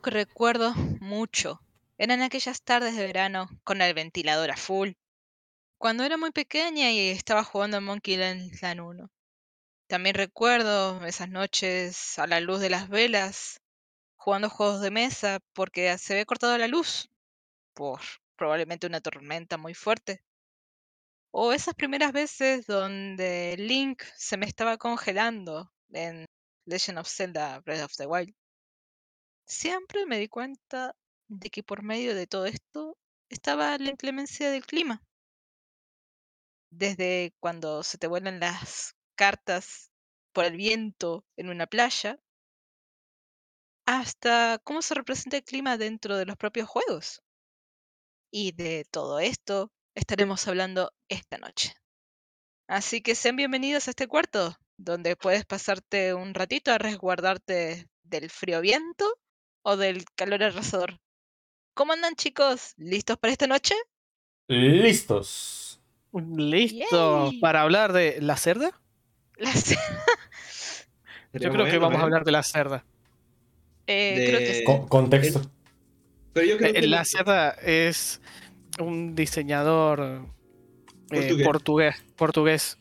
que recuerdo mucho eran aquellas tardes de verano con el ventilador a full, cuando era muy pequeña y estaba jugando a Monkey Island 1. También recuerdo esas noches a la luz de las velas, jugando juegos de mesa porque se había cortado la luz por probablemente una tormenta muy fuerte. O esas primeras veces donde Link se me estaba congelando en Legend of Zelda Breath of the Wild. Siempre me di cuenta de que por medio de todo esto estaba la inclemencia del clima. Desde cuando se te vuelan las cartas por el viento en una playa, hasta cómo se representa el clima dentro de los propios juegos. Y de todo esto estaremos hablando esta noche. Así que sean bienvenidos a este cuarto, donde puedes pasarte un ratito a resguardarte del frío viento o del calor arrasador. ¿Cómo andan chicos? ¿Listos para esta noche? Listos. ¿Listo para hablar de la cerda? La cerda. Yo creo que vamos a hablar de la cerda. Eh, creo que sí. contexto. Pero yo creo Eh, que La cerda es un diseñador eh, Portugués. portugués, portugués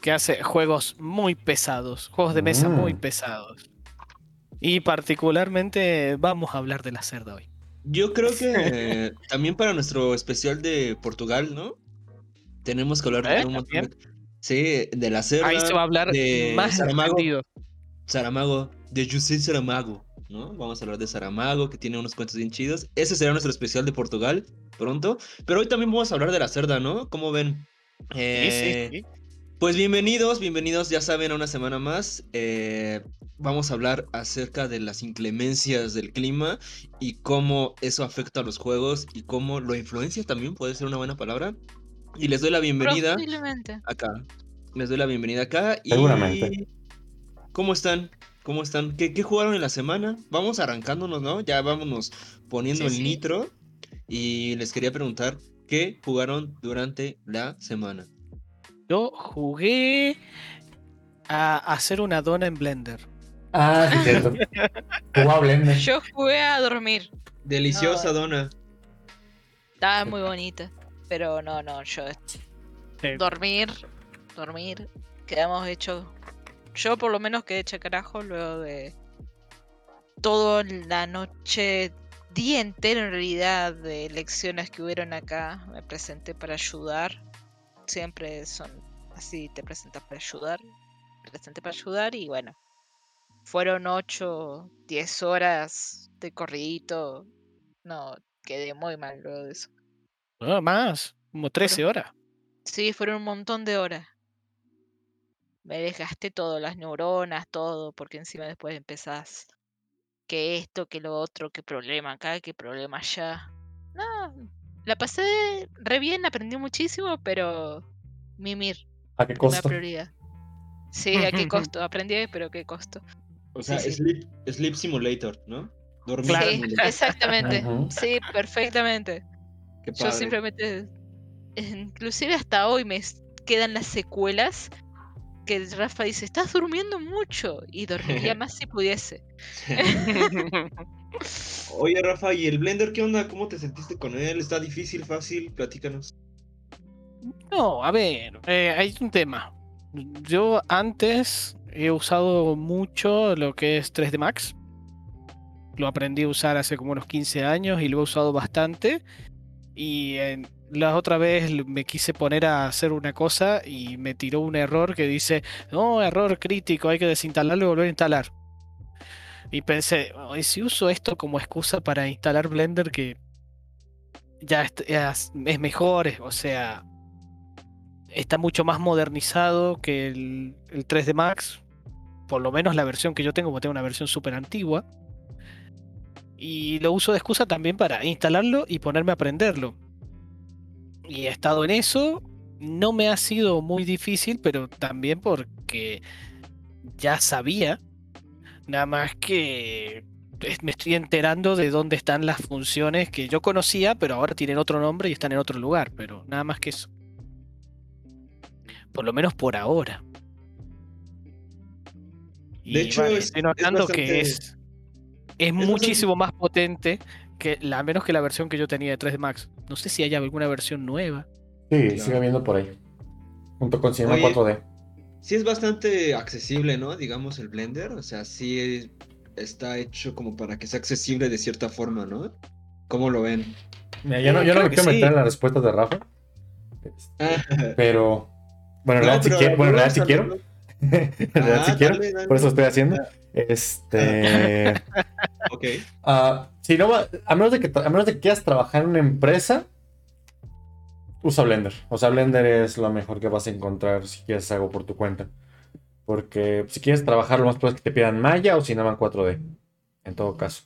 que hace juegos muy pesados, juegos de mesa muy Mm. pesados. Y particularmente vamos a hablar de la cerda hoy. Yo creo que eh, también para nuestro especial de Portugal, ¿no? Tenemos que hablar ¿Eh? de un montón Sí, de la cerda. Ahí se va a hablar de más Saramago. Saramago, de José Saramago, ¿no? Vamos a hablar de Saramago, que tiene unos cuentos bien chidos. Ese será nuestro especial de Portugal pronto. Pero hoy también vamos a hablar de la cerda, ¿no? ¿Cómo ven? Sí, Eh, sí, sí. Pues bienvenidos, bienvenidos, ya saben, a una semana más. Eh, vamos a hablar acerca de las inclemencias del clima y cómo eso afecta a los juegos y cómo lo influencia también, puede ser una buena palabra. Y les doy la bienvenida acá. Les doy la bienvenida acá. Y... Seguramente. ¿Cómo están? ¿Cómo están? ¿Qué, qué jugaron en la semana? Vamos arrancándonos, ¿no? Ya vámonos poniendo Sí, el sí. nitro. Y les quería preguntar, ¿qué jugaron durante la semana? Yo jugué a hacer una dona en Blender. Ah, sí, cierto. Jugaba Blender. Yo jugué a dormir. Deliciosa No. dona. Estaba muy bonita. Pero no, no, yo. Eh, Dormir, dormir. Quedamos hechos. Yo por lo menos quedé hecha carajo luego de toda la noche, día entero en realidad, de lecciones que hubieron acá. Me presenté para ayudar. Siempre son así, te presentas para ayudar. Me presenté para ayudar y bueno. Fueron 8, 10 horas de corridito. No, quedé muy mal luego de eso. no, más, como 13 horas. Sí, fueron un montón de horas. Me desgasté todo, las neuronas, todo, porque encima después empezás que esto, que lo otro, que problema acá, que problema allá. No, la pasé re bien, aprendí muchísimo, pero mimir, ¿A qué costo? prioridad. Sí, a qué costo, aprendí, pero qué costo. O sea, Sí, sí. Sleep, sleep Simulator, ¿no? Dormir Claro. Sí, Simulator. exactamente. Sí, perfectamente. Qué Yo simplemente, inclusive hasta hoy me quedan las secuelas que Rafa dice, estás durmiendo mucho y dormiría más si pudiese. Oye, Rafa, ¿y el Blender qué onda? ¿Cómo te sentiste con él? ¿Está difícil, fácil? Platícanos. No, a ver, eh, hay un tema. Yo antes he usado mucho lo que es 3D Max. Lo aprendí a usar hace como unos 15 años y lo he usado bastante. Y en- la otra vez me quise poner a hacer una cosa y me tiró un error que dice, no, error crítico, hay que desinstalarlo y volver a instalar. Y pensé, "Ay, si uso esto como excusa para instalar Blender que ya es, es mejor, o sea, está mucho más modernizado que el, el 3D Max. Por lo menos la versión que yo tengo, porque tengo una versión súper antigua. Y lo uso de excusa también para instalarlo y ponerme a aprenderlo. Y he estado en eso. No me ha sido muy difícil, pero también porque ya sabía. Nada más que me estoy enterando de dónde están las funciones que yo conocía, pero ahora tienen otro nombre y están en otro lugar. Pero nada más que eso. Por lo menos por ahora. De Y hecho, vale, es- estoy es notando bastante- que es. es muchísimo más potente que la menos que la versión que yo tenía de 3D Max. No sé si hay alguna versión nueva. Sí, Claro. sigue viendo por ahí. Junto con Cinema Oye. 4D. Sí es bastante accesible, ¿no? Digamos el Blender, o sea, sí está hecho como para que sea accesible de cierta forma, ¿no? ¿Cómo lo ven? Mira, yo no, Eh, yo no me quiero sí. meter en las respuestas de Rafa. Ah, Pero. Bueno, en no, realidad sí pero quiero. Bueno, en realidad a quiero. en realidad sí Ah, quiero. dale, dale. Por eso estoy haciendo. Este. Ok. ah, si no a menos de que a menos de que quieras trabajar en una empresa, usa Blender. O sea, Blender es lo mejor que vas a encontrar si quieres algo por tu cuenta. Porque si quieres trabajar, lo más probable es que te pidan Maya o Cinema 4D. En todo caso.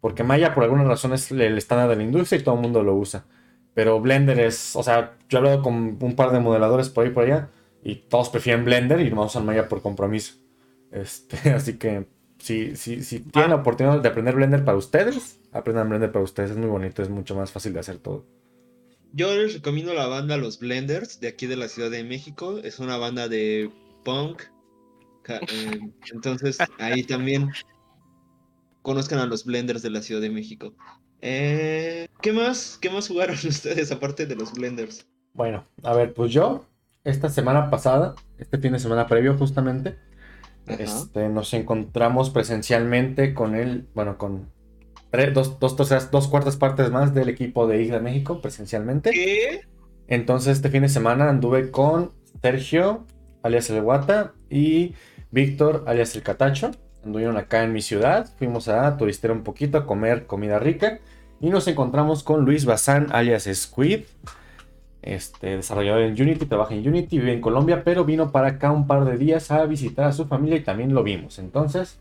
Porque Maya, por alguna razón, es el estándar de la industria y todo el mundo lo usa. Pero Blender es. O sea, yo he hablado con un par de modeladores por ahí y por allá. Y todos prefieren Blender y no usan Maya por compromiso. Este, así que si, si, si tienen la oportunidad de aprender Blender para ustedes, aprendan Blender para ustedes. Es muy bonito, es mucho más fácil de hacer todo. Yo les recomiendo la banda Los Blenders de aquí de la Ciudad de México. Es una banda de punk. Eh, Entonces, ahí también conozcan a los Blenders de la Ciudad de México. Eh, ¿Qué más? ¿Qué más jugaron ustedes aparte de los Blenders? Bueno, a ver, pues yo, esta semana pasada, este fin de semana previo justamente. Este, nos encontramos presencialmente con él, bueno, con tres- dos, dos, terceras- dos cuartas partes más del equipo de Isla México presencialmente. ¿Qué? Entonces este fin de semana anduve con Sergio, alias el Guata, y Víctor, alias el Catacho. Anduvieron acá en mi ciudad, fuimos a turistear un poquito, a comer comida rica, y nos encontramos con Luis Bazán, alias Squid, este, desarrollador en Unity, trabaja en Unity, vive en Colombia, pero vino para acá un par de días a visitar a su familia y también lo vimos. Entonces,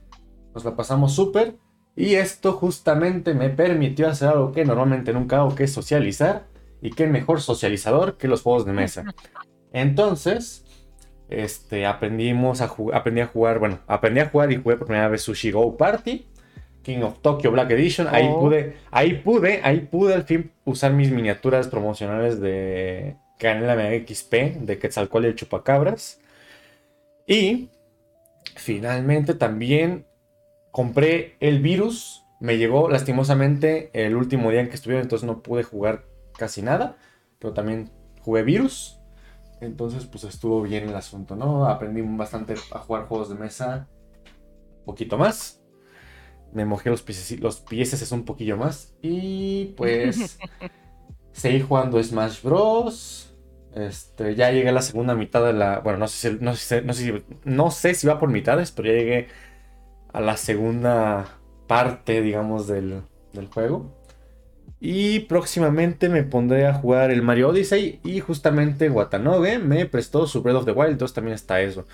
nos la pasamos súper. Y esto justamente me permitió hacer algo que normalmente nunca hago, que es socializar. Y qué mejor socializador que los juegos de mesa. Entonces, este, aprendimos a aprendí a jugar, bueno, aprendí a jugar y jugué por primera vez Sushi Go Party, King of Tokyo Black Edition. Ahí Oh. pude, ahí pude, ahí pude al fin usar mis miniaturas promocionales de Canela Mega XP, de Quetzalcoatl y el Chupacabras. Y finalmente también compré el virus. Me llegó lastimosamente el último día en que estuvieron, entonces no pude jugar casi nada. Pero también jugué virus. Entonces, pues estuvo bien el asunto, ¿no? Aprendí bastante a jugar juegos de mesa. Un poquito más. Me mojé los pies, los pies un poquillo más. Y pues. seguí jugando Smash Bros. Este, ya llegué a la segunda mitad de la. Bueno, no sé si, no sé, no sé si, no sé si va por mitades, pero ya llegué a la segunda parte, digamos, del, del juego. Y próximamente me pondré a jugar el Mario Odyssey. Y justamente Watanobe me prestó su Breath of the Wild. Entonces también está eso.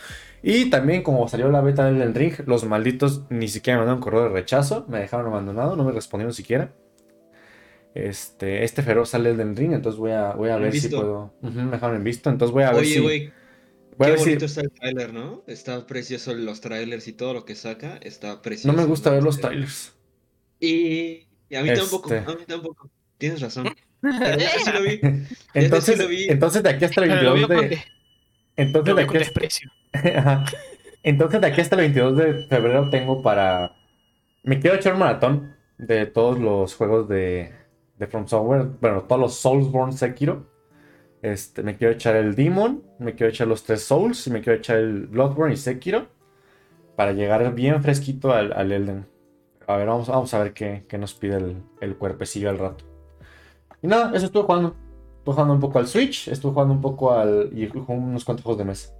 Y también, como salió la beta del Elden Ring, los malditos ni siquiera me mandaron correo de rechazo. Me dejaron abandonado, no me respondieron siquiera. Este, este feroz sale Elden Ring. Entonces voy a, voy a ver si puedo. Me dejaron en visto. Entonces voy a ver Oye, si. güey, voy a qué ver si- bonito está el tráiler, ¿no? Está precioso los trailers y todo lo que saca, está precioso. No me gusta ver los Este, trailers. Y, y a mí tampoco, Este. a mí tampoco. Tienes razón. Pero sí lo vi. Entonces, lo vi. entonces de aquí hasta el Pero lo 22 veo de. con, Entonces lo de aquí hasta- desprecio. Ajá. Entonces, de aquí hasta el 22 de febrero tengo para. Me quiero echar un maratón de todos los juegos de, de From Software. Bueno, todos los Soulsborne Sekiro. Este, me quiero echar el Demon. Me quiero echar los tres Souls. Y me quiero echar el Bloodborne y Sekiro. Para llegar bien fresquito al, al Elden. A ver, vamos, vamos a ver qué, qué nos pide el, el cuerpecillo al rato. Y nada, eso estuve jugando. Estuve jugando un poco al Switch. Estuve jugando un poco al. Y unos cuantos juegos de mesa.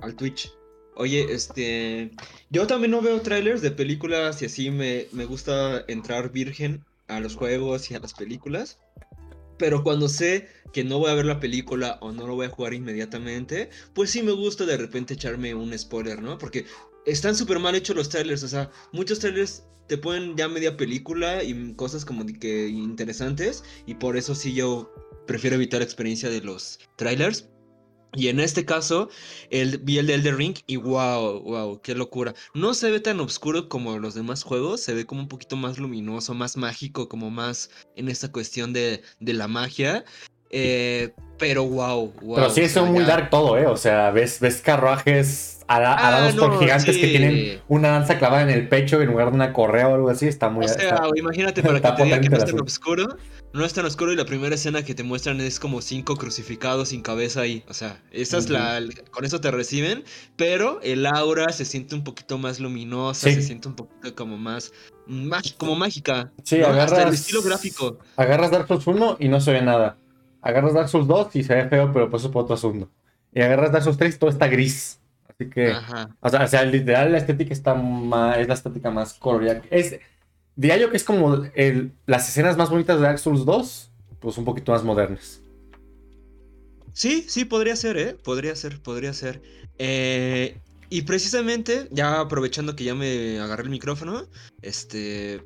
Al Twitch. Oye, este. Yo también no veo trailers de películas y así me, me gusta entrar virgen a los juegos y a las películas. Pero cuando sé que no voy a ver la película o no lo voy a jugar inmediatamente, pues sí me gusta de repente echarme un spoiler, ¿no? Porque están súper mal hechos los trailers. O sea, muchos trailers te ponen ya media película y cosas como que interesantes. Y por eso sí yo prefiero evitar la experiencia de los trailers. Y en este caso, el, vi el de Elden Ring y wow, wow, qué locura. No se ve tan oscuro como los demás juegos, se ve como un poquito más luminoso, más mágico, como más en esta cuestión de, de la magia. Eh, pero wow, wow. Pero sí, o es sea, muy ya- dark todo, ¿eh? O sea, ves, ves carruajes ala- Ah, no, gigantes que tienen una lanza clavada en el pecho en lugar de una correa o algo así. Está muy. O sea, está- imagínate para que te diga que no es tan oscuro. No es tan oscuro y la primera escena que te muestran es como cinco crucificados sin cabeza ahí. O sea, esa es la. Con eso te reciben. Pero el aura se siente un poquito más luminosa, Sí. se siente un poquito como más. como mágica. Sí, ¿no? Hasta el agarras- estilo gráfico. Agarras Dark Souls 1 y no se ve nada. Agarras Dark Souls 2 y se ve feo, pero pues eso es por otro asunto. Y agarras Dark Souls 3 y todo está gris. Así que. O sea, o sea, literal la estética está más, es la estética más colorida. Es, diría yo que es como el- las escenas más bonitas de Dark Souls 2, pues un poquito más modernas. Sí, sí, podría ser, ¿eh? Podría ser, podría ser. Eh, y precisamente, ya aprovechando que ya me agarré el micrófono, este...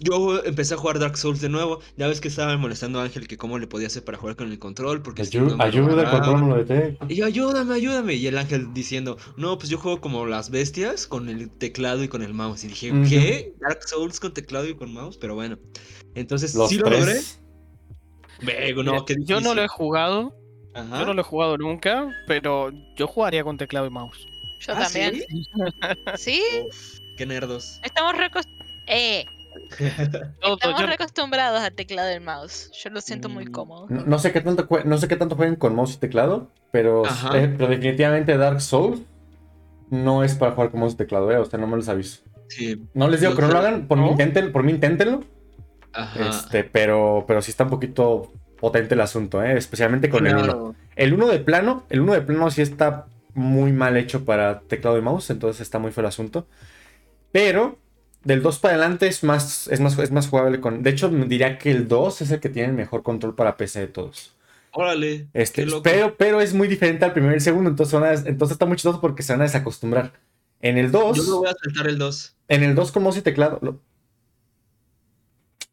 Yo empecé a jugar Dark Souls de nuevo. Ya ves que estaba molestando a Ángel que cómo le podía hacer para jugar con el control. Porque no me lo Ayuda agarraba. control, no lo. Y yo, ayúdame, ayúdame. Y el ángel diciendo, no, pues yo juego como las bestias con el teclado y con el mouse. Y dije. ¿qué? Dark Souls con teclado y con mouse. Pero bueno. Entonces, Los sí lo logré. tres. Vego, Mira, no, qué yo no lo he jugado, Ajá. yo no lo he jugado nunca, pero yo jugaría con teclado y mouse. Yo Ah, también. ¿sí? ¿Sí? Uf, qué nerdos. Estamos recos- eh, estamos reacostumbrados al teclado del mouse. Yo lo siento muy Mm. cómodo. No, no sé qué tanto, no sé qué tanto jueguen con mouse y teclado, pero, eh, pero definitivamente Dark Souls no es para jugar con mouse y teclado, eh, o sea, no me los aviso. Sí, No les digo que no lo hagan, por mí ¿no? intenten, por mí inténtenlo, ajá. este, pero, pero sí está un poquito potente el asunto, eh, especialmente con el 1. Claro. El 1 de plano, el 1 de plano sí está muy mal hecho para teclado y mouse, entonces está muy feo el asunto. Pero del 2 para adelante es más, es más, es más jugable con... De hecho, diría que el 2 es el que tiene el mejor control para PC de todos. Órale. Este, pero, pero es muy diferente al primero y el segundo, entonces, a- entonces está muy chistoso porque se van a desacostumbrar. En el 2, Yo me voy a saltar el 2. en el 2 con mouse y teclado... lo-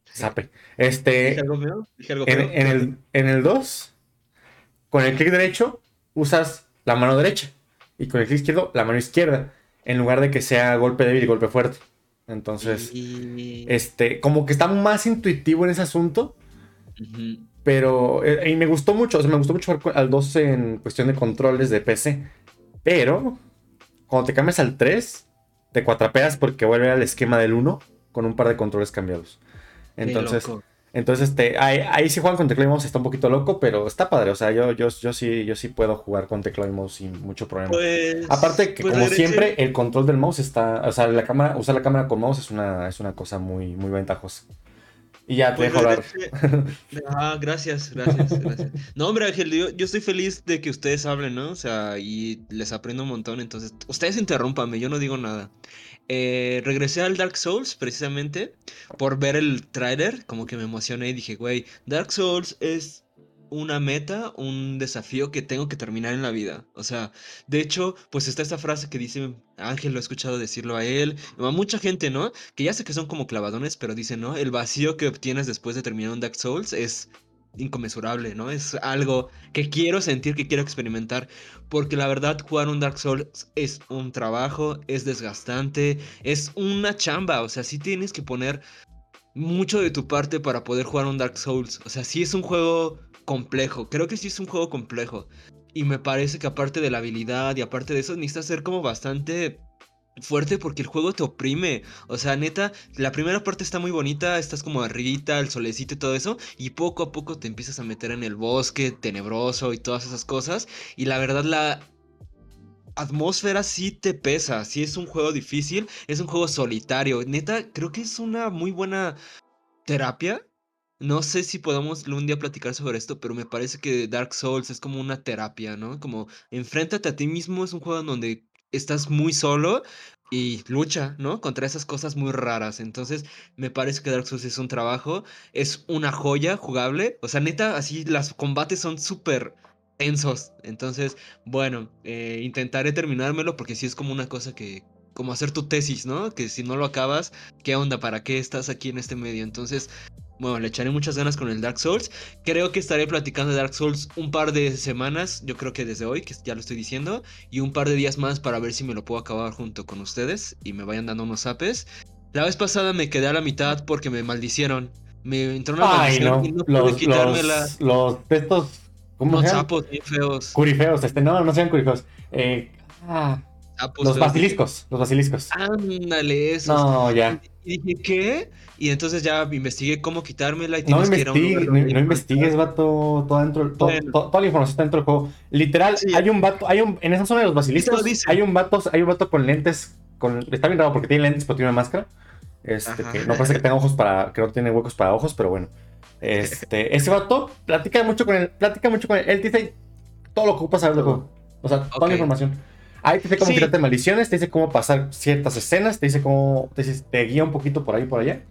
Sape. Este, ¿Dije algo feo? ¿Dije algo en, feo? en el, en el 2, con el clic derecho, usas la mano derecha. Y con el clic izquierdo, la mano izquierda. En lugar de que sea golpe débil y golpe fuerte. Entonces, Y- este, como que está más intuitivo en ese asunto. Pero, eh, y me gustó mucho, o sea, me gustó mucho jugar al 2 en cuestión de controles de PC. Pero, cuando te cambias al 3, te cuatrapeas porque vuelve al esquema del 1 con un par de controles cambiados. Qué Entonces, loco. Entonces este, ahí, ahí sí juegan con teclado y mouse, está un poquito loco, pero está padre. O sea, yo, yo, yo, sí, yo sí puedo jugar con teclado y mouse sin mucho problema. Pues, Aparte que, pues como regresé- siempre, el control del mouse está. O sea, la cámara, usar la cámara con mouse es una, es una cosa muy, muy ventajosa. Y ya te Pues dejo hablar. Ah, gracias, gracias, gracias. No, hombre, Ángel, yo, yo estoy feliz de que ustedes hablen, ¿no? O sea, y les aprendo un montón, entonces, ustedes interrúmpanme, yo no digo nada. Eh, regresé al Dark Souls precisamente por ver el tráiler, como que me emocioné y dije, güey, Dark Souls es una meta, un desafío que tengo que terminar en la vida. O sea, de hecho, pues está esta frase que dice, Ángel lo he escuchado decirlo a él, a mucha gente, ¿no? Que ya sé que son como clavadones, pero dicen, ¿no? El vacío que obtienes después de terminar un Dark Souls es inconmensurable, ¿no? Es algo que quiero sentir, que quiero experimentar, porque la verdad jugar un Dark Souls es un trabajo, es desgastante, es una chamba, o sea, sí tienes que poner mucho de tu parte para poder jugar un Dark Souls, o sea, sí es un juego complejo, creo que sí es un juego complejo, y me parece que aparte de la habilidad y aparte de eso, necesitas ser como bastante fuerte porque el juego te oprime. O sea, neta, la primera parte está muy bonita, estás como arribita, el solecito y todo eso, y poco a poco te empiezas a meter en el bosque tenebroso y todas esas cosas, y la verdad la atmósfera sí te pesa, sí es un juego difícil, es un juego solitario. Neta, creo que es una muy buena terapia. No sé si podamos un día platicar sobre esto, pero me parece que Dark Souls es como una terapia, ¿no? Como enfréntate a ti mismo, es un juego en donde estás muy solo y lucha, ¿no? Contra esas cosas muy raras. Entonces, me parece que Dark Souls es un trabajo, es una joya jugable. O sea, neta, así los combates son súper tensos. Entonces, bueno, eh, intentaré terminármelo porque sí es como una cosa que, como hacer tu tesis, ¿no? Que si no lo acabas, ¿qué onda? ¿Para qué estás aquí en este medio? Entonces, bueno, le echaré muchas ganas con el Dark Souls. Creo que estaré platicando de Dark Souls un par de semanas, yo creo que desde hoy, que ya lo estoy diciendo, y un par de días más para ver si me lo puedo acabar junto con ustedes y me vayan dando unos apes. La vez pasada me quedé a la mitad porque me maldicieron. Me entró una Ay, maldición no. y no pude Los, quitármela. los, los estos. ¿Cómo llaman? sapos bien feos. Curifeos, este, no, no sean curifeos. Eh, ah, los basiliscos, los basiliscos. Ándale, esos. No, ya. Y dije, ¿qué? Y entonces ya investigué cómo quitármela y No tienes que ir a un lugar no, donde no hay investigues, vato. Todo dentro, todo- Bueno. to- toda la información está dentro del juego. Literal, Sí. hay un vato, hay un, en esa zona de los basiliscos, hay un vato, hay un vato con lentes, con, está bien raro porque tiene lentes pero tiene una máscara. Este, Ajá. que no parece que tenga ojos para, que no tiene huecos para ojos, pero bueno. Este, ese vato platica mucho con él, platica mucho con él. Él dice todo lo que ocupas saber del juego. O sea, toda la información. Ahí te dice cómo Sí. quitarte maldiciones, te dice cómo pasar ciertas escenas, te dice cómo, te, dice- te guía un poquito por ahí y por allá.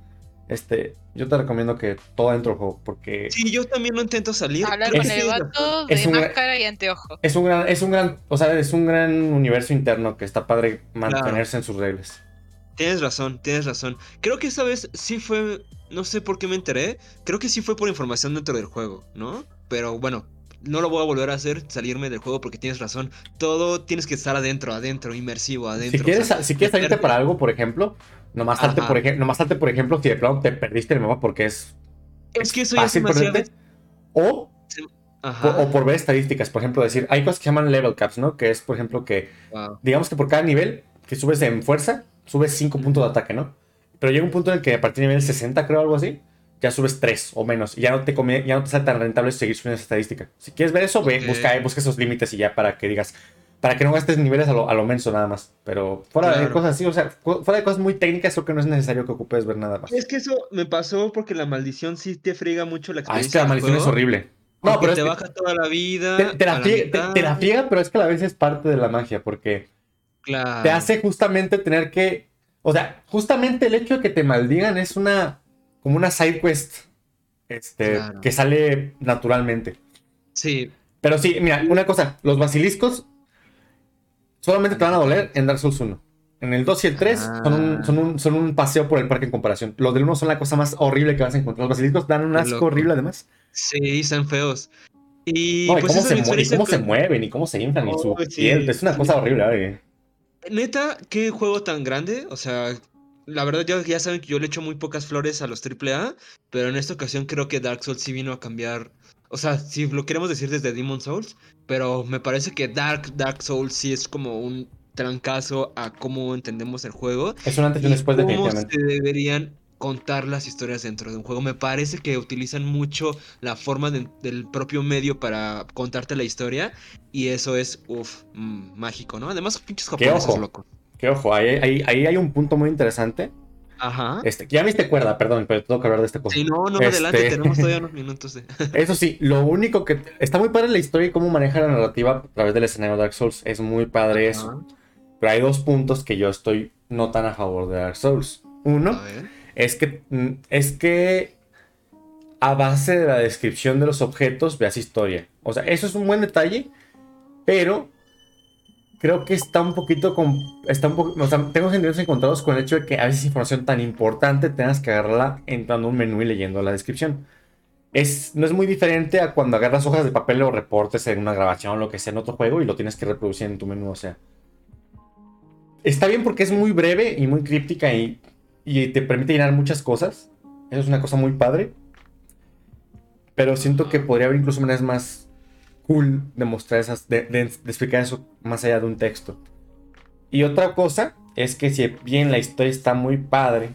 Este, yo te recomiendo que todo dentro del juego, porque Sí, yo también no intento salir. Hablar con el vato de un- máscara y anteojo. es un gran, es un gran, o sea, es un gran universo interno que está padre mantenerse en sus reglas. Tienes razón, tienes razón. Creo que esta vez sí fue, no sé por qué me enteré, creo que sí fue por información dentro del juego, ¿no? Pero bueno, no lo voy a volver a hacer, salirme del juego porque tienes razón. Todo tienes que estar adentro, adentro, inmersivo, adentro. Si quieres, o sea, si quieres salirte para algo, por ejemplo, nomás salte, por ejemplo, nomás salte, por ejemplo, si de plano te perdiste el mapa porque es Es que eso fácil hacía... perderte. O, Ajá. o, o por ver estadísticas, por ejemplo, decir, hay cosas que se llaman level caps, ¿no? Que es, por ejemplo, que Wow. digamos que por cada nivel que subes en fuerza, subes 5 puntos de ataque, ¿no? Pero llega un punto en el que a partir de nivel 60, creo, algo así, ya subes 3 o menos. Y ya no te conviene- ya no te sale tan rentable seguir subiendo esa estadística. Si quieres ver eso, ve, busca, busca esos límites y ya para que digas, para que no gastes niveles a lo, a lo menso nada más. Pero fuera de cosas así, o sea, fu- fuera de cosas muy técnicas, creo que no es necesario que ocupes ver nada más. Es que eso me pasó porque la maldición sí te friega mucho la Ah, experiencia. es que la maldición es horrible. No, pero es te que baja toda la vida. te, te la friega, te- te la friega, pero es que a la vez es parte de la magia, porque Claro. te hace justamente tener que. O sea, justamente el hecho de que te maldigan es una. Como una side quest. Este. Claro. que sale naturalmente. Sí, Pero sí, mira, una cosa, los basiliscos solamente te van a doler en Dark Souls 1. En el 2 y el 3 son, un, Ah. son, un, son un paseo por el parque en comparación. Los del 1 son la cosa más horrible que vas a encontrar. Los basiliscos dan un asco loco. horrible además. sí, están feos. Y No, y pues cómo, se, y cómo se mueven y cómo se inflan y su Oh, sí, piel. Es una cosa horrible. Neta, qué juego tan grande. O sea, la verdad ya, ya saben que yo le echo muy pocas flores a los AAA, pero en esta ocasión creo que Dark Souls sí vino a cambiar. O sea, si lo queremos decir desde Demon Souls, pero me parece que Dark, Dark Souls sí es como un trancazo a cómo entendemos el juego. Es un antes y un después, cómo definitivamente. se deberían contar las historias dentro de un juego. Me parece que utilizan mucho la forma de- del propio medio para contarte la historia y eso es, uff, mágico, ¿no? Además, pinches japoneses locos. Que ojo, ahí, ahí, ahí hay un punto muy interesante. Ajá. Este, ya me diste cuerda, perdón, pero tengo que hablar de esta cosa. Sí, no, no, Este- adelante, tenemos todavía unos minutos de... Eso sí, lo único que. Está muy padre la historia y cómo maneja la narrativa a través del escenario de Dark Souls. Es muy padre eso. Pero hay dos puntos que yo estoy no tan a favor de Dark Souls. Uno es que. mm, Es que. A base de la descripción de los objetos, veas historia. O sea, eso es un buen detalle. Pero. Creo que está un poquito con. Está un poco. O sea, tengo sentimientos encontrados con el hecho de que a veces información tan importante tengas que agarrarla entrando a un menú y leyendo la descripción. Es, no es muy diferente a cuando agarras hojas de papel o reportes en una grabación o lo que sea en otro juego y lo tienes que reproducir en tu menú. O sea, está bien porque es muy breve y muy críptica y, y te permite llenar muchas cosas. Eso es una cosa muy padre. Pero siento que podría haber incluso maneras más cool de mostrar esas, de, explicar eso más allá de un texto. Y otra cosa es que si bien la historia está muy padre,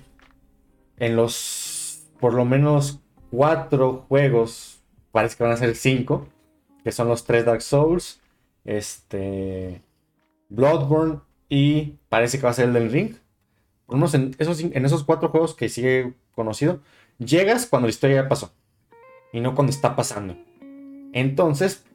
en los por lo menos cuatro juegos, parece que van a ser cinco, que son los tres Dark Souls, este, Bloodborne y parece que va a ser el del Ring. Menos en esos, en esos cuatro juegos que sigue conocido, llegas cuando la historia ya pasó y no cuando está pasando. Entonces,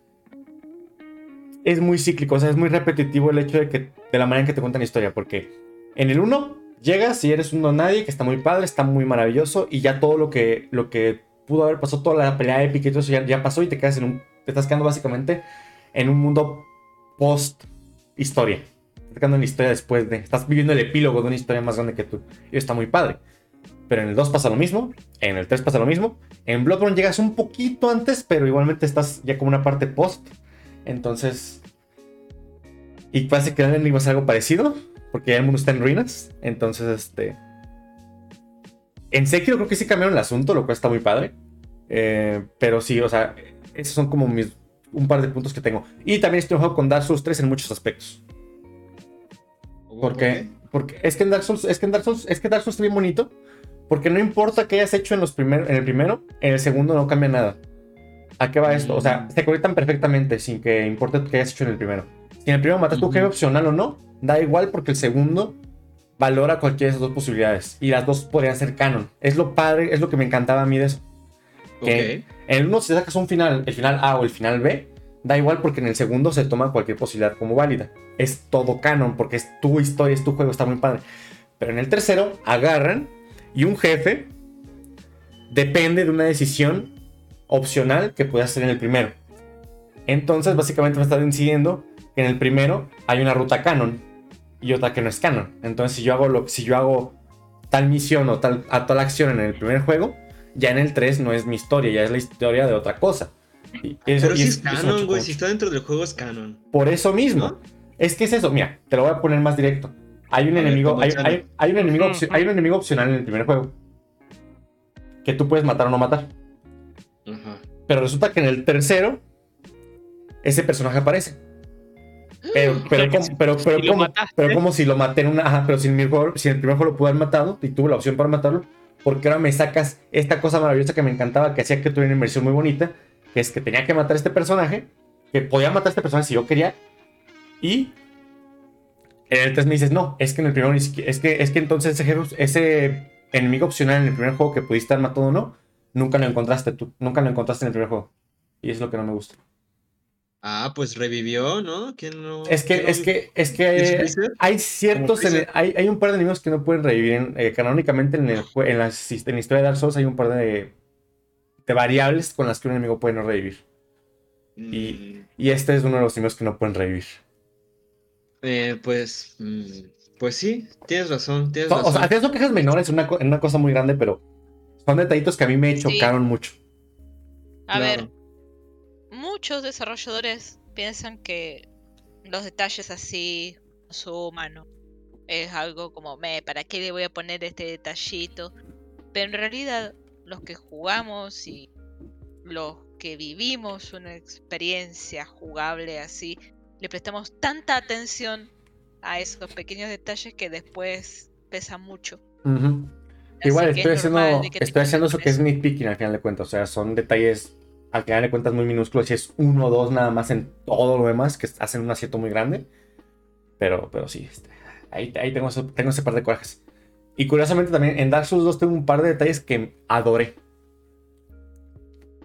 es muy cíclico, o sea, es muy repetitivo el hecho de que de la manera en que te cuentan la historia, porque en el 1 llegas y eres un don nadie que está muy padre, está muy maravilloso y ya todo lo que lo que pudo haber pasado, toda la pelea épica y todo eso ya, ya pasó y te quedas en un te estás quedando básicamente en un mundo post historia. Estás quedando en la historia después de estás viviendo el epílogo de una historia más grande que tú. Y está muy padre. Pero en el 2 pasa lo mismo, en el 3 pasa lo mismo, en Bloodborne llegas un poquito antes, pero igualmente estás ya como una parte post. Entonces. Y parece que Elden Ring va a ser algo parecido. Porque ya el mundo está en ruinas. Entonces, este. En Sekiro creo que sí cambiaron el asunto, lo cual está muy padre. Eh, pero sí, o sea, esos son como mis, un par de puntos que tengo. Y también estoy enojado con Dark Souls 3 en muchos aspectos. Porque, porque es que en Dark Souls, es que en Dark Souls, es que Dark Souls está bien bonito. Porque no importa qué hayas hecho en, los primer, en el primero, en el segundo no cambia nada. ¿A qué va esto? O sea, se conectan perfectamente sin que importe qué hayas hecho en el primero. Si en el primero matas tu jefe opcional o no, da igual porque el segundo valora cualquiera de esas dos posibilidades. Y las dos podrían ser canon. Es lo padre, es lo que me encantaba a mí de eso. Que Ok. en el uno si sacas un final, el final A o el final B, da igual porque en el segundo se toma cualquier posibilidad como válida. Es todo canon porque es tu historia, es tu juego, está muy padre. Pero en el tercero agarran y un jefe depende de una decisión opcional que puedes hacer en el primero. Entonces básicamente me está incidiendo que en el primero hay una ruta canon y otra que no es canon. Entonces si yo hago, lo, si yo hago tal misión o tal, a tal acción en el primer juego, ya en el 3 no es mi historia, ya es la historia de otra cosa. Y eso- Pero y sí es- canon, güey. Si está dentro del juego es canon. Por eso mismo. ¿No? Es que es eso, mira, te lo voy a poner más directo. Hay un A enemigo, ¿cómo hay, hay- hay un enemigo, hay un enemigo opcional en el primer juego. Que tú puedes matar o no matar. Pero resulta que en el tercero, ese personaje aparece. Pero, pero, que como, si- pero, pero, si lo como, pero como si lo maté en una. Ajá, pero si en, mi juego, si en el primer juego lo pude haber matado y tuve la opción para matarlo, porque ahora me sacas esta cosa maravillosa que me encantaba, que hacía que tuviera una inversión muy bonita, que es que tenía que matar a este personaje, que podía matar a este personaje si yo quería, y en el 3 me dices, no, es que en el primero ni siquiera, es que, es que entonces ese, ese enemigo opcional en el primer juego que pudiste haber matado o no, nunca lo encontraste tú, nunca lo encontraste en el primer juego. Y es lo que no me gusta. Ah, pues revivió, ¿no? ¿Quién no? Es que, quién es que, es ¿Es que hay ciertos, hay, hay un par de enemigos que no pueden revivir. Eh, canónicamente en, el, en, la, en la historia de Dark Souls hay un par de, de variables con las que un enemigo puede no revivir. Mm, Y este es uno de los enemigos que no pueden revivir. eh, pues. mm, pues sí, tienes razón. Tienes o sea, son quejas menores, una, una cosa muy grande, pero son detallitos que a mí me Sí. chocaron mucho. A ver, muchos desarrolladores piensan que los detalles así suman, ¿no? Es algo como, me, ¿para qué le voy a poner este detallito? Pero en realidad, los que jugamos y los que vivimos una experiencia jugable así, le prestamos tanta atención a esos pequeños detalles que después pesan mucho. Así Igual estoy es haciendo, estoy haciendo eso que es nitpicking al final de cuentas. O sea, son detalles al final de cuentas muy minúsculos. Si es uno o dos nada más en todo lo demás, que hacen un acierto muy grande. Pero, pero sí, este, ahí, ahí tengo, eso- tengo ese par de corajes. Y curiosamente también en Dark Souls 2 tengo un par de detalles que adoré.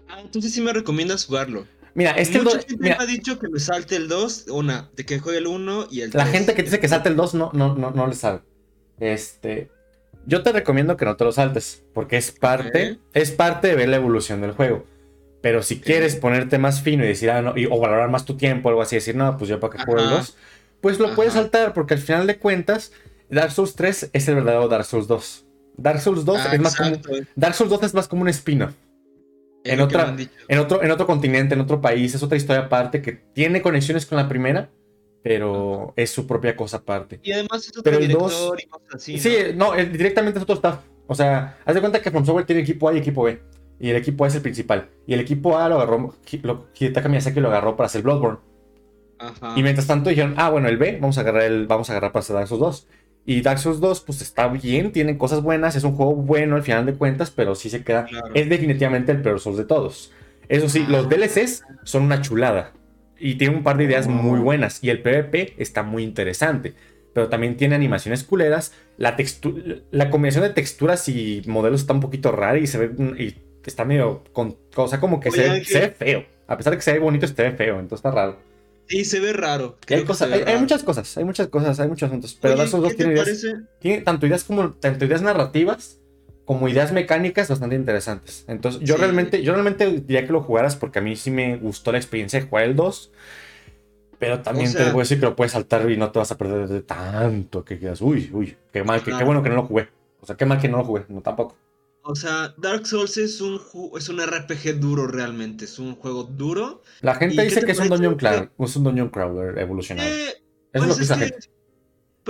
Ah, entonces sí me recomiendas jugarlo. Mira, es que el Mucha gente mira, me ha dicho que me salte el 2, una, de que juegue el 1 y el 3. la gente que dice que salte el 2 no, no, no, no le sabe. Este, yo te recomiendo que no te lo saltes, porque es parte, es parte de ver la evolución del juego. Pero si quieres ponerte más fino y decir, ah, no, y- o valorar más tu tiempo o algo así, decir, no, pues yo para qué juego el Ajá. 2, pues lo puedes saltar, porque al final de cuentas, Dark Souls 3 es el verdadero Dark Souls 2. Dark Souls 2 Ah, es más como, Dark Souls 2 es más como un spin-off. en otra-. En otro, en otro continente, en otro país, es otra historia aparte que tiene conexiones con la primera, pero es su propia cosa aparte. Y además es otro Pero director dos- y cosas así. Sí, ¿no? no, el- directamente es otro staff. O sea, haz de cuenta que From Software tiene equipo A y equipo B. Y el equipo A es el principal. Y el equipo A lo agarró, lo, Hidetaka Miyazaki lo agarró para hacer Bloodborne. Ajá. Y mientras tanto dijeron, ah, bueno, el B, vamos a agarrar el, vamos a agarrar para hacer Dark Souls 2. Y Dark Souls 2, pues está bien, tiene cosas buenas, es un juego bueno al final de cuentas, pero sí se queda. Claro. Es definitivamente el peor Souls de todos. Eso sí, los Ah. DLCs son una chulada. Y tiene un par de ideas muy buenas. Y el PvP está muy interesante. Pero también tiene animaciones culeras. La, la combinación de texturas y modelos está un poquito rara y se ve. Y está medio. Con, o sea, como que Oye, se, ve- Ángel. se ve feo. A pesar de que se ve bonito, se ve feo. Entonces está raro. Sí, se ve raro. Y hay, que se ve hay, hay raro. muchas cosas, hay muchas cosas, hay muchos asuntos. Pero Oye, Dark Souls 2 ¿qué te tiene ideas, tiene tanto ideas como tanto ideas narrativas como ideas mecánicas bastante interesantes. Entonces, yo Sí. realmente, yo realmente diría que lo jugaras porque a mí sí me gustó la experiencia de jugar el 2. Pero también O sea- te voy a decir que lo puedes saltar y no te vas a perder de tanto que quedas. Uy, uy, qué mal, que, qué bueno que no lo jugué. O sea, qué mal que no lo jugué, no tampoco. O sea, Dark Souls es un, es un RPG duro realmente. Es un juego duro. La ¿Y gente dice que es un dungeon crawler, es un dungeon crawler evolucionado. Eh, Eso es lo pues que dice la gente.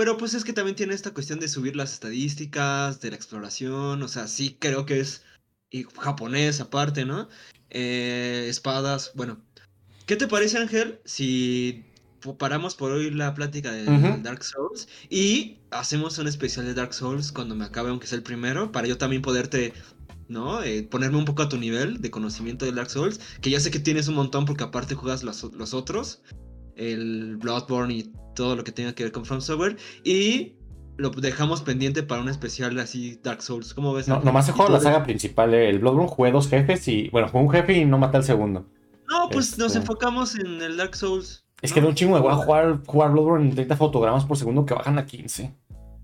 Pero pues es que también tiene esta cuestión de subir las estadísticas, de la exploración, o sea, sí creo que es y japonés aparte, ¿no? Eh, espadas, bueno. ¿Qué te parece, Ángel, si paramos por hoy la plática de. Dark Souls y hacemos un especial de Dark Souls cuando me acabe, aunque sea el primero, para yo también poderte, ¿no? Eh, ponerme un poco a tu nivel de conocimiento de Dark Souls, que ya sé que tienes un montón porque aparte juegas los, los otros, el Bloodborne y todo lo que tenga que ver con From Software, y lo dejamos pendiente para un especial así Dark Souls. ¿Cómo ves? No, nomás jugado tú la de- saga principal. eh, El Bloodborne jugué dos jefes y. Bueno, jugué un jefe y no maté al segundo. No, pues nos Este- enfocamos en el Dark Souls. Es ¿no? que de un chingo de a jugar, jugar Bloodborne en 30 fotogramas por segundo que bajan a 15.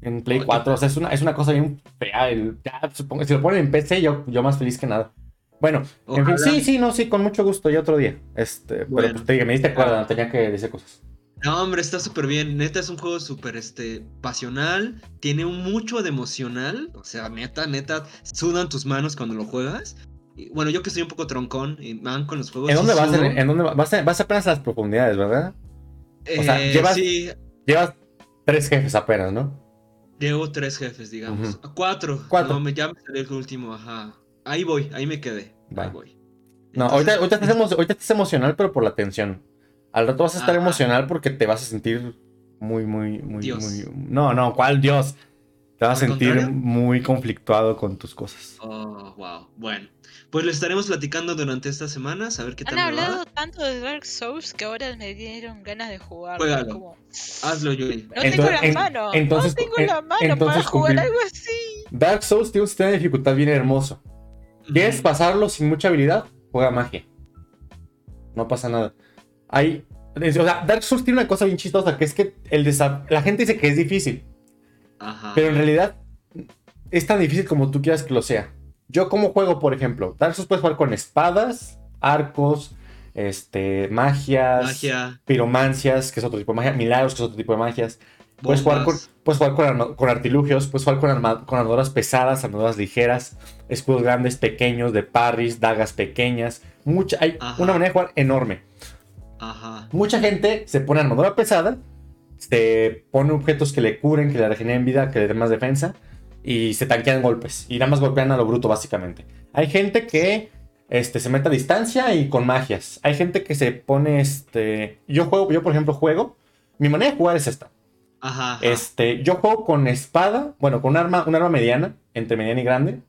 En Play Oye. 4. O sea, es una, es una cosa bien fea. el- ya, supongo, si lo ponen en PC, yo, yo más feliz que nada. Bueno, en fin, sí, sí, no, sí, con mucho gusto. Ya otro día. Este, Bueno. pero pues te dije, me diste cuerda, tenía que decir cosas. No, hombre, está súper bien. Neta, es un juego súper este, pasional. Tiene mucho de emocional. O sea, neta, neta, sudan tus manos cuando lo juegas. Y, bueno, yo que soy un poco troncón y man con los juegos. ¿En dónde vas? ¿En, en dónde va- vas? a- vas apenas a las profundidades, ¿verdad? o sea, Eh, llevas- Sí, Llevas tres jefes apenas, ¿no? llevo tres jefes, digamos. Cuatro. Cuatro. No, me, ya me salió el último, ajá. Ahí voy, ahí me quedé. Va. Ahí voy. No, ahorita, ahorita, estás ahorita estás emocional, pero por la tensión. Al rato vas a estar Ajá. emocional porque te vas a sentir muy, muy, muy, Dios. muy. No, no, ¿cuál Dios? Te vas a ¿Al sentir contrario? muy conflictuado con tus cosas. Oh, wow. Bueno, pues le estaremos platicando durante estas semanas, a ver qué tal Han me va. hablado tanto de Dark Souls que ahora me dieron ganas de jugar. Juégalo. Como, Hazlo, Yuri. no Entonces- tengo la en- mano. entonces- no tengo en- la mano entonces para jugar algo así. Dark Souls tiene un sistema de dificultad bien hermoso. ¿Quieres pasarlo sin mucha habilidad? Juega magia. No pasa nada. Hay. O sea, Dark Souls tiene una cosa bien chistosa, que es que el la gente dice que es difícil. Ajá. Pero en realidad es tan difícil como tú quieras que lo sea. Yo como juego, por ejemplo, Dark Souls puedes jugar con espadas, arcos, este, magias, Magia, piromancias, que es otro tipo de magia, milagros, que es otro tipo de magias. Puedes jugar, con, puedes jugar con, con artilugios, puedes jugar con, arma- con armaduras pesadas, armaduras ligeras, escudos grandes, pequeños, de parries, dagas pequeñas. Mucha, hay Ajá. una manera de jugar enorme. Ajá. Mucha gente se pone armadura pesada, se pone objetos que le curen, que le regeneren vida, que le den más defensa, y se tanquean golpes. Y nada más golpean a lo bruto, básicamente. Hay gente que este, se mete a distancia y con magias. Hay gente que se pone, este... Yo juego, yo por ejemplo juego, mi manera de jugar es esta. Ajá. ajá. Este, yo juego con espada, bueno, con un arma, un arma mediana, entre mediana y grande,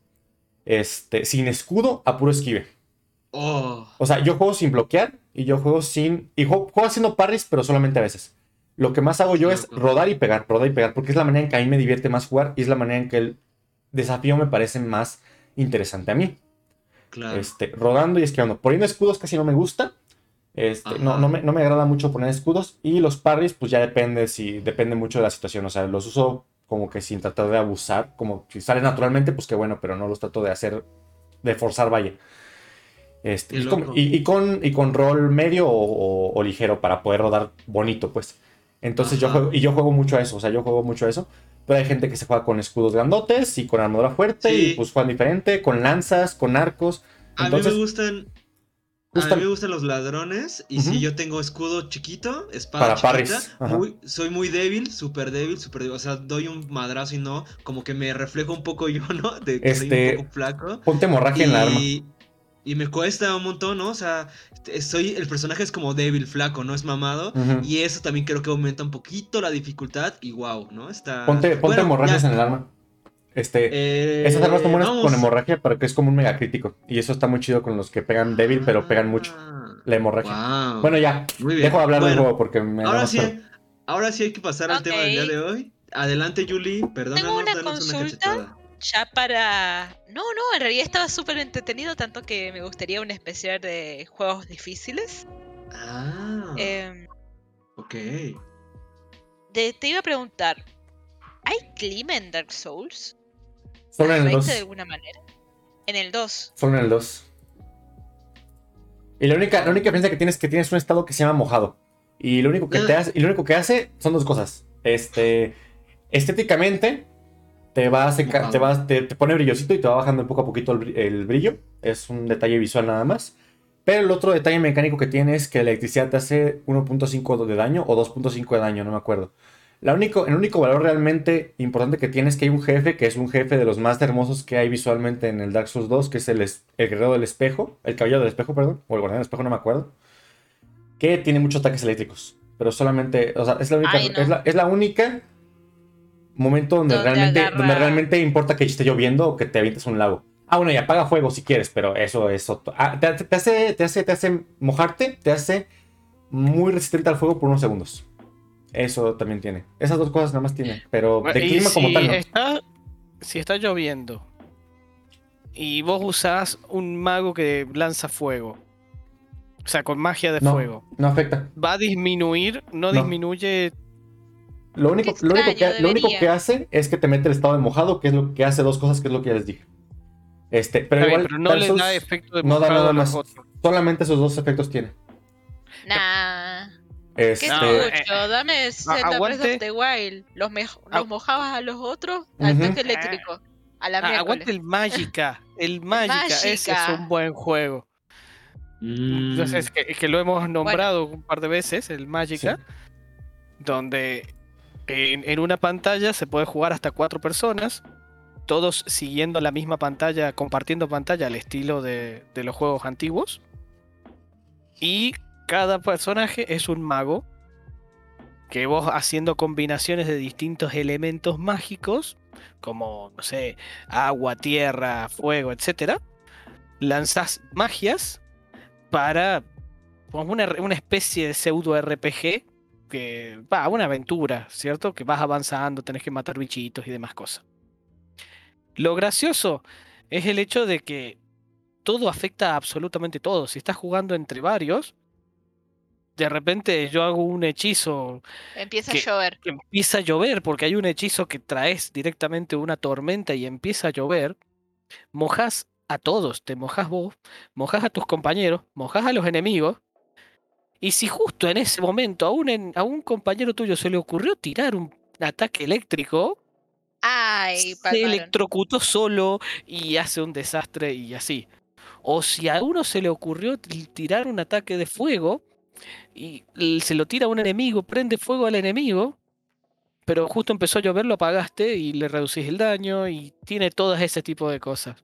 este, sin escudo, a puro esquive. Oh. O sea, yo juego sin bloquear y yo juego sin. Y juego, juego haciendo parries, pero solamente a veces. Lo que más hago yo es rodar y pegar, rodar y pegar, porque es la manera en que a mí me divierte más jugar y es la manera en que el desafío me parece más interesante a mí. Claro. Este, rodando y esquivando. Poniendo escudos casi no me gusta. Este, no, no, me, no me agrada mucho poner escudos. Y los parries, pues ya depende si depende mucho de la situación. O sea, los uso como que sin tratar de abusar. Como si sale naturalmente, pues qué bueno, pero no los trato de hacer, de forzar, vaya. Este, y, con, y- y con, y con rol medio o, o- o ligero para poder rodar bonito, pues. Entonces yo juego, y yo juego mucho a eso, o sea, yo juego mucho a eso. Pero hay gente que se juega con escudos grandotes y con armadura fuerte Sí. y pues juegan diferente, con lanzas, con arcos. a Entonces, mí me gustan. A mí me gustan los ladrones. Y si yo tengo escudo chiquito, espada Para chiquita, muy- soy muy débil, súper débil, súper débil. O sea, doy un madrazo y no. Como que me reflejo un poco yo, ¿no? De que soy Este, un poco flaco. ponte hemorragia en la arma. Y, me cuesta un montón, ¿no? O sea, este, soy, el personaje es como débil, flaco, no es mamado. Y eso también creo que aumenta un poquito la dificultad. Y wow, ¿no? Está. Ponte, ponte Bueno, hemorragias ya. en el arma. Este, Eh, esas armas son buenas vamos. con hemorragia porque es como un mega crítico. Y eso está muy chido con los que pegan débil, pero pegan mucho. Ah, La hemorragia. wow. Bueno, ya, Muy bien. dejo de hablar del Bueno, juego porque me Ahora sí, ahora sí hay que pasar al tema del día de hoy. Adelante, Julie, perdónanos, una danos una consulta. Ya para... No, no, en realidad estaba súper entretenido, tanto que me gustaría un especial de juegos difíciles. Ah, Em, ok. de- te iba a preguntar, ¿hay clima en Dark Souls? Solo en el ¿Afecta 2. de alguna manera? En el 2. Solo en el 2. Y la única, la única diferencia que tienes es que tienes un estado que se llama mojado. Y lo único que te Ah. hace, y lo único que hace son dos cosas. Este, estéticamente te va a te, va- te, te pone brillosito y te va bajando poco a poquito el, bri- el brillo. Es un detalle visual nada más. Pero el otro detalle mecánico que tiene es que la electricidad te hace 1.5 de daño o 2.5 de daño, no me acuerdo. La único, el único valor realmente importante que tiene es que hay un jefe que es un jefe de los más hermosos que hay visualmente en el Dark Souls 2, que es el, el guerrero del espejo, el caballero del espejo, perdón, o el guardián del espejo, no me acuerdo, que tiene muchos ataques eléctricos, pero solamente, o sea, es la única, Ay, no. es la, es la única momento donde, Donde realmente, agarra- donde realmente importa que esté lloviendo o que te avientes a un lago. Ah, bueno, y apaga fuego si quieres, pero eso es otro. Ah, te, te hace, te, hace, te hace mojarte, te hace muy resistente al fuego por unos segundos. Eso también tiene. Esas dos cosas nada más tiene. Pero de Y clima como tal, no. Está, si está lloviendo y vos usás un mago que lanza fuego, o sea, con magia de No, fuego, no afecta. ¿va a disminuir? ¿No, No. disminuye? Lo único, Qué lo, único que, extraño, lo único que hace es que te mete el estado de mojado, que es lo que hace dos cosas, que es lo que ya les dije. Este, pero igual, pero no le da efecto de no da mojado nada más. otros. Solamente esos dos efectos tiene. Nah. ¿Qué Este, No, mucho? eh, Dame Zelda Breath aguante. of the Wild. Los, los mojabas a los otros al Ujú. toque eléctrico. A la Ah, aguante el Magica, el Magica, ese es Magica. un buen juego. Mm, Entonces, que, que lo hemos nombrado un par de veces, el Magica, donde en, una pantalla se puede jugar hasta cuatro personas, todos siguiendo la misma pantalla, compartiendo pantalla al estilo de, los juegos antiguos. Y cada personaje es un mago, que vos haciendo combinaciones de distintos elementos mágicos, como, no sé, agua, tierra, fuego, etcétera, lanzás magias para como una especie de pseudo RPG que va, una aventura, ¿cierto? Que vas avanzando, tenés que matar bichitos y demás cosas. Lo gracioso es el hecho de que todo afecta a absolutamente todo. Si estás jugando entre varios, de repente yo hago un hechizo Empieza que- a llover. que empieza a llover, porque hay un hechizo que traes directamente una tormenta y empieza a llover, mojas a todos, te mojas vos, mojas a tus compañeros, mojas a los enemigos, y si justo en ese momento a un, en- a un compañero tuyo se le ocurrió tirar un ataque eléctrico, Ay, se electrocutó solo y hace un desastre y así. O si a uno se le ocurrió tirar un ataque de fuego y se lo tira a un enemigo, prende fuego al enemigo, pero justo empezó a llover, lo apagaste y le reducís el daño y tiene todo ese tipo de cosas.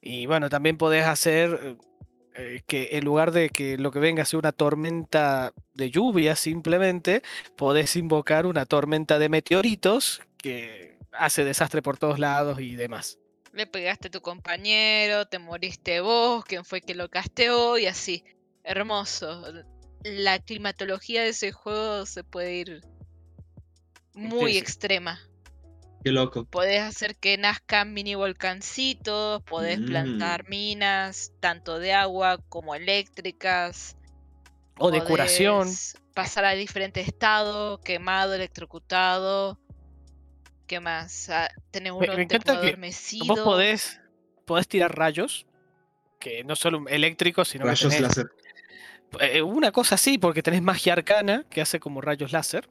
Y bueno, también podés hacer eh, que en lugar de que lo que venga sea una tormenta de lluvia simplemente, podés invocar una tormenta de meteoritos que hace desastre por todos lados y demás. Le pegaste a tu compañero, te moriste vos, quién fue que lo casteó y así. Hermoso. La climatología de ese juego se puede ir muy sí. extrema. Qué loco. Podés hacer que nazcan mini volcancitos, podés plantar Mm. minas, tanto de agua como eléctricas. O de curación. podés Pasar a diferentes estados, quemado, electrocutado. ¿Qué más? Ah, tenés Me- uno me tipo encanta que adormecido. Vos podés, podés tirar rayos, que no solo eléctricos, sino que Rayos tenés, láser. eh, una cosa así, porque tenés magia arcana que hace como rayos láser.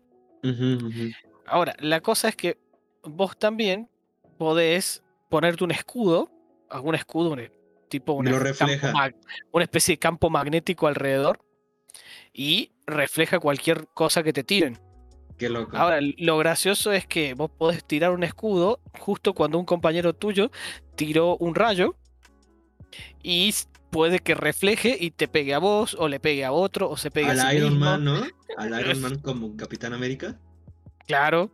Ahora, la cosa es que vos también podés ponerte un escudo, algún escudo, un- tipo Me una, campo una especie de campo magnético alrededor y refleja cualquier cosa que te tiren. Qué loco. Ahora, lo gracioso es que vos podés tirar un escudo justo cuando un compañero tuyo tiró un rayo y puede que refleje y te pegue a vos o le pegue a otro o se pegue a Al sí Iron mismo. Man, ¿no? Al Iron Man como Capitán América. Claro.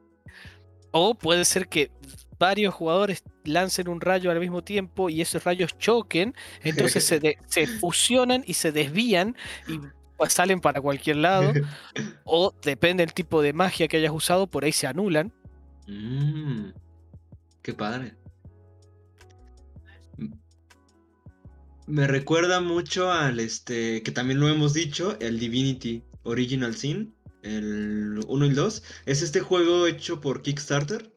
O puede ser que varios jugadores lancen un rayo al mismo tiempo y esos rayos choquen, entonces se, de- se fusionan y se desvían y salen para cualquier lado. O depende del tipo de magia que hayas usado, por ahí se anulan. Mm, qué padre. M- Me recuerda mucho al este, que también lo hemos dicho, el Divinity Original Sin, el 1 y el 2. Es este juego hecho por Kickstarter.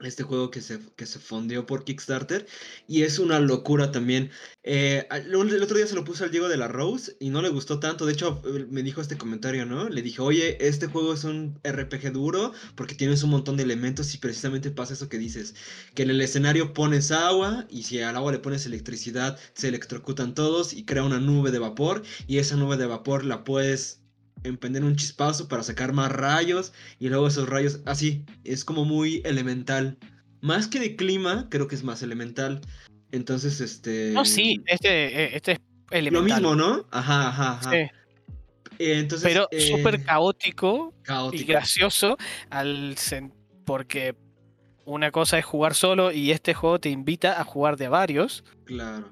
Este juego que se, que se por Kickstarter. Y es una locura también. Eh, el otro día se lo puse al Diego de la Rose y no le gustó tanto. De hecho, eh, me dijo este comentario, ¿no? Le dije, oye, este juego es un RPG duro porque tienes un montón de elementos y precisamente pasa eso que dices. Que en el escenario pones agua y si al agua le pones electricidad, se electrocutan todos y crea una nube de vapor. Y esa nube de vapor la puedes emprender un chispazo para sacar más rayos y luego esos rayos así, es como muy elemental. Más que de clima, creo que es más elemental. Entonces, este... No, sí, este, eh, este es elemental. Lo mismo, ¿no? Ajá, ajá, ajá. Sí. Eh, entonces, Pero eh, súper caótico y gracioso al porque una cosa es jugar solo y este juego te invita a jugar de a varios Claro.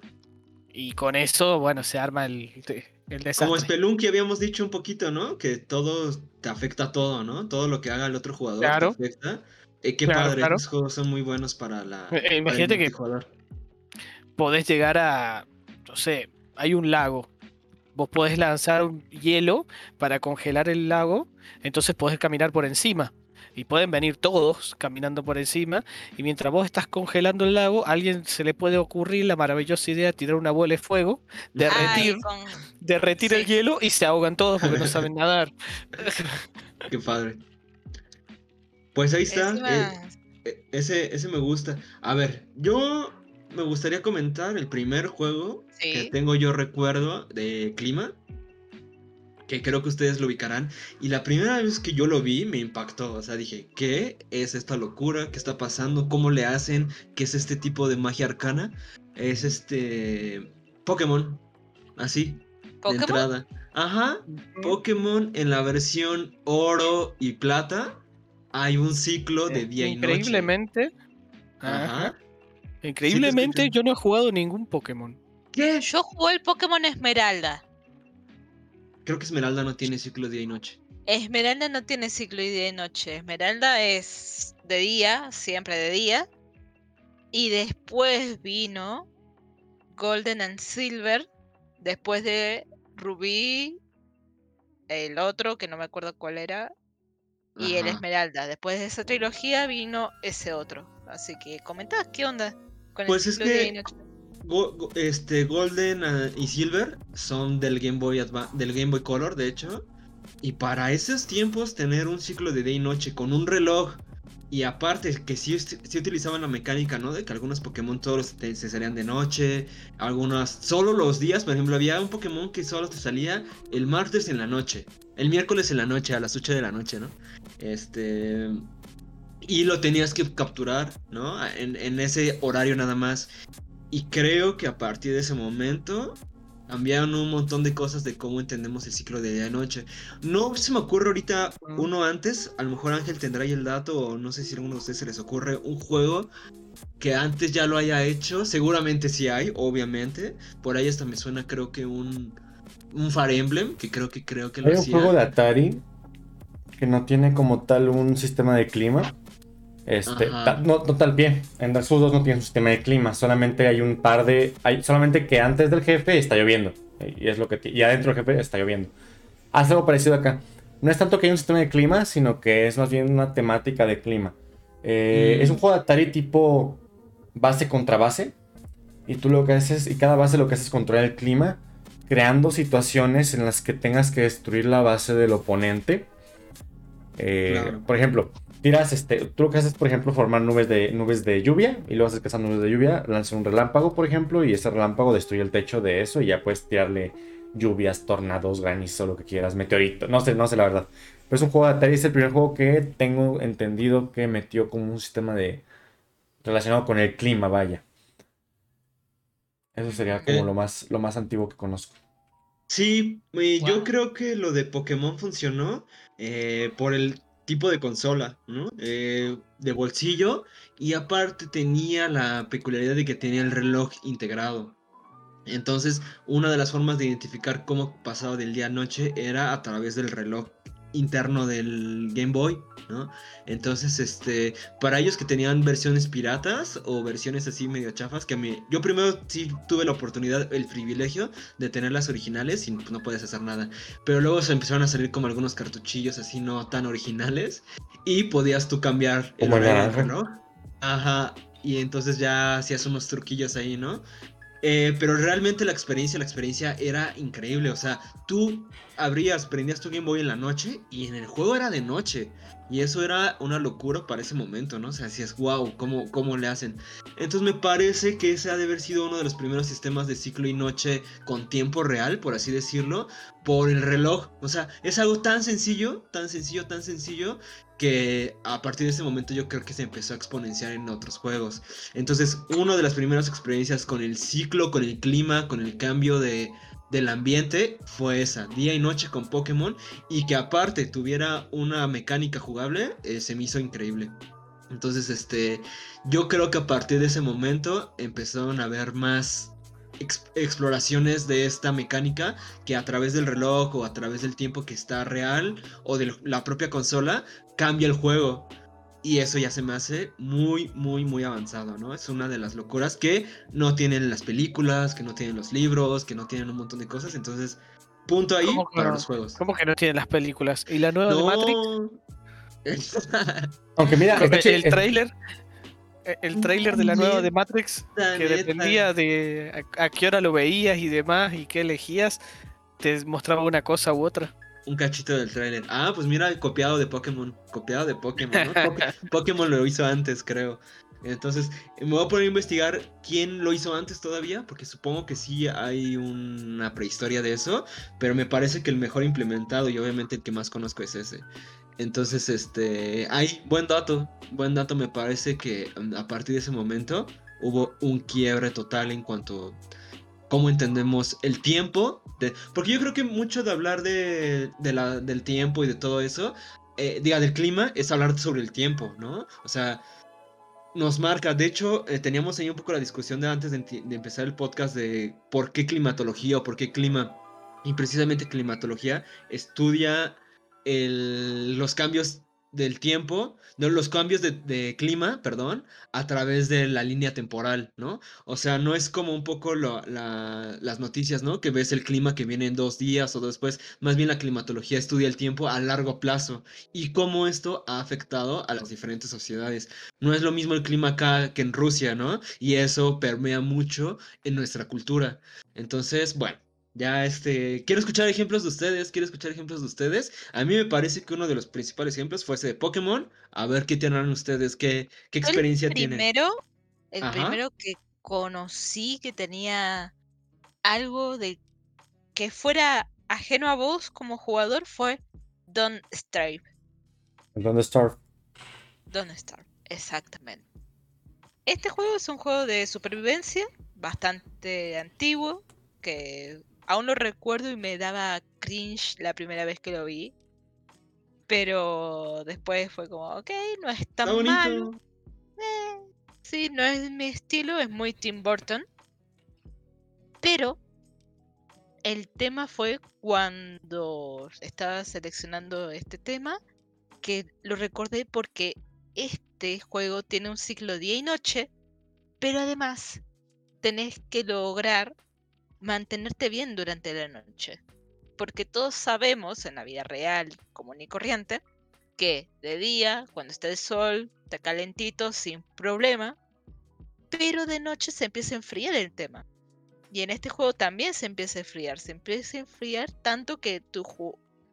y con eso, bueno, se arma el, el desastre. Como Spelunky habíamos dicho un poquito, ¿no? Que todo te afecta a todo, ¿no? Todo lo que haga el otro jugador Claro. te afecta. Eh, qué Claro, padre, claro. los juegos son muy buenos para la. Eh, para el imagínate que- podés llegar a, no sé, hay un lago. Vos podés lanzar un hielo para congelar el lago, entonces podés caminar por encima. Y pueden venir todos caminando por encima. Y mientras vos estás congelando el lago, a alguien se le puede ocurrir la maravillosa idea de tirar una bola de fuego, derretir, Ay, con- derretir el hielo y se ahogan todos porque no saben nadar. Qué padre. Pues ahí está. eh, eh, ese, ese me gusta. A ver, yo me gustaría comentar el primer juego que tengo yo recuerdo de clima. Que creo que ustedes lo ubicarán. Y la primera vez que yo lo vi me impactó. O sea, dije, ¿qué es esta locura? ¿Qué está pasando? ¿Cómo le hacen? ¿Qué es este tipo de magia arcana? Es este. Pokémon. Así, de entrada. Ajá. Pokémon en la versión oro y plata. Hay un ciclo de día y noche. Increíblemente. Ajá. Increíblemente, yo no he jugado ningún Pokémon. ¿Qué? Yo jugué el Pokémon Esmeralda. Creo que Esmeralda no tiene ciclo día y noche. Esmeralda no tiene ciclo y día y noche. Esmeralda es de día, siempre de día. Y después vino Golden and Silver. Después de Rubí, el otro, que no me acuerdo cuál era. Y el. Esmeralda. Después de esa trilogía vino ese otro. Así que comentás, ¿qué onda? Con Pues es ciclo de día que- y noche? Este, Golden ah, y Silver son del Game Boy Adva- del Game Boy Color, de hecho. Y para esos tiempos, tener un ciclo de día y noche con un reloj. Y aparte, que sí, utilizaban la mecánica, ¿no? De que algunos Pokémon todos se salían de noche. Algunos solo los días. Por ejemplo, había un Pokémon que solo te salía el martes en la noche. El miércoles en la noche, a las 8 de la noche, ¿no? Este. Y lo tenías que capturar, ¿no? En ese horario nada más. Y creo que a partir de ese momento cambiaron un montón de cosas de cómo entendemos el ciclo de día y noche. No se me ocurre ahorita uno antes, a lo mejor Ángel tendrá ahí el dato o no sé si a alguno de ustedes se les ocurre un juego que antes ya lo haya hecho, seguramente sí hay, obviamente. Por ahí hasta me suena creo que un un Fire Emblem, que creo que creo que lo Hay un hacía. juego de Atari que no tiene como tal un sistema de clima. Este, ta- no, no tal pie. En Dark Souls 2 no tiene un sistema de clima. Solamente hay un par de. Hay, solamente que antes del jefe está lloviendo. Y es lo que y adentro del jefe está lloviendo. Hace algo parecido acá. No es tanto que hay un sistema de clima, sino que es más bien una temática de clima. Eh, Mm. Es un juego de Atari tipo base contra base. Y tú lo que haces, y cada base lo que haces es controlar el clima, creando situaciones en las que tengas que destruir la base del oponente. Eh, Claro. Por ejemplo, tiras este. Tú lo que haces, por ejemplo, formar nubes de, nubes de lluvia. Y luego haces que esas nubes de lluvia lanzan un relámpago, por ejemplo. Y ese relámpago destruye el techo de eso. Y ya puedes tirarle lluvias, tornados, granizo, lo que quieras, meteorito. No sé, no sé la verdad. Pero es un juego de Atari. Es el primer juego que tengo entendido que metió como un sistema de. relacionado con el clima, vaya. Eso sería como lo más, lo más antiguo que conozco. Sí, eh, yo creo que lo de Pokémon funcionó eh, por el tipo de consola, ¿no? Eh, de bolsillo y aparte tenía la peculiaridad de que tenía el reloj integrado. Entonces, una de las formas de identificar cómo pasaba del día a noche era a través del reloj interno del Game Boy, ¿no? Entonces, este, para ellos que tenían versiones piratas o versiones así medio chafas, que a mí, yo primero sí tuve la oportunidad, el privilegio de tener las originales y no puedes hacer nada. Pero luego se empezaron a salir como algunos cartuchillos así no tan originales y podías tú cambiar el horario reloj. Ajá, y entonces ya hacías unos truquillos ahí, ¿no? Eh, pero realmente la experiencia, la experiencia era increíble. O sea, tú abrías, prendías tu Game Boy en la noche y en el juego era de noche. Y eso era una locura para ese momento, ¿no? O sea, decías, wow, ¿cómo, ¿cómo le hacen? Entonces me parece que ese ha de haber sido uno de los primeros sistemas de ciclo y noche con tiempo real, por así decirlo, por el reloj. O sea, es algo tan sencillo, tan sencillo, tan sencillo, que a partir de ese momento yo creo que se empezó a exponenciar en otros juegos. Entonces, una de las primeras experiencias con el ciclo, con el clima, con el cambio de, del ambiente fue esa, día y noche con Pokémon y que aparte tuviera una mecánica jugable, eh, se me hizo increíble. Entonces, este, yo creo que a partir de ese momento empezaron a haber más exploraciones de esta mecánica que a través del reloj o a través del tiempo que está real o de la propia consola cambia el juego. Y eso ya se me hace muy, muy, muy avanzado, ¿no? Es una de las locuras que no tienen las películas, que no tienen los libros, que no tienen un montón de cosas. Entonces, punto ahí para los juegos. ¿Cómo que no tienen las películas? ¿Y la nueva de Matrix? Aunque mira, el, el trailer. El trailer de la nueva de Matrix, que dependía de a, a qué hora lo veías y demás y qué elegías, te mostraba una cosa u otra un cachito del trailer. Ah, pues mira, copiado de Pokémon. Copiado de Pokémon, ¿no? Pokémon lo hizo antes, creo. Entonces, me voy a poner a investigar quién lo hizo antes todavía, porque supongo que sí hay una prehistoria de eso, pero me parece que el mejor implementado y obviamente el que más conozco es ese. Entonces, este, hay buen dato, buen dato me parece que mm, a partir de ese momento hubo un quiebre total en cuanto cómo entendemos el tiempo. porque yo creo que mucho de hablar de, la, del tiempo y de todo eso, eh, diga, del clima, es hablar sobre el tiempo, ¿no? O sea, nos marca. De hecho, eh, teníamos ahí un poco la discusión de antes de, empezar el podcast de por qué climatología o por qué clima. Y precisamente climatología estudia los cambios del tiempo, no, los cambios de, clima, perdón, a través de la línea temporal, ¿no? O sea, no es como un poco las noticias, ¿no? Que ves el clima que viene en dos días o después, más bien la climatología estudia el tiempo a largo plazo y cómo esto ha afectado a las diferentes sociedades. No es lo mismo el clima acá que en Rusia, ¿no? Y eso permea mucho en nuestra cultura. Entonces, bueno. Ya, este, quiero escuchar ejemplos de ustedes, quiero escuchar ejemplos de ustedes. A mí me parece que uno de los principales ejemplos fue ese de Pokémon. A ver qué tienen ustedes, qué, qué experiencia el primero, El primero que conocí que tenía algo de que fuera ajeno a vos como jugador fue Don't Starve. Don't Starve. Don't Starve, exactamente. Este juego es un juego de supervivencia bastante antiguo que aún lo recuerdo y me daba cringe la primera vez que lo vi. Pero después fue como, ok, no es tan malo. Eh, sí, no es mi estilo, es muy Tim Burton. Pero el tema fue cuando estaba seleccionando este tema, que lo recordé porque este juego tiene un ciclo día y noche, pero además tenés que lograr mantenerte bien durante la noche. Porque todos sabemos en la vida real, común y corriente, que de día, cuando está el sol, está calentito, sin problema, pero de noche se empieza a enfriar el tema. Y en este juego también se empieza a enfriar, se empieza a enfriar tanto que tu,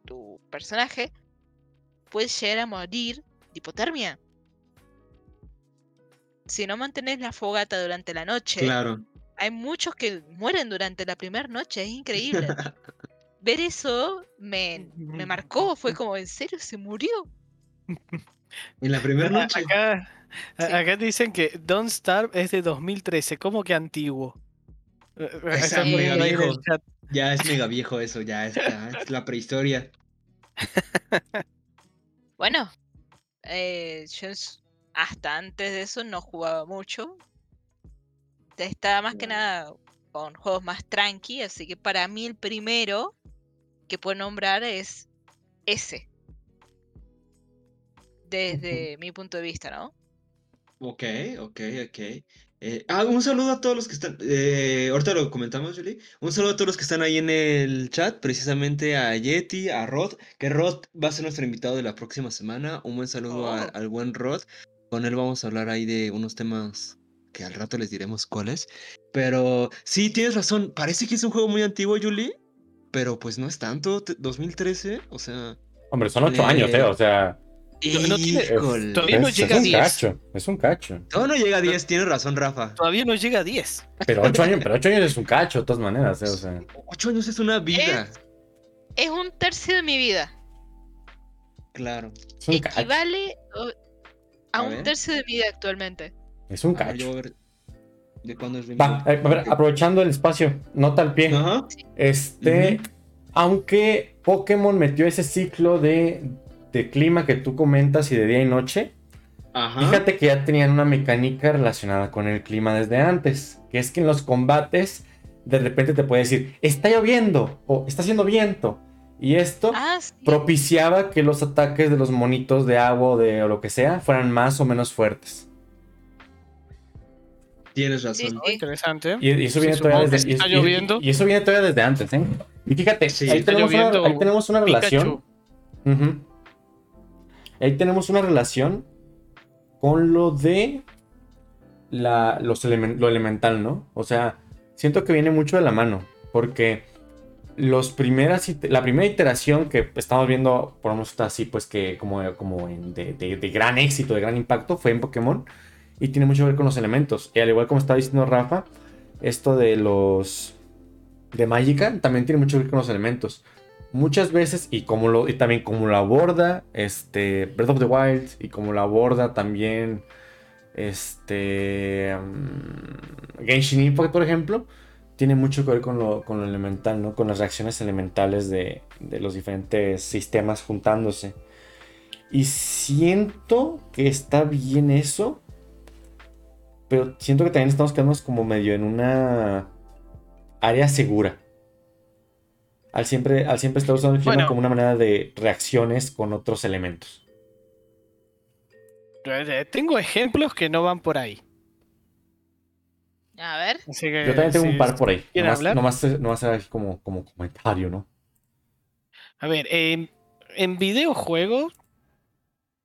tu personaje puede llegar a morir de hipotermia. Si no mantienes la fogata durante la noche, claro hay muchos que mueren durante la primera noche, es increíble. Ver eso me, me marcó, fue como, ¿en serio se murió? En la primera noche. Acá, dicen que Don't Starve es de 2013, ¿cómo que antiguo? Eh, eh, es mega viejo. Ya es mega viejo eso, ya es, la prehistoria. Bueno, eh, yo hasta antes de eso no jugaba mucho, estaba más que nada con juegos más tranqui, así que para mí el primero que puedo nombrar es ese. Desde mi punto de vista, ¿no? Ok, ok, ok. Eh, ah, un saludo a todos los que están. Eh, ahorita lo comentamos, Julie. Un saludo a todos los que están ahí en el chat, precisamente a Yeti, a Rod, que Rod va a ser nuestro invitado de la próxima semana. Un buen saludo oh. al buen Rod. Con él vamos a hablar ahí de unos temas que al rato les diremos cuáles. Pero sí, tienes razón, parece que es un juego muy antiguo, Julie, pero pues no es tanto, 2013, o sea... Hombre, son ocho años, ¿eh? O sea... No tiene- Híjole. todavía no es, llega a es un 10. cacho, es un cacho. No, no llega a 10, tienes razón, Rafa. Todavía no llega a 10. Pero 8 años, pero ocho años es un cacho, de todas maneras, eh, o sea. 8 años es una vida. Es un tercio de mi vida. Claro. Es. Equivale a, A un tercio de mi vida actualmente. Es un A ver, yo cacho. voy a ver de cuándo es Va, eh, a ver, aprovechando el espacio, nota al pie. Ajá. Este, aunque Pokémon metió ese ciclo de, de clima que tú comentas y de día y noche, Ajá. fíjate que ya tenían una mecánica relacionada con el clima desde antes, que es que en los combates de repente te puede decir, está lloviendo o está haciendo viento. Y esto Ah, sí. propiciaba que los ataques de los monitos de agua o de o lo que sea fueran más o menos fuertes. Tienes razón. sí. Interesante. Y, y eso viene todavía desde está y- y- lloviendo. y eso viene todavía desde antes, ¿eh? Y fíjate, Sí, ahí, tenemos una, lloviendo ahí tenemos una relación. Ahí tenemos una relación con lo de la, los elemen- lo elemental, ¿no? O sea, siento que viene mucho de la mano, porque los primeras, la primera iteración que estamos viendo, por ejemplo, está así, pues que como, como en- de, de- de gran éxito, de gran impacto, fue en Pokémon, y tiene mucho que ver con los elementos. Y al igual como estaba diciendo Rafa, esto de los... de Magica también tiene mucho que ver con los elementos. Muchas veces y como lo y también como lo aborda este Breath of the Wild y como lo aborda también este mm, Genshin Impact por ejemplo tiene mucho que ver con lo, con lo elemental no con las reacciones elementales de, de los diferentes sistemas juntándose. Y siento que está bien eso pero siento que también estamos quedándonos como medio en una área segura al siempre, al siempre estar usando el clima Bueno. como una manera de reacciones con otros elementos. Eh, Tengo ejemplos que no van por ahí. A ver. Así que, Yo también tengo si- un par por ahí. ¿quieren Nomás, hablar? nomás, nomás como, como comentario, ¿no? A ver, en, en videojuegos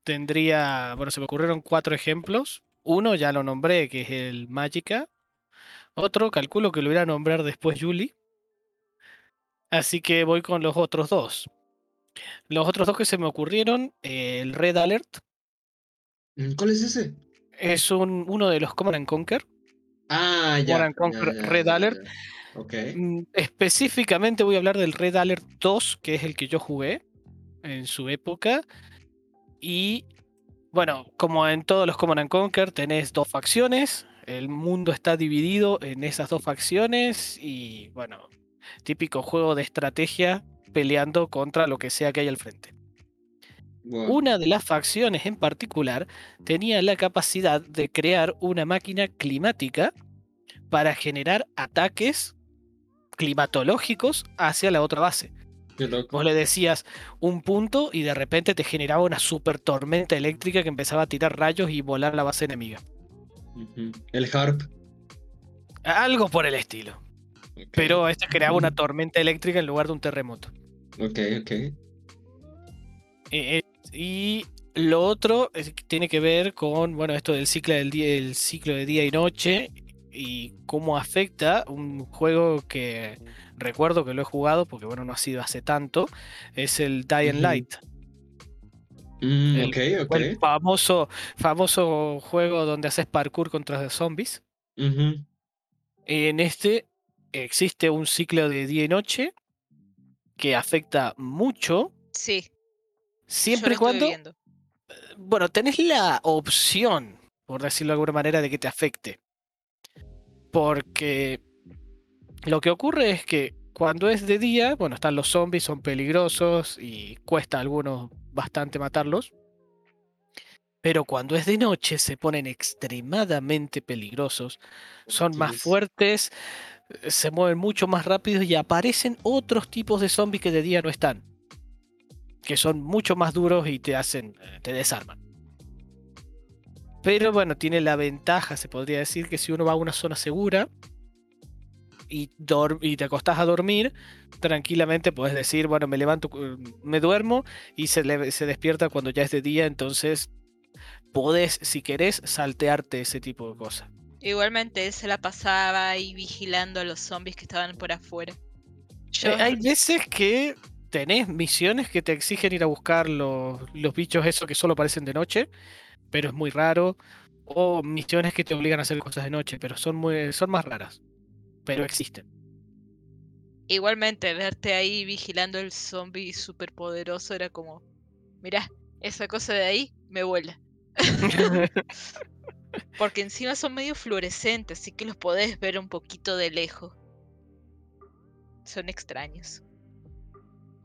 tendría, bueno, se me ocurrieron cuatro ejemplos. Uno ya lo nombré, que es el Magica. Otro, calculo que lo voy a nombrar después Yuli. Así que voy con los otros dos. Los otros dos que se me ocurrieron, eh, el Red Alert, Mm, ¿Cuál es ese? es un, uno de los Command and Conquer. Ah, ya. Command and Conquer ya, ya, Red ya, Alert. ya. Ok. Mm, Específicamente voy a hablar del Red Alert 2, que es el que yo jugué en su época. Y bueno, como en todos los Command and Conquer, tenés dos facciones. El mundo está dividido en esas dos facciones. Y bueno, típico juego de estrategia peleando contra lo que sea que hay al frente. Una de las facciones en particular tenía la capacidad de crear una máquina climática para generar ataques climatológicos hacia la otra base. Vos le decías un punto y de repente te generaba una super tormenta eléctrica que empezaba a tirar rayos y volar la base enemiga. El Harp. Algo por el estilo. Pero este creaba una tormenta eléctrica en lugar de un terremoto. Ok, ok. Eh, eh, y lo otro es tiene que ver con, bueno, esto del ciclo del día, el ciclo de día y noche y cómo afecta un juego que recuerdo que lo he jugado porque bueno, no ha sido hace tanto, es el Dying. Light. Mm, El- famoso, famoso juego donde haces parkour contra zombies. En este existe un ciclo de día y noche que afecta mucho, Sí. yo siempre lo y cuando viendo. bueno, tenés la opción, por decirlo de alguna manera, de que te afecte. Porque lo que ocurre es que cuando es de día, bueno, están los zombies, son peligrosos y cuesta a algunos bastante matarlos. Pero cuando es de noche se ponen extremadamente peligrosos, son más fuertes, se mueven mucho más rápido y aparecen otros tipos de zombies que de día no están que son mucho más duros y te hacen, eh, te desarman. Pero bueno, tiene la ventaja, se podría decir, que si uno va a una zona segura y, te acostás a dormir, tranquilamente puedes decir, bueno, me levanto, eh, me duermo y se, le- se despierta cuando ya es de día, entonces podés, si querés, saltearte ese tipo de cosas. Igualmente él se la pasaba ahí vigilando a los zombies que estaban por afuera. Yo, Eh, hay veces que tenés misiones que te exigen ir a buscar los, los bichos esos que solo aparecen de noche, pero es muy raro. O misiones que te obligan a hacer cosas de noche, pero son, muy, son más raras. Pero existen. Igualmente, verte ahí vigilando el zombie superpoderoso era como, mirá, esa cosa de ahí me vuela. Porque encima son medio fluorescentes, así que los podés ver un poquito de lejos. Son extraños.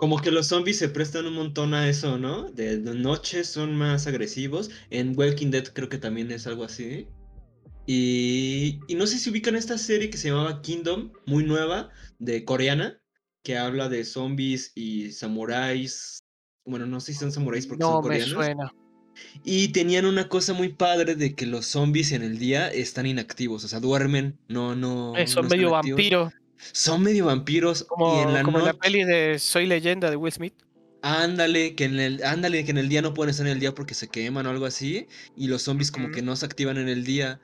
Como que los zombies se prestan un montón a eso, ¿no? De, de noche son más agresivos. En Walking Dead creo que también es algo así. Y, y no sé si ubican esta serie que se llamaba Kingdom, muy nueva, de coreana, que habla de zombies y samuráis. Bueno, no sé si son samuráis porque No son me coreanos. suena. Y tenían una cosa muy padre de que los zombies en el día están inactivos, o sea, duermen, no, no. Eh, son no medio vampiros. Son medio vampiros Como, y en la como en la noche. peli de Soy Leyenda de Will Smith. Ándale, que en el, ándale, que en el día no pueden estar en el día porque se queman o algo así. Y los zombies como que no se activan en el día.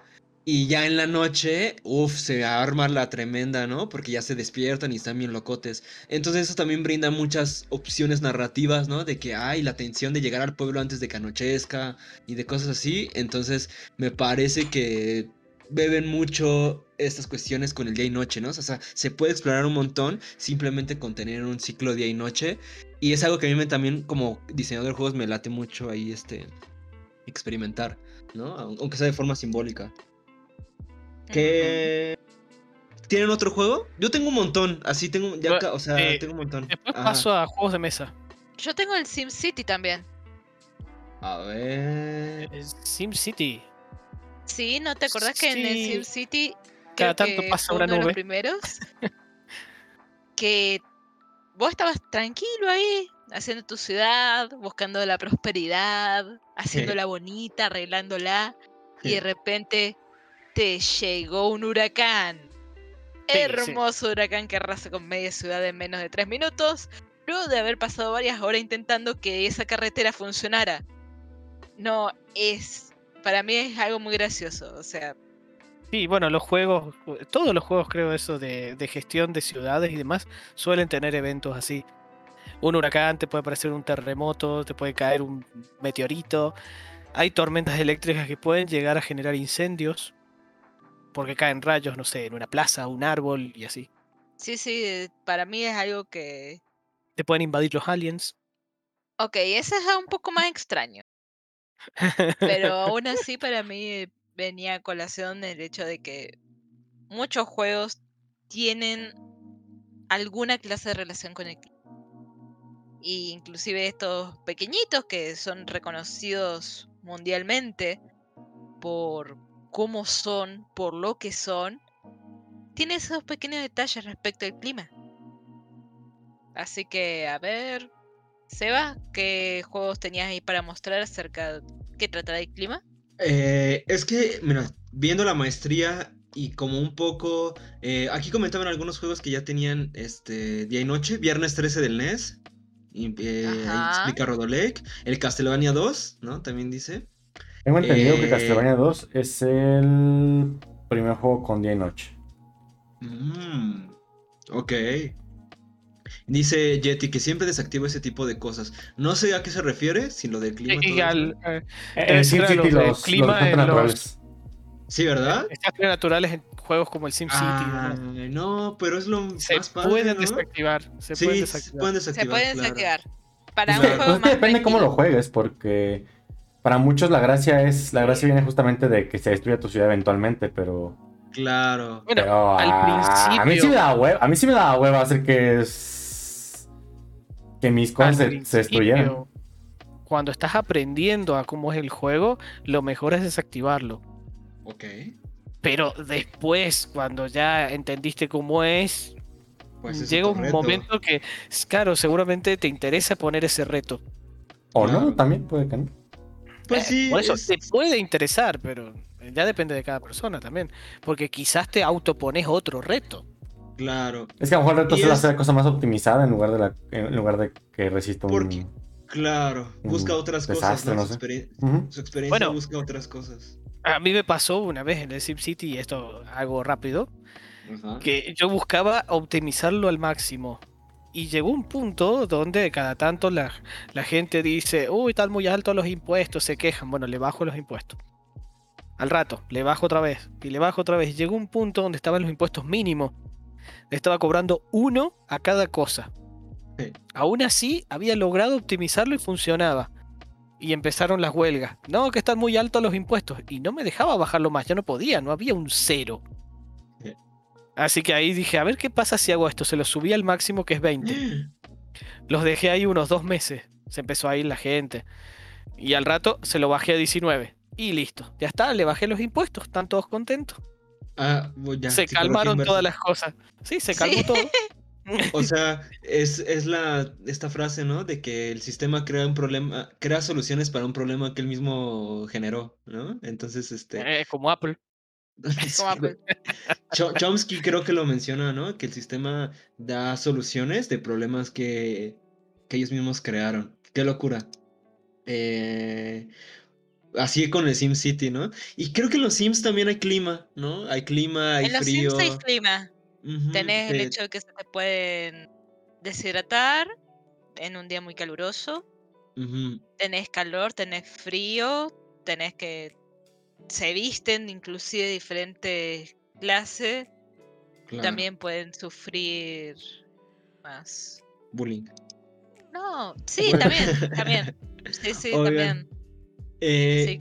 Y ya en la noche, uff, se arma la tremenda, ¿no? Porque ya se despiertan y están bien locotes. Entonces eso también brinda muchas opciones narrativas, ¿no? De que hay la tensión de llegar al pueblo antes de que anochezca y de cosas así. Entonces me parece que beben mucho estas cuestiones con el día y noche, ¿no? O sea, se puede explorar un montón simplemente con tener un ciclo día y noche. Y es algo que a mí me, también como diseñador de juegos me late mucho ahí este experimentar, ¿no? Aun- Aunque sea de forma simbólica. ¿Qué tienen otro juego? Yo tengo un montón, así tengo ya, o sea, eh, tengo un montón. Después Ajá. paso a juegos de mesa. Yo tengo el SimCity también. A ver. SimCity. Sí, ¿no te acordás que en el Sí. SimCity Cada tanto que pasa una uno de los nube. primeros? que vos estabas tranquilo ahí, haciendo tu ciudad, buscando la prosperidad, haciéndola bonita, arreglándola, y de repente te llegó un huracán. Sí, sí. Hermoso huracán que arrasa con media ciudad en menos de tres minutos, luego de haber pasado varias horas intentando que esa carretera funcionara. No, es. Para mí es algo muy gracioso. O sea, Sí, bueno, los juegos, todos los juegos creo eso de, de gestión de ciudades y demás, suelen tener eventos así. Un huracán, te puede aparecer un terremoto, te puede caer un meteorito. Hay tormentas eléctricas que pueden llegar a generar incendios, porque caen rayos, no sé, en una plaza, un árbol y así. sí, sí, para mí es algo que. Te pueden invadir los aliens. Ok, ese es un poco más extraño. Pero aún así, para mí venía a colación el hecho de que muchos juegos tienen alguna clase de relación con el clima. Y inclusive estos pequeñitos que son reconocidos mundialmente por cómo son, por lo que son, tienen esos pequeños detalles respecto al clima. Así que, a ver, Seba, ¿qué juegos tenías ahí para mostrar acerca de qué trata del clima? Eh, es que, mira, viendo la maestría y como un poco. eh, aquí comentaban algunos juegos que ya tenían este día y noche. Viernes 13 del NES. Y, eh, ahí explica Rodolec. El Castlevania 2, ¿no? También dice. Tengo entendido que Eh, Castlevania 2 es el primer juego con día y noche. Mm, ok. Dice Yeti que siempre desactiva ese tipo de cosas. No sé a qué se refiere, si lo del clima. Y eso. al- eh, Eh, a SimCity los de los, los clima los-. Sí, ¿verdad? desastres naturales en juegos como el SimCity. y Ah, no, pero es lo se más padre, pueden ¿no? desactivar. Se sí, pueden se desactivar. pueden Se desactivar. pueden claro. desactivar. Para Claro. un Pues juego es que más depende cómo lo juegues, porque para muchos la gracia es, la gracia viene justamente de que se destruya tu ciudad eventualmente, pero, Claro. Bueno, pero al ah, a mí sí principio- me da hueva, a mí sí me da hueva hacer que es- que mis cosas al se, se destruyeran. Cuando estás aprendiendo a cómo es el juego, lo mejor es desactivarlo. Ok. Pero después, cuando ya entendiste cómo es, Pues es llega un reto. momento que, claro, seguramente te interesa poner ese reto. O no, también puede que no. Pues Eh, sí. Por eso es- te puede interesar, pero ya depende de cada persona también. Porque quizás te autopones otro reto. Claro. Es que a lo mejor el reto Y es es- hacer la cosa más optimizada en lugar de, la, en lugar de que resista un... Porque- Claro. Busca un otras cosas, desastre, ¿no? no Su, sé. experien- Ujú. su experiencia Bueno. busca otras cosas. A mí me pasó una vez en el SimCity, y esto hago rápido, que yo buscaba optimizarlo al máximo. Y llegó un punto donde cada tanto la, la gente dice, uy, están muy altos los impuestos, se quejan. Bueno, le bajo los impuestos. Al rato, le bajo otra vez y le bajo otra vez. Llegó un punto donde estaban los impuestos mínimos. Le estaba cobrando uno a cada cosa. Sí. Aún así, había logrado optimizarlo y funcionaba. Y empezaron las huelgas. No, que están muy altos los impuestos. Y no me dejaba bajarlo más, ya no podía, no había un cero. Sí. Así que ahí dije, a ver qué pasa si hago esto. Se lo subí al máximo que es 20. Los dejé ahí unos dos meses. Se empezó a ir la gente. Y al rato se lo bajé a 19. Y listo. Ya está, le bajé los impuestos. Están todos contentos. Ah, bueno, ya, se calmaron inversa. todas las cosas. Sí, se calmó Sí. todo. O sea, es, es la esta frase, ¿no? De que el sistema crea un problema, crea soluciones para un problema que él mismo generó, ¿no? Entonces, este. Eh, como Apple. Como Apple. Cho- Chomsky creo que lo menciona, ¿no? Que el sistema da soluciones de problemas que, que ellos mismos crearon. Qué locura. Eh, así con el SimCity, ¿no? Y creo que en los Sims también hay clima, ¿no? Hay clima, hay En los frío. Sims hay clima. Tenés el te- hecho de que se te pueden deshidratar en un día muy caluroso. Tenés calor, tenés frío, tenés que se visten inclusive diferentes clases. claro, También pueden sufrir más. bullying. No, sí, Bueno. también, también. Sí, sí, Oigan, también. Eh.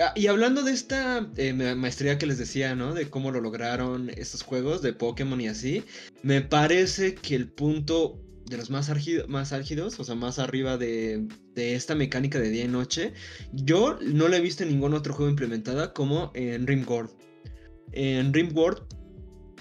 Ah, Y hablando de esta eh, ma- maestría que les decía, ¿no? De cómo lo lograron estos juegos de Pokémon y así, me parece que el punto de los más, argi- más álgidos, o sea, más arriba de, de esta mecánica de día y noche, yo no la he visto en ningún otro juego implementada como en Rimworld. En Rimworld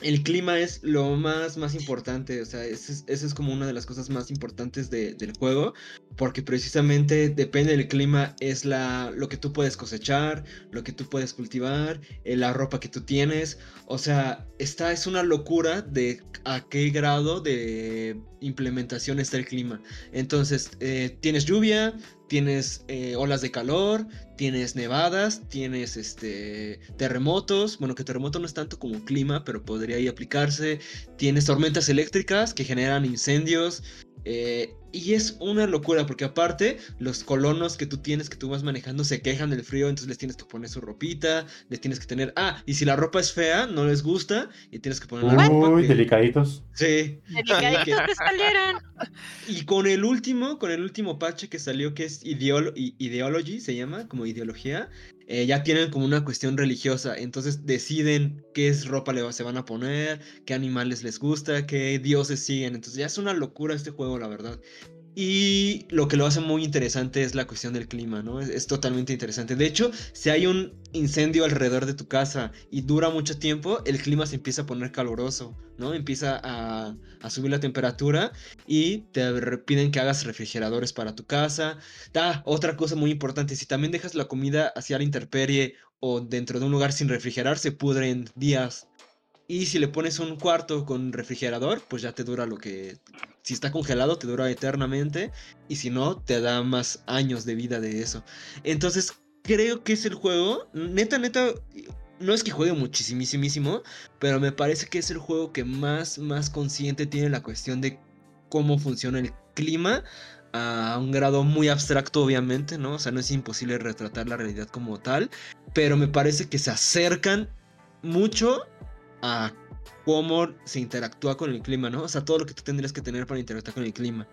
el clima es lo más, más importante, o sea, esa es, es como una de las cosas más importantes de- del juego, porque precisamente depende del clima, es la, lo que tú puedes cosechar, lo que tú puedes cultivar, eh, la ropa que tú tienes, o sea, esta es una locura de a qué grado de implementación está el clima. Entonces, eh, tienes lluvia, tienes eh, olas de calor, tienes nevadas, tienes este terremotos, bueno que terremoto no es tanto como clima, pero podría ahí aplicarse, tienes tormentas eléctricas que generan incendios, eh, y es una locura porque aparte los colonos que tú tienes, que tú vas manejando, se quejan del frío, entonces les tienes que poner su ropita, les tienes que tener, ah, y si la ropa es fea, no les gusta, y tienes que poner la ropa Uy, que- delicaditos. Sí, Delicaditos que salieron. y con el último, con el último patch que salió, que es Ideolo- Ideology, se llama, como ideología, eh, ya tienen como una cuestión religiosa. Entonces deciden qué es ropa le, se van a poner, qué animales les gusta, qué dioses siguen. Entonces ya es una locura este juego, la verdad. Y lo que lo hace muy interesante es la cuestión del clima, ¿no? Es, totalmente interesante. De hecho, si hay un incendio alrededor de tu casa y dura mucho tiempo, el clima se empieza a poner caluroso, ¿no? Empieza a, subir la temperatura y te piden que hagas refrigeradores para tu casa. Ah, otra cosa muy importante, si también dejas la comida hacia la intemperie o dentro de un lugar sin refrigerar, se pudre en días. Y si le pones un cuarto con refrigerador, pues ya te dura lo que... Si está congelado, te dura eternamente. Y si no, te da más años de vida de eso. Entonces, creo que es el juego... Neta, neta... No es que juegue muchísimísimo, pero me parece que es el juego que más, más consciente tiene la cuestión de cómo funciona el clima a un grado muy abstracto, obviamente, ¿no? O sea, no es imposible retratar la realidad como tal, pero me parece que se acercan mucho a cómo se interactúa con el clima, ¿no? O sea, todo lo que tú tendrías que tener para interactuar con el clima.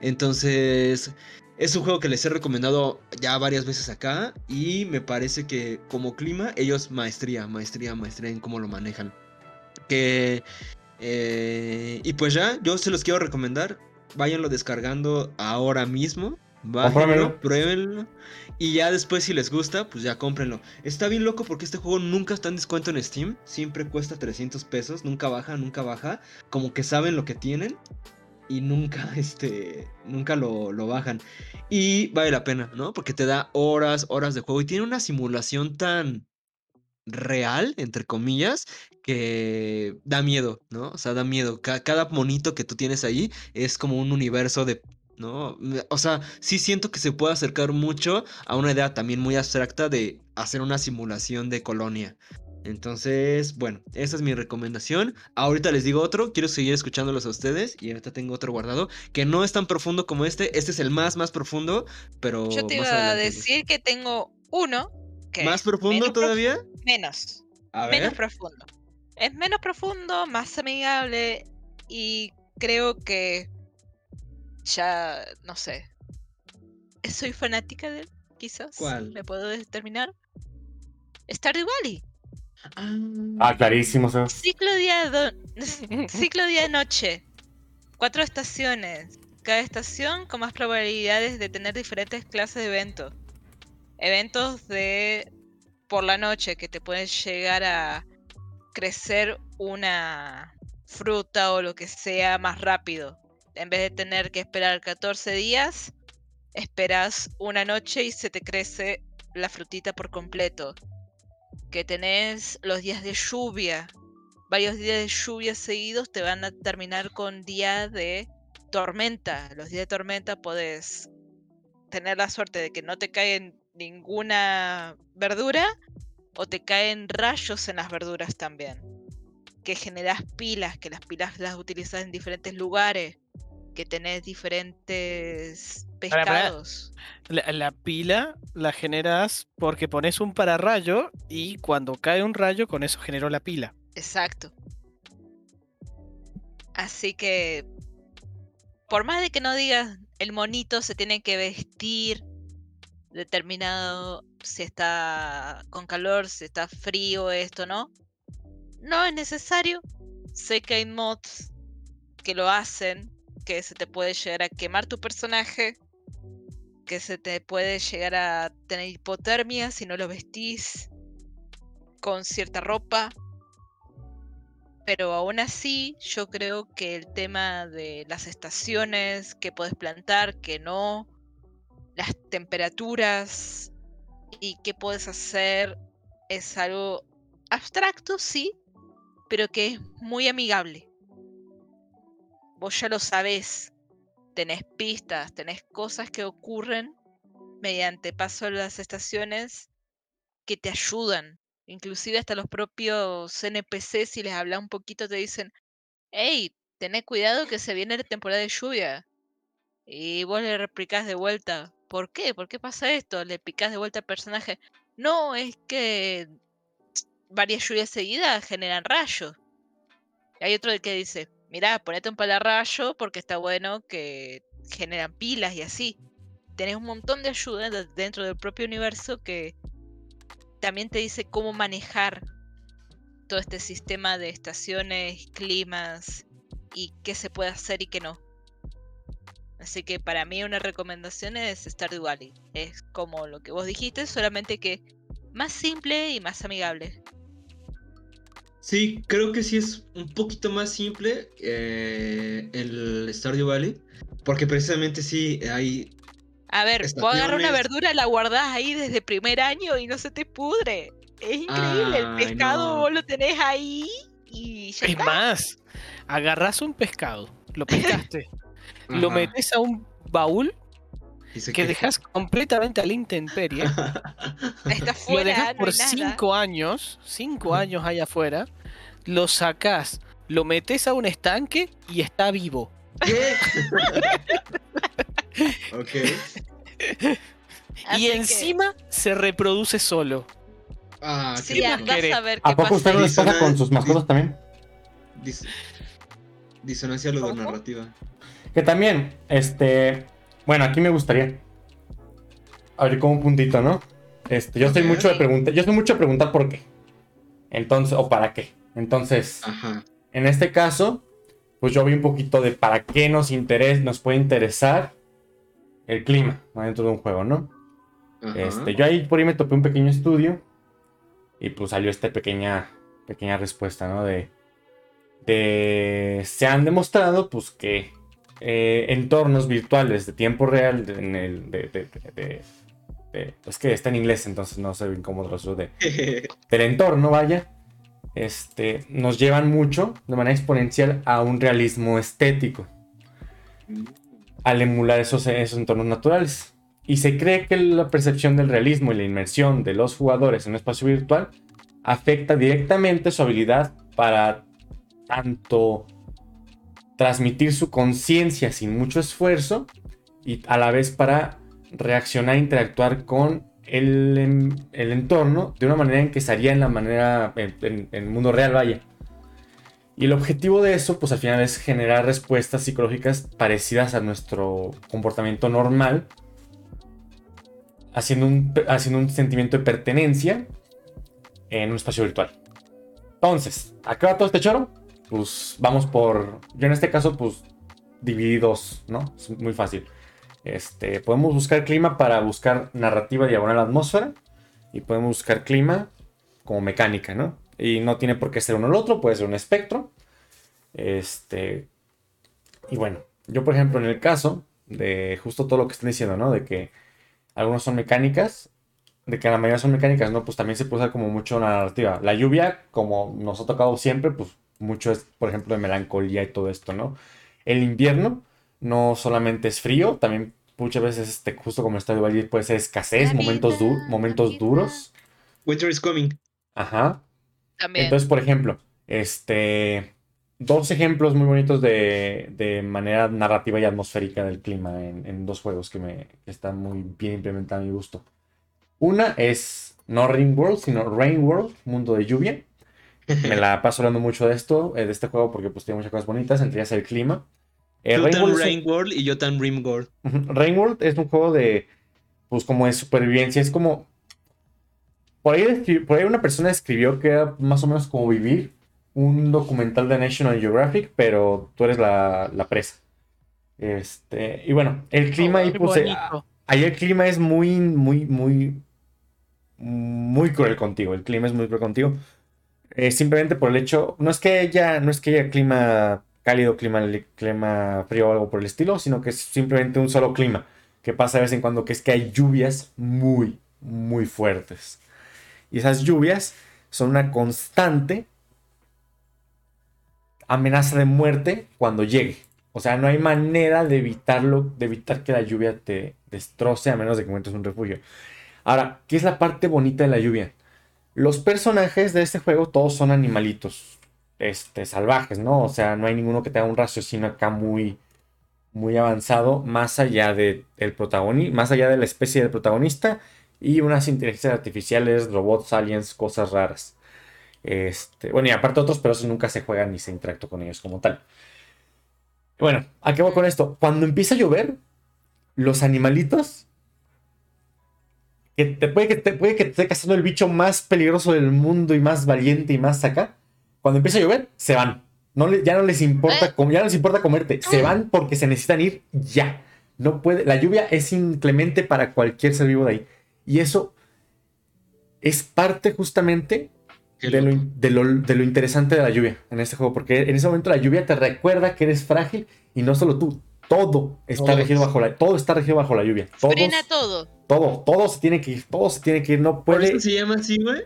Entonces, es un juego que les he recomendado ya varias veces acá y me parece que como clima, ellos maestría, maestría, maestría en cómo lo manejan. Que... eh, y pues ya, yo se los quiero recomendar. Váyanlo descargando ahora mismo. Bájenlo, pruébenlo. Y ya después, si les gusta, pues ya cómprenlo. Está bien loco porque este juego nunca está en descuento en Steam. Siempre cuesta 300 pesos. Nunca baja, nunca baja. Como que saben lo que tienen. Y nunca, este, nunca lo, lo bajan. Y vale la pena, ¿no? Porque te da horas, horas de juego. Y tiene una simulación tan real, entre comillas, que da miedo, ¿no? O sea, da miedo. Ca- cada monito que tú tienes ahí es como un universo de... ¿No? O sea, sí siento que se puede acercar mucho a una idea también muy abstracta de hacer una simulación de colonia. Entonces, bueno, esa es mi recomendación. Ahorita les digo otro, quiero seguir escuchándolos a ustedes y ahorita tengo otro guardado que no es tan profundo como este, este es el más más profundo, pero Yo te iba a decir que tengo uno que ¿Más profundo todavía? Menos, A menos profundo. Es menos profundo, más amigable y creo que ya, no sé. Soy fanática de él, quizás. ¿Cuál? ¿Me puedo determinar? Stardew Valley. Ah, clarísimo, Sebas. Ciclo día, do- ciclo día noche. Cuatro estaciones. Cada estación con más probabilidades de tener diferentes clases de eventos. Eventos de por la noche que te pueden llegar a crecer una fruta o lo que sea más rápido. En vez de tener que esperar 14 días, esperas una noche y se te crece la frutita por completo. Que tenés los días de lluvia. Varios días de lluvia seguidos te van a terminar con días de tormenta. Los días de tormenta podés tener la suerte de que no te caen ninguna verdura o te caen rayos en las verduras también. Que generas pilas, que las pilas las utilizas en diferentes lugares, que tenés diferentes pescados. La, la pila la generas porque pones un pararrayo y cuando cae un rayo con eso generó la pila. Exacto. Así que, por más de que no digas el monito se tiene que vestir determinado si está con calor, si está frío, esto, ¿no? No es necesario. Sé que hay mods que lo hacen, que se te puede llegar a quemar tu personaje, que se te puede llegar a tener hipotermia si no lo vestís con cierta ropa. Pero aún así, yo creo que el tema de las estaciones que puedes plantar, que no, las temperaturas y qué puedes hacer es algo abstracto, sí, pero que es muy amigable. Vos ya lo sabés, tenés pistas, tenés cosas que ocurren mediante paso de las estaciones que te ayudan. Inclusive hasta los propios NPC, si les hablas un poquito, te dicen, hey, tenés cuidado que se viene la temporada de lluvia. Y vos le replicás de vuelta, ¿por qué? ¿Por qué pasa esto? Le picás de vuelta al personaje. No, es que varias lluvias seguidas generan rayos. Y hay otro que dice, mirá, ponete un palarrayo porque está bueno que generan pilas y así. Tenés un montón de ayuda de- dentro del propio universo que también te dice cómo manejar todo este sistema de estaciones, climas y qué se puede hacer y qué no. Así que para mí una recomendación es Stardew Valley. Es como lo que vos dijiste, solamente que más simple y más amigable. Sí, creo que sí es un poquito más simple eh, el Stardew Valley. Porque precisamente sí hay. A ver, vos agarras una verdura, la guardás ahí desde primer año y no se te pudre. Es increíble, el pescado no. vos lo tenés ahí y ya Es está. más, agarras un pescado, lo pescaste, lo metes a un baúl que dejas completamente a la intemperie, Está lo dejas no por nada. 5 años, 5 Ujú. años ahí afuera, lo sacás, lo metes a un estanque y está vivo. ¿Qué? ok. Así y que, encima se reproduce solo. Ah, Sí, querés? a ver qué ¿A poco pasa. usted no les pasa con sus mascotas también? Dis- disonancia ludonarrativa. Que también, este. Bueno, aquí me gustaría. abrir como un puntito, ¿no? Este, yo soy Ok. mucho de preguntar. Yo soy mucho de preguntar por qué. Entonces, o para qué. Entonces, Ajá. en este caso, pues yo vi un poquito de para qué nos interesa, nos puede interesar el clima dentro de un juego, ¿no? ajá. Este, yo ahí por ahí me topé un pequeño estudio y pues salió esta pequeña, pequeña respuesta, ¿no? De, de se han demostrado pues que eh, entornos virtuales de tiempo real de- en el, de, de- de- de- de- es que está en inglés entonces no sé bien cómo traducirlo de, del entorno, vaya, este, nos llevan mucho de manera exponencial a un realismo estético al emular esos, esos entornos naturales. Y se cree que la percepción del realismo y la inmersión de los jugadores en un espacio virtual afecta directamente su habilidad para tanto transmitir su conciencia sin mucho esfuerzo y a la vez para reaccionar e interactuar con el, el entorno de una manera en que se haría en la manera en, el mundo real, vaya. Y el objetivo de eso, pues al final es generar respuestas psicológicas parecidas a nuestro comportamiento normal, haciendo un, haciendo un sentimiento de pertenencia en un espacio virtual. Entonces, acá todo este choro, pues vamos por, yo en este caso, pues dividí dos, ¿no? Es muy fácil. Este, podemos buscar clima para buscar narrativa diagonal atmósfera y podemos buscar clima como mecánica, ¿no? Y no tiene por qué ser uno o el otro, puede ser un espectro. Este, y bueno, yo por ejemplo en el caso de justo todo lo que están diciendo, ¿no? De que algunos son mecánicas, de que la mayoría son mecánicas, ¿no? Pues también se puede usar como mucho una narrativa. La lluvia, como nos ha tocado siempre, pues mucho es, por ejemplo, de melancolía y todo esto, ¿no? El invierno no solamente es frío, también muchas veces, este, justo como está de puede ser escasez, momentos, du- momentos duros. Winter is coming. Ajá. También. Entonces, por ejemplo, este, dos ejemplos muy bonitos de, de manera narrativa y atmosférica del clima en, en dos juegos que, me, que están muy bien implementados a mi gusto. Una es no Ring World, sino Rain World, Mundo de Lluvia. Me la paso hablando mucho de esto, eh, de este juego, porque pues tiene muchas cosas bonitas, entre ellas el clima. Eh, Tú Rain tan World y yo tan Rim World. Ujú. Rainworld es un juego de, pues como de supervivencia, es como, por ahí, escri- por ahí una persona escribió que era más o menos como vivir un documental de National Geographic, pero tú eres la, la presa. Este, y bueno, el clima ahí puse, ahí el clima es muy, muy, muy, muy cruel contigo, el clima es muy cruel contigo. Eh, simplemente por el hecho, no es que ella, no es que haya clima cálido, clima, li- clima frío o algo por el estilo, sino que es simplemente un solo clima, que pasa de vez en cuando, que es que hay lluvias muy, muy fuertes. Y esas lluvias son una constante amenaza de muerte cuando llegue. O sea, no hay manera de evitarlo, de evitar que la lluvia te destroce a menos de que encuentres un refugio. Ahora, ¿qué es la parte bonita de la lluvia? Los personajes de este juego todos son animalitos este, salvajes, ¿no? O sea, no hay ninguno que tenga un raciocinio acá muy, muy avanzado, más allá de el más allá de la especie del protagonista y unas inteligencias artificiales, robots, aliens, cosas raras. Este, bueno, y aparte otros, pero esos nunca se juegan ni se interactúa con ellos como tal. Bueno, ¿a qué con esto? Cuando empieza a llover, los animalitos que te puede que te puede que te esté cazando el bicho más peligroso del mundo y más valiente y más acá. Cuando empieza a llover, se van. No le- ya no les importa, Eh. ya no les importa comerte. Se van porque se necesitan ir ya. No puede, la lluvia es inclemente para cualquier ser vivo de ahí. Y eso es parte justamente de lo, de, lo, de lo interesante de la lluvia en este juego, porque en ese momento la lluvia te recuerda que eres frágil y no solo tú, todo está Todos. regido bajo la, todo está regido bajo la lluvia. Todos, Frena todo. todo, todo se tiene que ir, todo se tiene que ir, no ¿Por puede. eso se llama así, güey?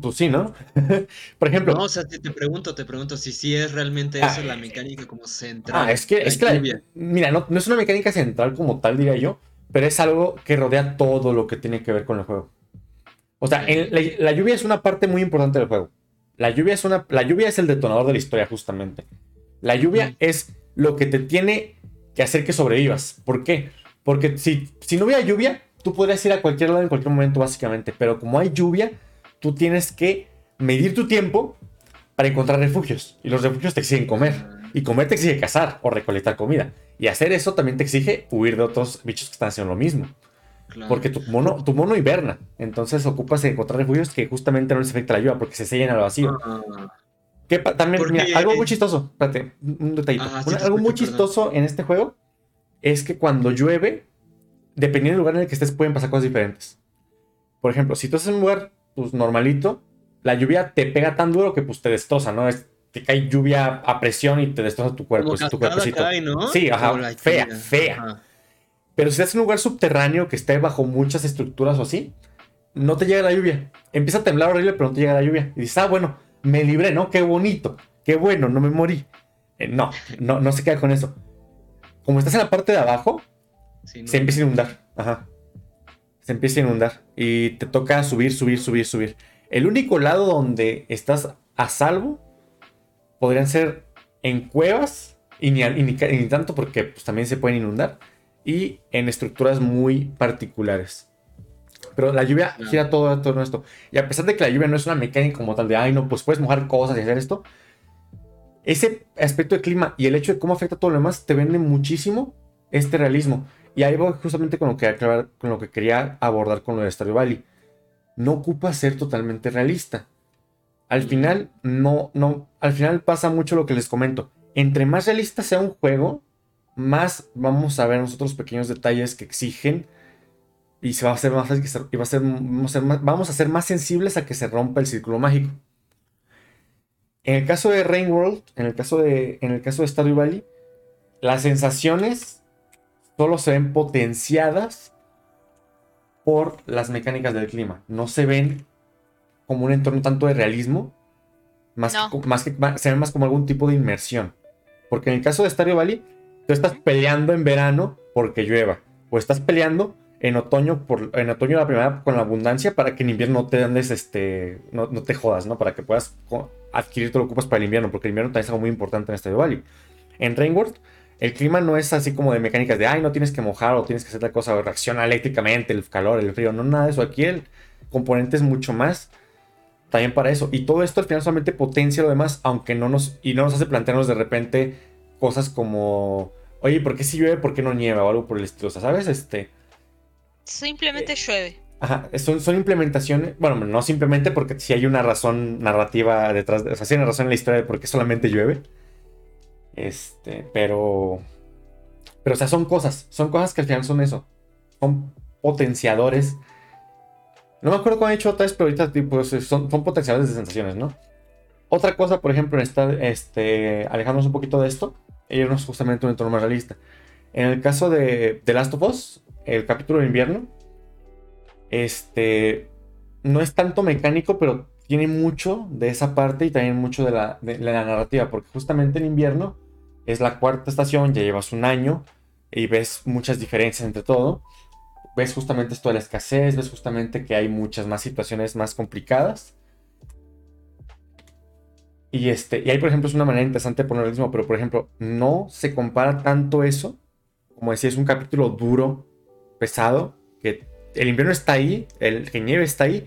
Pues sí, ¿no? Por ejemplo, No, o sea, te, te pregunto, te pregunto si sí es realmente Ah, eso la mecánica como central. ah, es que, es que la- mira, no, no es una mecánica central como tal, diría yo, pero es algo que rodea todo lo que tiene que ver con el juego. O sea, en- la, la lluvia es una parte muy importante del juego. La lluvia es una, la lluvia es el detonador de la historia, justamente. La lluvia es lo que te tiene que hacer que sobrevivas. ¿Por qué? Porque si, si no hubiera lluvia, tú podrías ir a cualquier lado en cualquier momento, básicamente. Pero como hay lluvia, tú tienes que medir tu tiempo para encontrar refugios. Y los refugios te exigen comer. Y comer te exige cazar o recolectar comida. Y hacer eso también te exige huir de otros bichos que están haciendo lo mismo. Claro. Porque tu mono, tu mono hiberna. Entonces ocupas de encontrar refugios que justamente no les afecta la lluvia porque se sellan al vacío. Ah, Que también, Porque- mira, algo muy chistoso. Espérate, un detallito. Sí Una- algo muy chistoso en este juego es que cuando llueve, dependiendo del lugar en el que estés, pueden pasar cosas diferentes. Por ejemplo, si tú estás en un lugar pues, normalito, la lluvia te pega tan duro que pues te destroza, ¿no? Es, te cae lluvia a presión y te destroza tu cuerpo, como es tu cuerpecito. cae, ¿no? Sí, ajá, fea, fea. Ajá. Pero si estás en un lugar subterráneo que esté bajo muchas estructuras o así, no te llega la lluvia. Empieza a temblar horrible, pero no te llega la lluvia. Y dices, ah, bueno, me libré, ¿no? Qué bonito, qué bueno, no me morí. Eh, no, no, no se queda con eso. Como estás en la parte de abajo, Sí, ¿no? se empieza a inundar. Ajá. Se empieza a inundar. Y te toca subir, subir, subir, subir. El único lado donde estás a salvo podrían ser en cuevas, y ni, y ni- y ni tanto porque pues, también se pueden inundar, y en estructuras muy particulares. Pero la lluvia gira todo, todo esto. Y a pesar de que la lluvia no es una mecánica como tal de, ay, no, pues puedes mojar cosas y hacer esto, ese aspecto de clima y el hecho de cómo afecta todo lo demás te vende muchísimo este realismo. Y ahí voy justamente con lo que, aclarar- con lo que quería abordar con lo de Stardew Valley. No ocupa ser totalmente realista. Al final, no, no, al final pasa mucho lo que les comento. Entre más realista sea un juego, más vamos a ver nosotros pequeños detalles que exigen y se va a hacer más fácil que se- y va a ser, vamos, a ser más, vamos a ser más sensibles a que se rompa el círculo mágico. En el caso de Rain World, en el caso de, en el caso de Stardew Valley, las sensaciones solo se ven potenciadas por las mecánicas del clima. No se ven como un entorno tanto de realismo, más, No. que, más que se ven más como algún tipo de inmersión. Porque en el caso de Stardew Valley, tú estás peleando en verano porque llueva, o estás peleando en otoño por en otoño la primavera con la abundancia para que en invierno no te andes este no, no te jodas, ¿no? Para que puedas adquirir todo lo que ocupas para el invierno, porque el invierno también es algo muy importante en Stardew Valley. En Rainworld el clima no es así como de mecánicas de, ay, no tienes que mojar o tienes que hacer tal cosa, o reacciona eléctricamente, el calor, el frío, no, nada de eso. Aquí el componente es mucho más también para eso. Y todo esto al final solamente potencia lo demás, aunque no nos, y no nos hace plantearnos de repente cosas como, oye, ¿por qué si llueve, por qué no nieva? O algo por el estilo, o sea, ¿sabes? Este, Simplemente Eh, llueve. Ajá, son, son implementaciones, bueno, no simplemente porque si hay una razón narrativa detrás, de, o sea, sí hay una razón en la historia de por qué solamente llueve. Este, pero, pero, o sea, son cosas, son cosas que al final son eso, son potenciadores. No me acuerdo cómo he dicho otra vez, pero ahorita tipo, son, son potenciadores de sensaciones, ¿no? Otra cosa, por ejemplo, en este, alejándonos un poquito de esto, e irnos justamente a un entorno más realista. En el caso de The Last of Us, el capítulo de invierno, este no es tanto mecánico, pero tiene mucho de esa parte y también mucho de la, de la narrativa, porque justamente en invierno es la cuarta estación, ya llevas un año y ves muchas diferencias entre todo. Ves justamente esto de la escasez, ves justamente que hay muchas más situaciones más complicadas. Y, este, y ahí, por ejemplo, es una manera interesante de poner el mismo, pero por ejemplo, no se compara tanto eso, como decía, es un capítulo duro, pesado, que el invierno está ahí, el que nieve está ahí,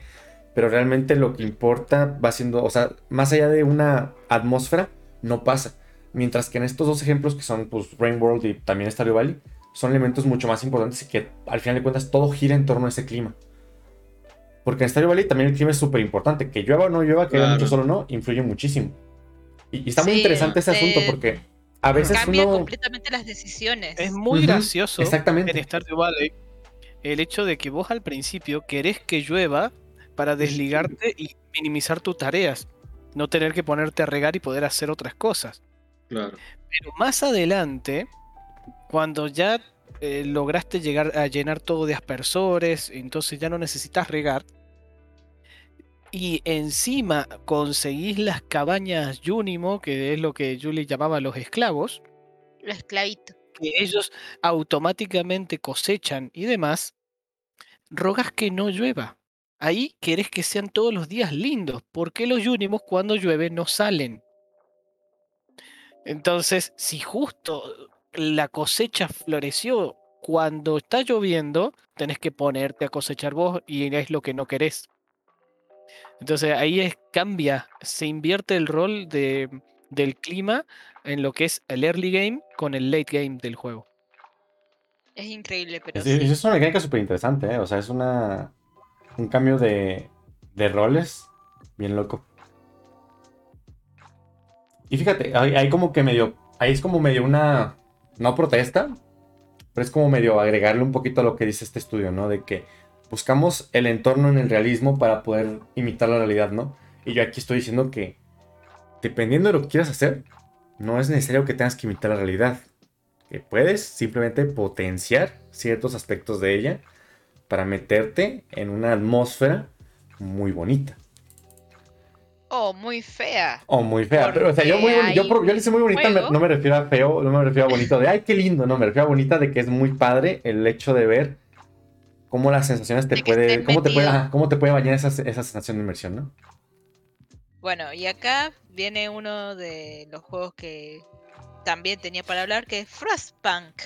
pero realmente lo que importa va siendo, o sea, más allá de una atmósfera, no pasa. Mientras que en estos dos ejemplos, que son pues, Rain World y también Stardew Valley, son elementos mucho más importantes y que al final de cuentas todo gira en torno a ese clima. Porque en Stardew Valley también el clima es súper importante. Que llueva o no llueva, que haya Claro. mucho sol o no, influye muchísimo. Y, y está muy Sí, interesante ese asunto eh, porque a veces Cambia uno... completamente las decisiones. Es muy gracioso Exactamente. en Stardew Valley el hecho de que vos al principio querés que llueva para desligarte y minimizar tus tareas. No tener que ponerte a regar y poder hacer otras cosas. Claro. Pero más adelante, cuando ya eh, lograste llegar a llenar todo de aspersores, entonces ya no necesitas regar. Y encima conseguís las cabañas Junimo, que es lo que Julie llamaba los esclavos, Lo esclavito. que ellos automáticamente cosechan y demás, rogas que no llueva. Ahí querés que sean todos los días lindos, porque los Junimos cuando llueve no salen. Entonces, si justo la cosecha floreció cuando está lloviendo, tenés que ponerte a cosechar vos y es lo que no querés. Entonces ahí es, cambia, se invierte el rol de, del clima en lo que es el early game con el late game del juego. Es increíble, pero Sí, sí. Es una mecánica súper interesante, ¿eh? O sea, es una, un cambio de, de roles bien loco. Y fíjate, hay, como que medio, ahí es como medio una, no protesta, pero es como medio agregarle un poquito a lo que dice este estudio, ¿no? De que buscamos el entorno en el realismo para poder imitar la realidad, ¿no? Y yo aquí estoy diciendo que dependiendo de lo que quieras hacer, no es necesario que tengas que imitar la realidad. Que puedes simplemente potenciar ciertos aspectos de ella para meterte en una atmósfera muy bonita. Oh, muy fea. O muy fea. Pero, o sea, yo, muy yo, por- yo le hice muy bonita, me- no me refiero a feo, no me refiero a bonito de, ay, qué lindo, no, me refiero a bonita de que es muy padre el hecho de ver cómo las sensaciones te puede, cómo te puede, ajá, cómo te puede bañar esa, esa sensación de inmersión, ¿no? Bueno, y acá viene uno de los juegos que también tenía para hablar, que es Frostpunk.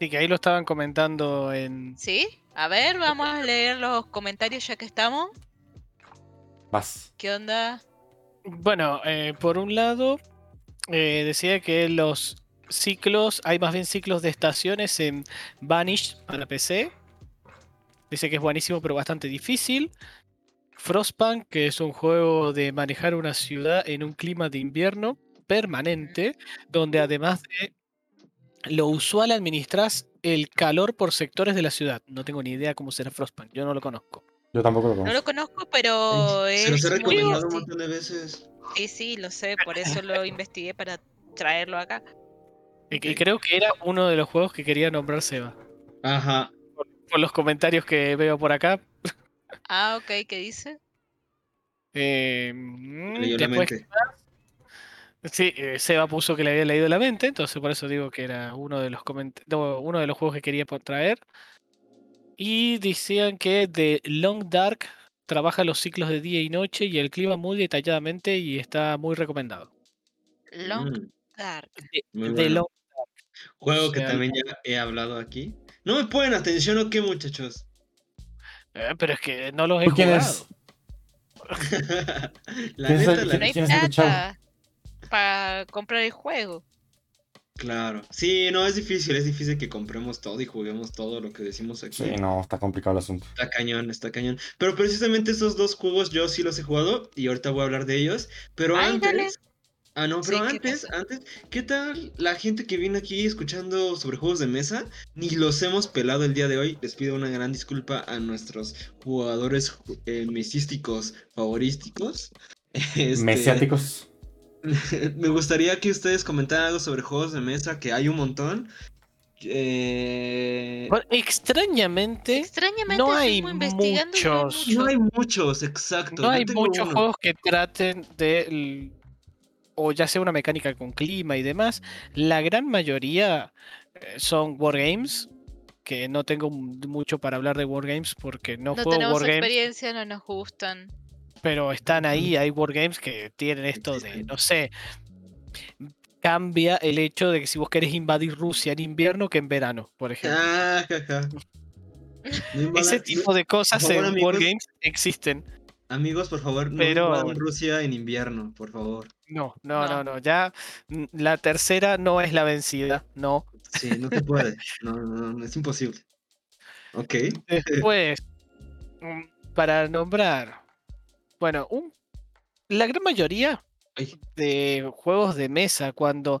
Sí, que ahí lo estaban comentando en. ¿Sí? A ver, vamos a leer los comentarios ya que estamos. Vas. ¿Qué onda? Bueno, eh, por un lado, eh, decía que los ciclos, hay más bien ciclos de estaciones en Vanish para PC. Dice que es buenísimo, pero bastante difícil. Frostpunk, que es un juego de manejar una ciudad en un clima de invierno permanente, donde además de lo usual administras el calor por sectores de la ciudad. No tengo ni idea cómo será Frostpunk, yo no lo conozco. Yo tampoco lo No conozco. lo conozco, pero Se los he muy recomendado un montón de veces. Sí, sí, lo sé, por eso lo investigué para traerlo acá. Y, y creo que era uno de los juegos que quería nombrar Seba. Ajá. Por los comentarios que veo por acá. Ah, ok, ¿qué dice? Eh, Me leyó la después, mente. sí, eh, Seba puso que le había leído la mente, entonces por eso digo que era uno de los coment- no, uno de los juegos que quería traer. Y decían que The Long Dark trabaja los ciclos de día y noche y el clima muy detalladamente y está muy recomendado. Long Mm, Dark. The bueno. Long- Juego que sea, también ya he hablado aquí. ¿No me ponen atención o qué, muchachos? eh, pero es que no los he ¿Tú quién jugado. es? la ¿Quién es neta, la No hay para comprar el juego. Claro. Sí, no, es difícil, es difícil que compremos todo y juguemos todo lo que decimos aquí. Sí, no, está complicado el asunto. Está cañón, está cañón. Pero precisamente esos dos juegos yo sí los he jugado y ahorita voy a hablar de ellos. Pero Ay, antes. dale. Ah, no, pero ¿qué antes, antes, ¿qué tal la gente que viene aquí escuchando sobre juegos de mesa? Ni los hemos pelado el día de hoy. Les pido una gran disculpa a nuestros jugadores eh, mesísticos favorísticos. Este, Mesiáticos. Me gustaría que ustedes comentaran algo sobre juegos de mesa, que hay un montón. Eh, Bueno, extrañamente, Extrañamente no hay muchos. mucho. no hay muchos, exacto. No hay muchos uno. juegos que traten de. O ya sea una mecánica con clima y demás. La gran mayoría eh, son wargames. Que no tengo mucho para hablar de wargames porque no, No juego tenemos wargames. experiencia, no nos gustan. Pero están ahí. Hay wargames que tienen esto de, no sé. Cambia el hecho de que si vos querés invadir Rusia en invierno que en verano, por ejemplo. Ah, jaja. No invadan- Ese no- tipo de cosas favor, en amigos. wargames existen. Amigos, por favor, no Pero- invadan Rusia en invierno, por favor. No, no, no, No. no. Ya mm, la tercera no es la vencida. No. Sí, no se puede. No, no, no, es imposible. Ok. Después, mm, para nombrar, bueno, un, la gran mayoría Ay, de juegos de mesa, cuando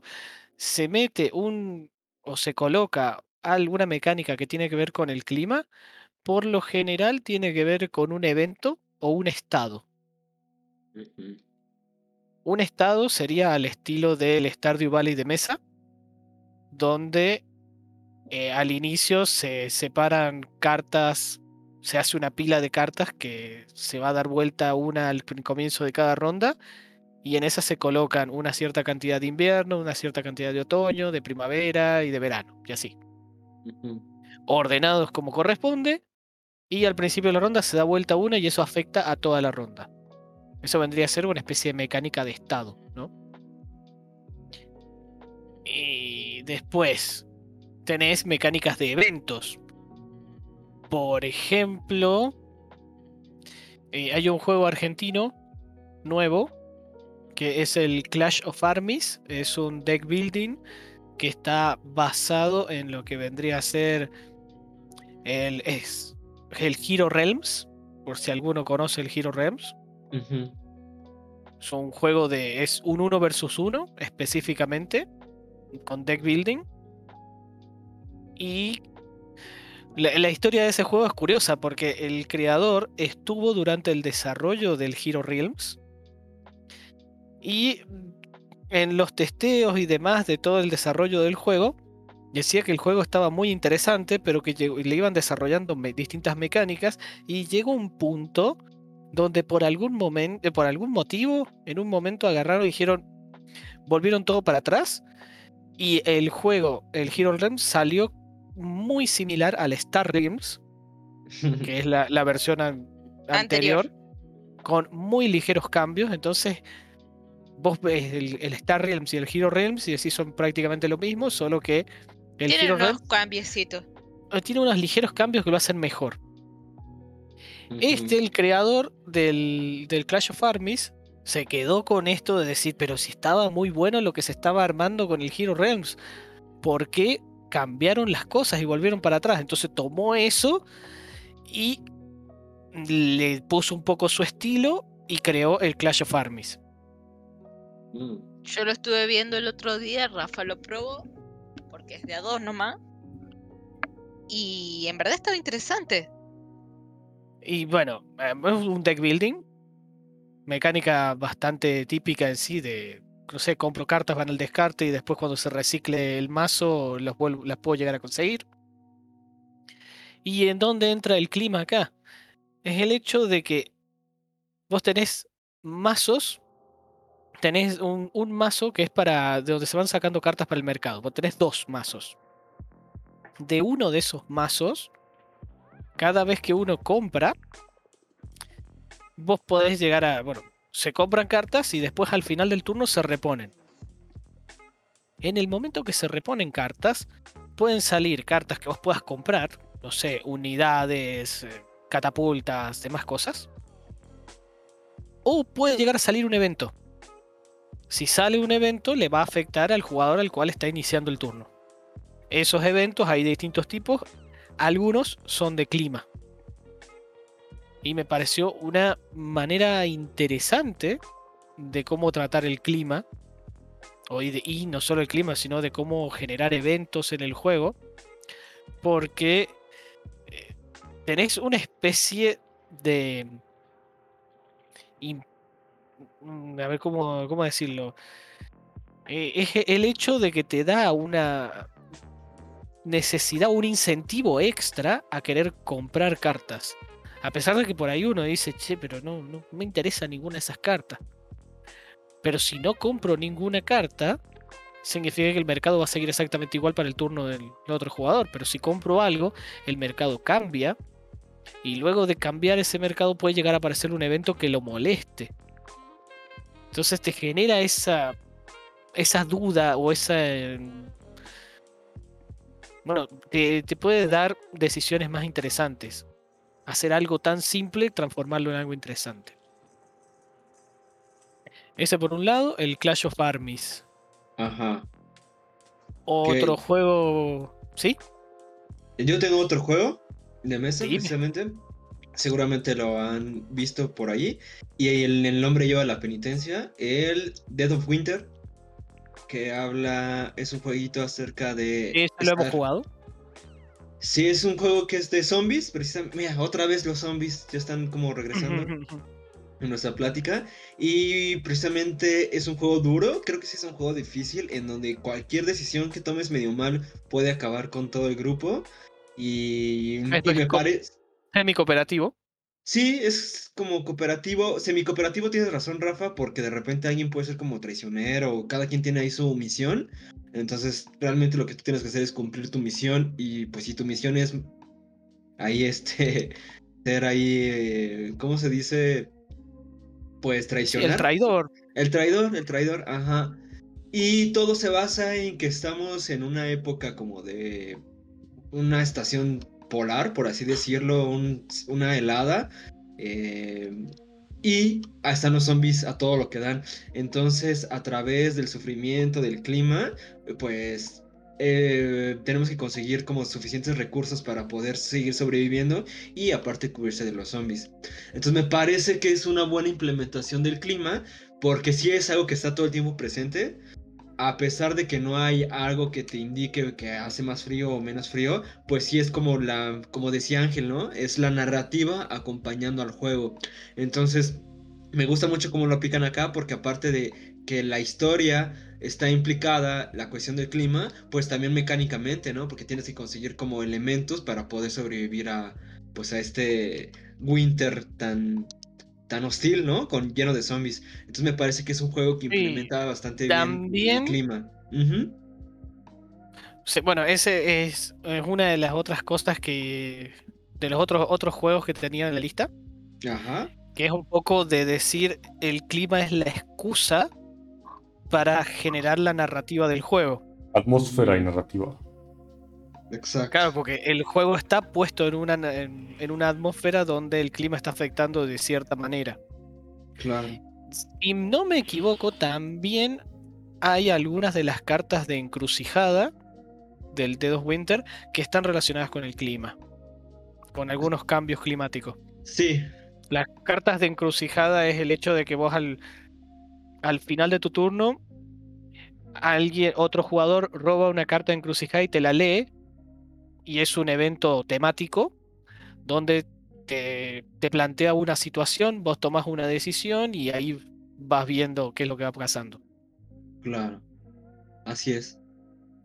se mete un o se coloca alguna mecánica que tiene que ver con el clima, por lo general tiene que ver con un evento o un estado. Un estado sería al estilo del Stardew Valley de mesa, donde eh, al inicio se separan cartas, se hace una pila de cartas que se va a dar vuelta una al comienzo de cada ronda, y en esas se colocan una cierta cantidad de invierno, una cierta cantidad de otoño, de primavera y de verano, y así, ordenados como corresponde, y al principio de la ronda se da vuelta una y eso afecta a toda la ronda. Eso vendría a ser una especie de mecánica de estado, ¿no? Y después tenés mecánicas de eventos. Por ejemplo, eh, hay un juego argentino nuevo que es el Clash of Armies. Es un deck building que está basado en lo que vendría a ser el, es, el Hero Realms. Por si alguno conoce el Hero Realms. Es un juego de. Es un 1 versus 1 específicamente. Con deck building. Y. La, historia de ese juego es curiosa porque el creador estuvo durante el desarrollo del Hero Realms. Y en los testeos y demás de todo el desarrollo del juego, decía que el juego estaba muy interesante, pero que le iban desarrollando distintas mecánicas. Y llegó un punto donde por algún momento, por algún motivo, en un momento agarraron y dijeron, volvieron todo para atrás y el juego, el Hero Realms salió muy similar al Star Realms, que es la, la versión an- anterior, Anterior. con muy ligeros cambios. Entonces, vos ves el, el Star Realms y el Hero Realms y decís son prácticamente lo mismo, solo que el Tienen Hero unos Realms cambiecitos. eh, tiene unos ligeros cambios que lo hacen mejor. Este, el creador del, del Clash of Armies, se quedó con esto de decir, pero si estaba muy bueno lo que se estaba armando con el Hero Realms, ¿por qué cambiaron las cosas y volvieron para atrás? Entonces tomó eso y le puso un poco su estilo y creó el Clash of Armies. Mm. Yo lo estuve viendo el otro día, Rafa lo probó, porque es de a dos nomás. Y en verdad estaba interesante. Y bueno, eh, es un deck building, mecánica bastante típica en sí de, no sé, compro cartas, van al descarte y después cuando se recicle el mazo las, puedo llegar a conseguir. ¿Y en dónde entra el clima acá? Es el hecho de que vos tenés mazos, tenés un, un mazo que es para, de donde se van sacando cartas para el mercado, vos tenés dos mazos. De uno de esos mazos, cada vez que uno compra, vos podés llegar a. Bueno, se compran cartas y después al final del turno se reponen. En el momento que se reponen cartas, pueden salir cartas que vos puedas comprar, no sé, unidades, eh, catapultas, demás cosas. O puede llegar a salir un evento. Si sale un evento, le va a afectar al jugador al cual está iniciando el turno. Esos eventos hay de distintos tipos, algunos son de clima. Y me pareció una manera interesante de cómo tratar el clima. y, no solo el clima, sino de cómo generar eventos en el juego. Porque eh, tenés una especie de... mm, A ver cómo, cómo decirlo. Eh, es el hecho de que te da una necesidad, un incentivo extra a querer comprar cartas. A pesar de que por ahí uno dice, che, pero no, no me interesa ninguna de esas cartas. Pero si no compro ninguna carta, significa que el mercado va a seguir exactamente igual para el turno del otro jugador. Pero si compro algo, el mercado cambia. Y luego de cambiar ese mercado puede llegar a aparecer un evento que lo moleste. Entonces te genera esa, esa duda o esa... Bueno, te, te puede dar decisiones más interesantes hacer algo tan simple, transformarlo en algo interesante. Ese por un lado, el Clash of Armies. Ajá. Otro juego. ¿Sí? Yo tengo otro juego de mesa, precisamente. Seguramente lo han visto por ahí. Y el, el nombre lleva la penitencia. El Dead of Winter. Que habla. Es un jueguito acerca de. Ese lo hemos jugado. Sí, es un juego que es de zombies. Precisamente. Mira, otra vez los zombies ya están como regresando en nuestra plática. Y precisamente es un juego duro, creo que sí es un juego difícil, en donde cualquier decisión que tomes medio mal puede acabar con todo el grupo. Y, y me parece... Semi cooperativo. Sí, es como cooperativo, semi-cooperativo tienes razón, Rafa, porque de repente alguien puede ser como traicionero, o cada quien tiene ahí su misión. Entonces, realmente lo que tú tienes que hacer es cumplir tu misión. Y pues si tu misión es ahí este ser ahí, ¿cómo se dice? Pues traicionar. el traidor. El traidor, el traidor, ajá. Y todo se basa en que estamos en una época como de una estación polar, por así decirlo, un- una helada. eh, y están los zombies a todo lo que dan. Entonces, a través del sufrimiento, del clima, pues eh, tenemos que conseguir como suficientes recursos para poder seguir sobreviviendo y aparte cubrirse de los zombies. Entonces me parece que es una buena implementación del clima porque sí es algo que está todo el tiempo presente. A pesar de que no hay algo que te indique que hace más frío o menos frío, pues sí es como la, como decía Ángel, ¿no? Es la narrativa acompañando al juego. Entonces, me gusta mucho cómo lo aplican acá porque aparte de que la historia está implicada, la cuestión del clima, pues también mecánicamente, ¿no? Porque tienes que conseguir como elementos para poder sobrevivir a, pues a este winter tan tan hostil, ¿no? Con lleno de zombies. Entonces me parece que es un juego que Sí, implementa bastante también- bien el clima. Ujú. Sí, bueno, ese es, es una de las otras cosas que de los otros, otros juegos que tenía en la lista, Ajá. que es un poco de decir el clima es la excusa para generar la narrativa del juego. Atmósfera y narrativa. Exacto. Claro, porque el juego está puesto en una, en, en una atmósfera donde el clima está afectando de cierta manera. Claro. Si no me equivoco, también hay algunas de las cartas de encrucijada del Dead of Winter que están relacionadas con el clima, con algunos cambios climáticos. Sí. Las cartas de encrucijada es el hecho de que vos al, al final de tu turno, alguien, otro jugador roba una carta de encrucijada y te la lee, y es un evento temático donde te, te plantea una situación, vos tomas una decisión y ahí vas viendo qué es lo que va pasando. Claro. Así es.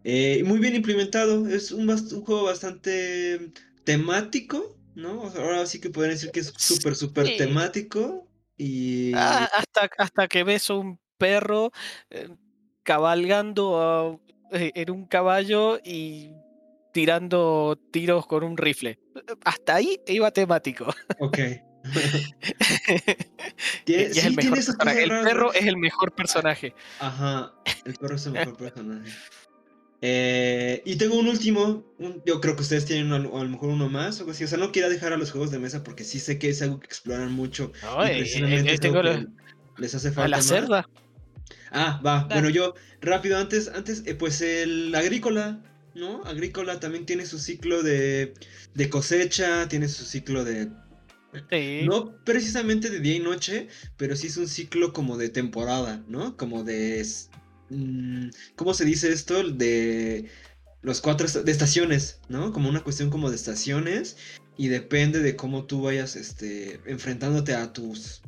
Eh, muy bien implementado. Es un, juego bastante temático, ¿no? Ahora sí que podrían decir que es súper, súper Sí. temático. Y. Ah, hasta, hasta que ves un perro eh, cabalgando a- eh, en un caballo y tirando tiros con un rifle. Hasta ahí iba temático. Ok. Y Tiene- es sí, el, mejor tiene esas personaje. cosas El raras, perro es el mejor personaje. Ajá. El perro es el mejor personaje. Eh, y tengo un último. un- yo creo que ustedes tienen uno- a lo mejor uno más o algo así. O sea, no quiero dejar a los juegos de mesa porque sí sé que es algo que exploran mucho. No, y eh, precisamente eh, es tengo la- que les hace a falta la más. cerda. Ah, va. Bueno, yo rápido antes, antes, eh, pues el agrícola, ¿no? Agrícola también tiene su ciclo de, de cosecha, tiene su ciclo de, Sí. no precisamente de día y noche, pero sí es un ciclo como de temporada, ¿no? Como de, mm, ¿cómo se dice esto? De los cuatro de estaciones, ¿no? Como una cuestión como de estaciones y depende de cómo tú vayas, este, enfrentándote a tus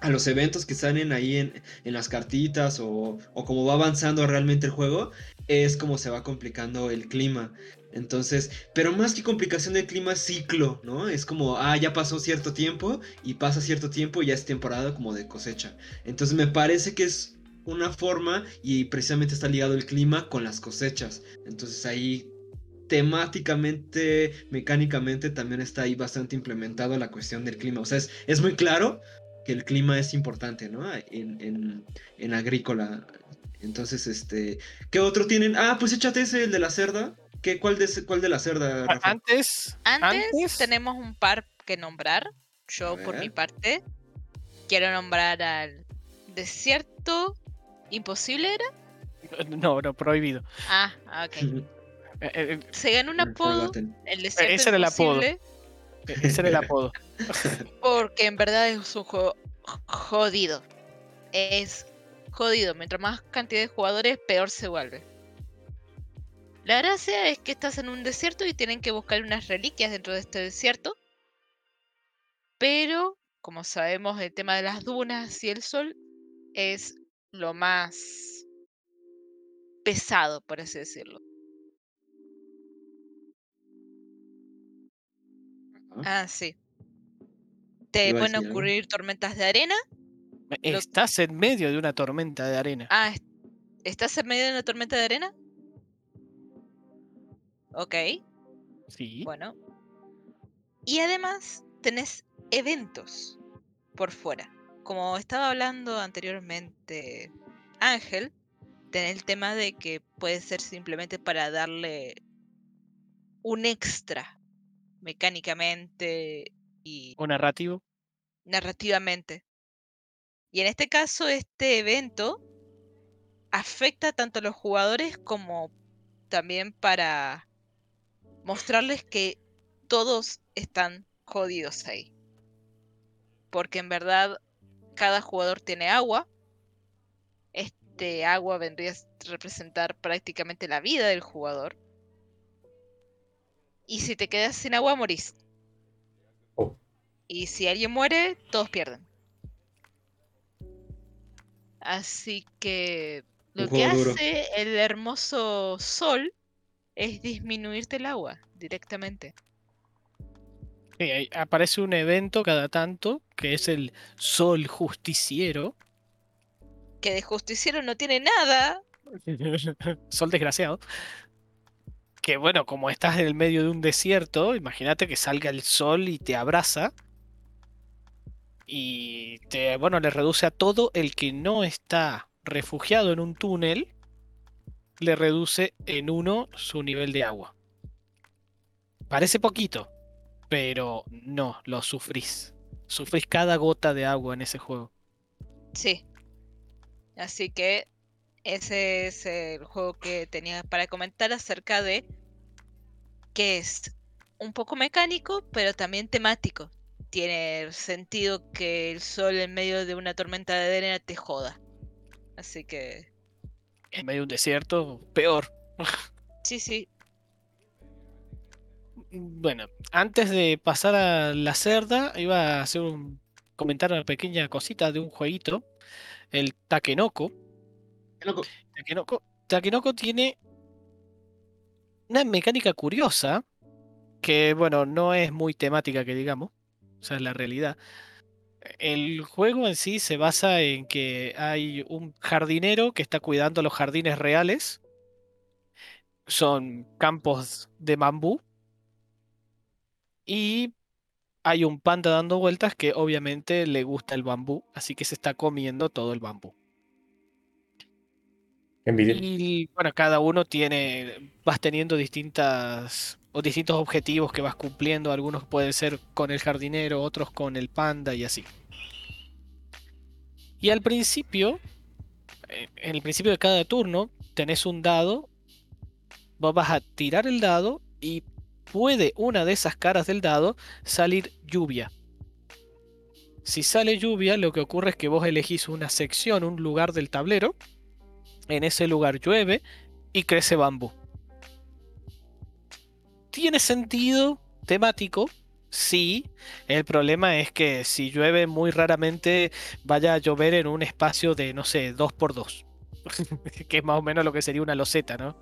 a los eventos que salen ahí en, en las cartitas o, o cómo va avanzando realmente el juego, es como se va complicando el clima. Entonces, pero más que complicación del clima, ciclo, ¿no? Es como, ah, ya pasó cierto tiempo y pasa cierto tiempo y ya es temporada como de cosecha. Entonces me parece que es una forma y precisamente está ligado el clima con las cosechas. Entonces ahí temáticamente, mecánicamente también está ahí bastante implementado la cuestión del clima. O sea, es, es muy claro que el clima es importante, ¿no? En, en, en agrícola. Entonces, este, ¿qué otro tienen? Ah, pues échate ese, el de la cerda. ¿Qué, cuál, de, ese- cuál de la cerda, Rafa? Antes, Antes, antes tenemos un par que nombrar. Yo, por mi parte, quiero nombrar al desierto imposible era. no, no, prohibido. Ah, ok. Eh, eh, Se ganó un apodo, el desierto ese era el apodo. Eh, ese era el apodo. porque en verdad es un juego jodido. Es jodido. Mientras más cantidad de jugadores, peor se vuelve. La gracia es que estás en un desierto y tienen que buscar unas reliquias dentro de este desierto. Pero, como sabemos, el tema de las dunas y el sol es lo más pesado, por así decirlo. Ah, sí. Te ¿Iba a pueden decir ocurrir tormentas de arena. Estás en medio de una tormenta de arena. Ah, es- ¿estás en medio de una tormenta de arena? Ok, Sí. bueno. Y además tenés eventos por fuera. Como estaba hablando anteriormente Ángel, tenés el tema de que puede ser simplemente para darle un extra mecánicamente y O narrativo. narrativamente. Y en este caso, este evento afecta tanto a los jugadores como también para mostrarles que todos están jodidos ahí. Porque en verdad cada jugador tiene agua. Este agua vendría a representar prácticamente la vida del jugador. Y si te quedas sin agua, morís. Oh. Y si alguien muere, todos pierden. Así que lo que duro. hace el hermoso sol es disminuirte el agua directamente. Sí, aparece un evento cada tanto que es el Sol Justiciero. Que de justiciero no tiene nada. Sol desgraciado. Que bueno, como estás en el medio de un desierto, imagínate que salga el sol y te abraza. Y te, bueno, le reduce a todo el que no está refugiado en un túnel, le reduce en uno su nivel de agua. Parece poquito, pero no, lo sufrís. Sufrís cada gota de agua en ese juego. Sí. Así que ese es el juego que tenía para comentar acerca de que es un poco mecánico, pero también temático. Tiene sentido que el sol en medio de una tormenta de arena te joda. Así que En medio de un desierto, peor. sí, sí. Bueno, antes de pasar a la cerda, iba a hacer un comentar una pequeña cosita de un jueguito, el Takenoko. Loco, Takenoko, Takenoko tiene una mecánica curiosa que, bueno, no es muy temática que digamos, o sea, es la realidad. El juego en sí se basa en que hay un jardinero que está cuidando los jardines reales. Son campos de bambú. Y hay un panda dando vueltas que obviamente le gusta el bambú, así que se está comiendo todo el bambú. Y bueno, cada uno tiene, vas teniendo distintas o distintos objetivos que vas cumpliendo. Algunos pueden ser con el jardinero, otros con el panda y así. Y al principio, eh, en el principio de cada turno, tenés un dado. Vos vas a tirar el dado y puede una de esas caras del dado salir lluvia. Si sale lluvia, lo que ocurre es que vos elegís una sección, un lugar del tablero. En ese lugar llueve y crece bambú. ¿Tiene sentido temático? Sí. El problema es que si llueve muy raramente vaya a llover en un espacio de, no sé, 2x2. que es más o menos lo que sería una loseta, ¿no?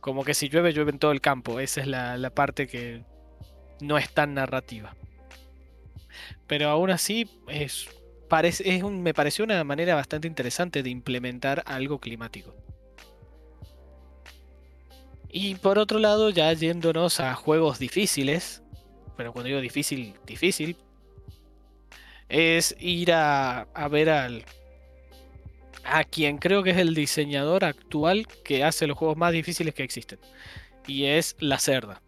Como que si llueve, llueve en todo el campo. Esa es la, la parte que no es tan narrativa. Pero aún así, es, parece, es un- me pareció una manera bastante interesante de implementar algo climático. Y por otro lado, ya yéndonos a juegos difíciles, pero cuando digo difícil, difícil, es ir a, a ver al, a quien creo que es el diseñador actual que hace los juegos más difíciles que existen. Y es La Cerda.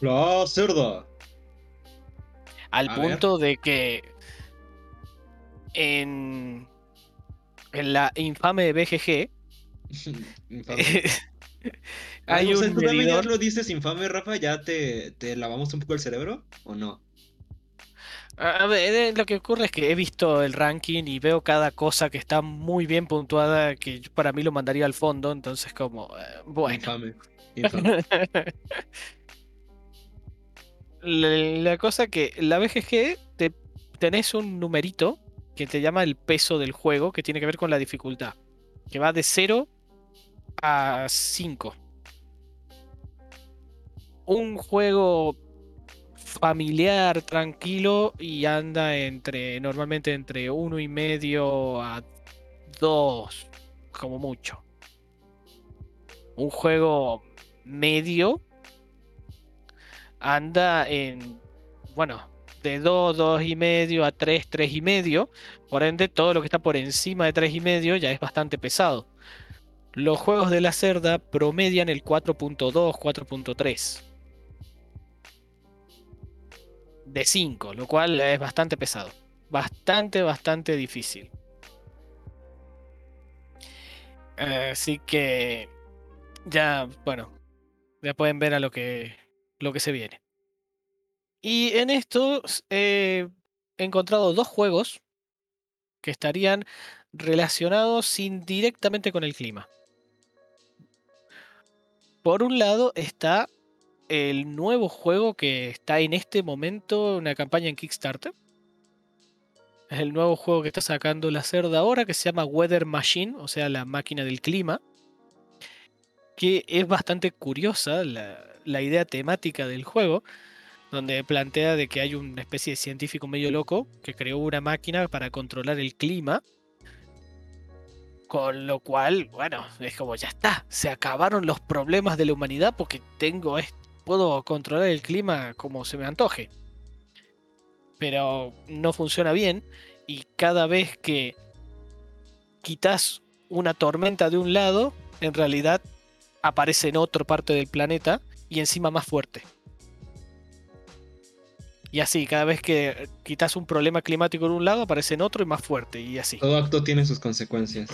La cerda. Al A ver. punto de que en, en la infame BGG Infame. hay o sea, un ¿Tú también ya medidor. lo dices infame, Rafa? ¿Ya te, te lavamos un poco el cerebro? ¿O no? A ver, eh, lo que ocurre es que he visto el ranking y veo cada cosa que está muy bien puntuada que yo- para mí lo mandaría al fondo, entonces como, eh, bueno. Infame. Infame. La, la cosa que la BGG te tenés un numerito que te llama el peso del juego, que tiene que ver con la dificultad, que va de 0 a 5. Un juego familiar, tranquilo y anda entre normalmente entre uno y medio a 2 como mucho. Un juego medio anda en, bueno, de 2, 2 y medio a 3, 3 y medio. Por ende, todo lo que está por encima de 3 y medio ya es bastante pesado. Los juegos de la cerda promedian el 4.2, 4.3 de 5, lo cual es bastante pesado. Bastante, bastante difícil. Así que ya, bueno, ya pueden ver a lo que, lo que se viene. Y en esto s- he encontrado dos juegos que estarían relacionados indirectamente con el clima. Por un lado está el nuevo juego que está en este momento una campaña en Kickstarter. Es el nuevo juego que está sacando la cerda ahora que se llama Weather Machine, o sea, la máquina del clima. Que es bastante curiosa la, la idea temática del juego, donde plantea de que hay una especie de científico medio loco que creó una máquina para controlar el clima. Con lo cual, bueno, es como ya está, se acabaron los problemas de la humanidad porque tengo es- puedo controlar el clima como se me antoje. Pero no funciona bien y cada vez que quitas una tormenta de un lado, en realidad aparece en otra parte del planeta y encima más fuerte. Y así, cada vez que quitas un problema climático en un lado, aparece en otro y más fuerte, y así. Todo acto tiene sus consecuencias.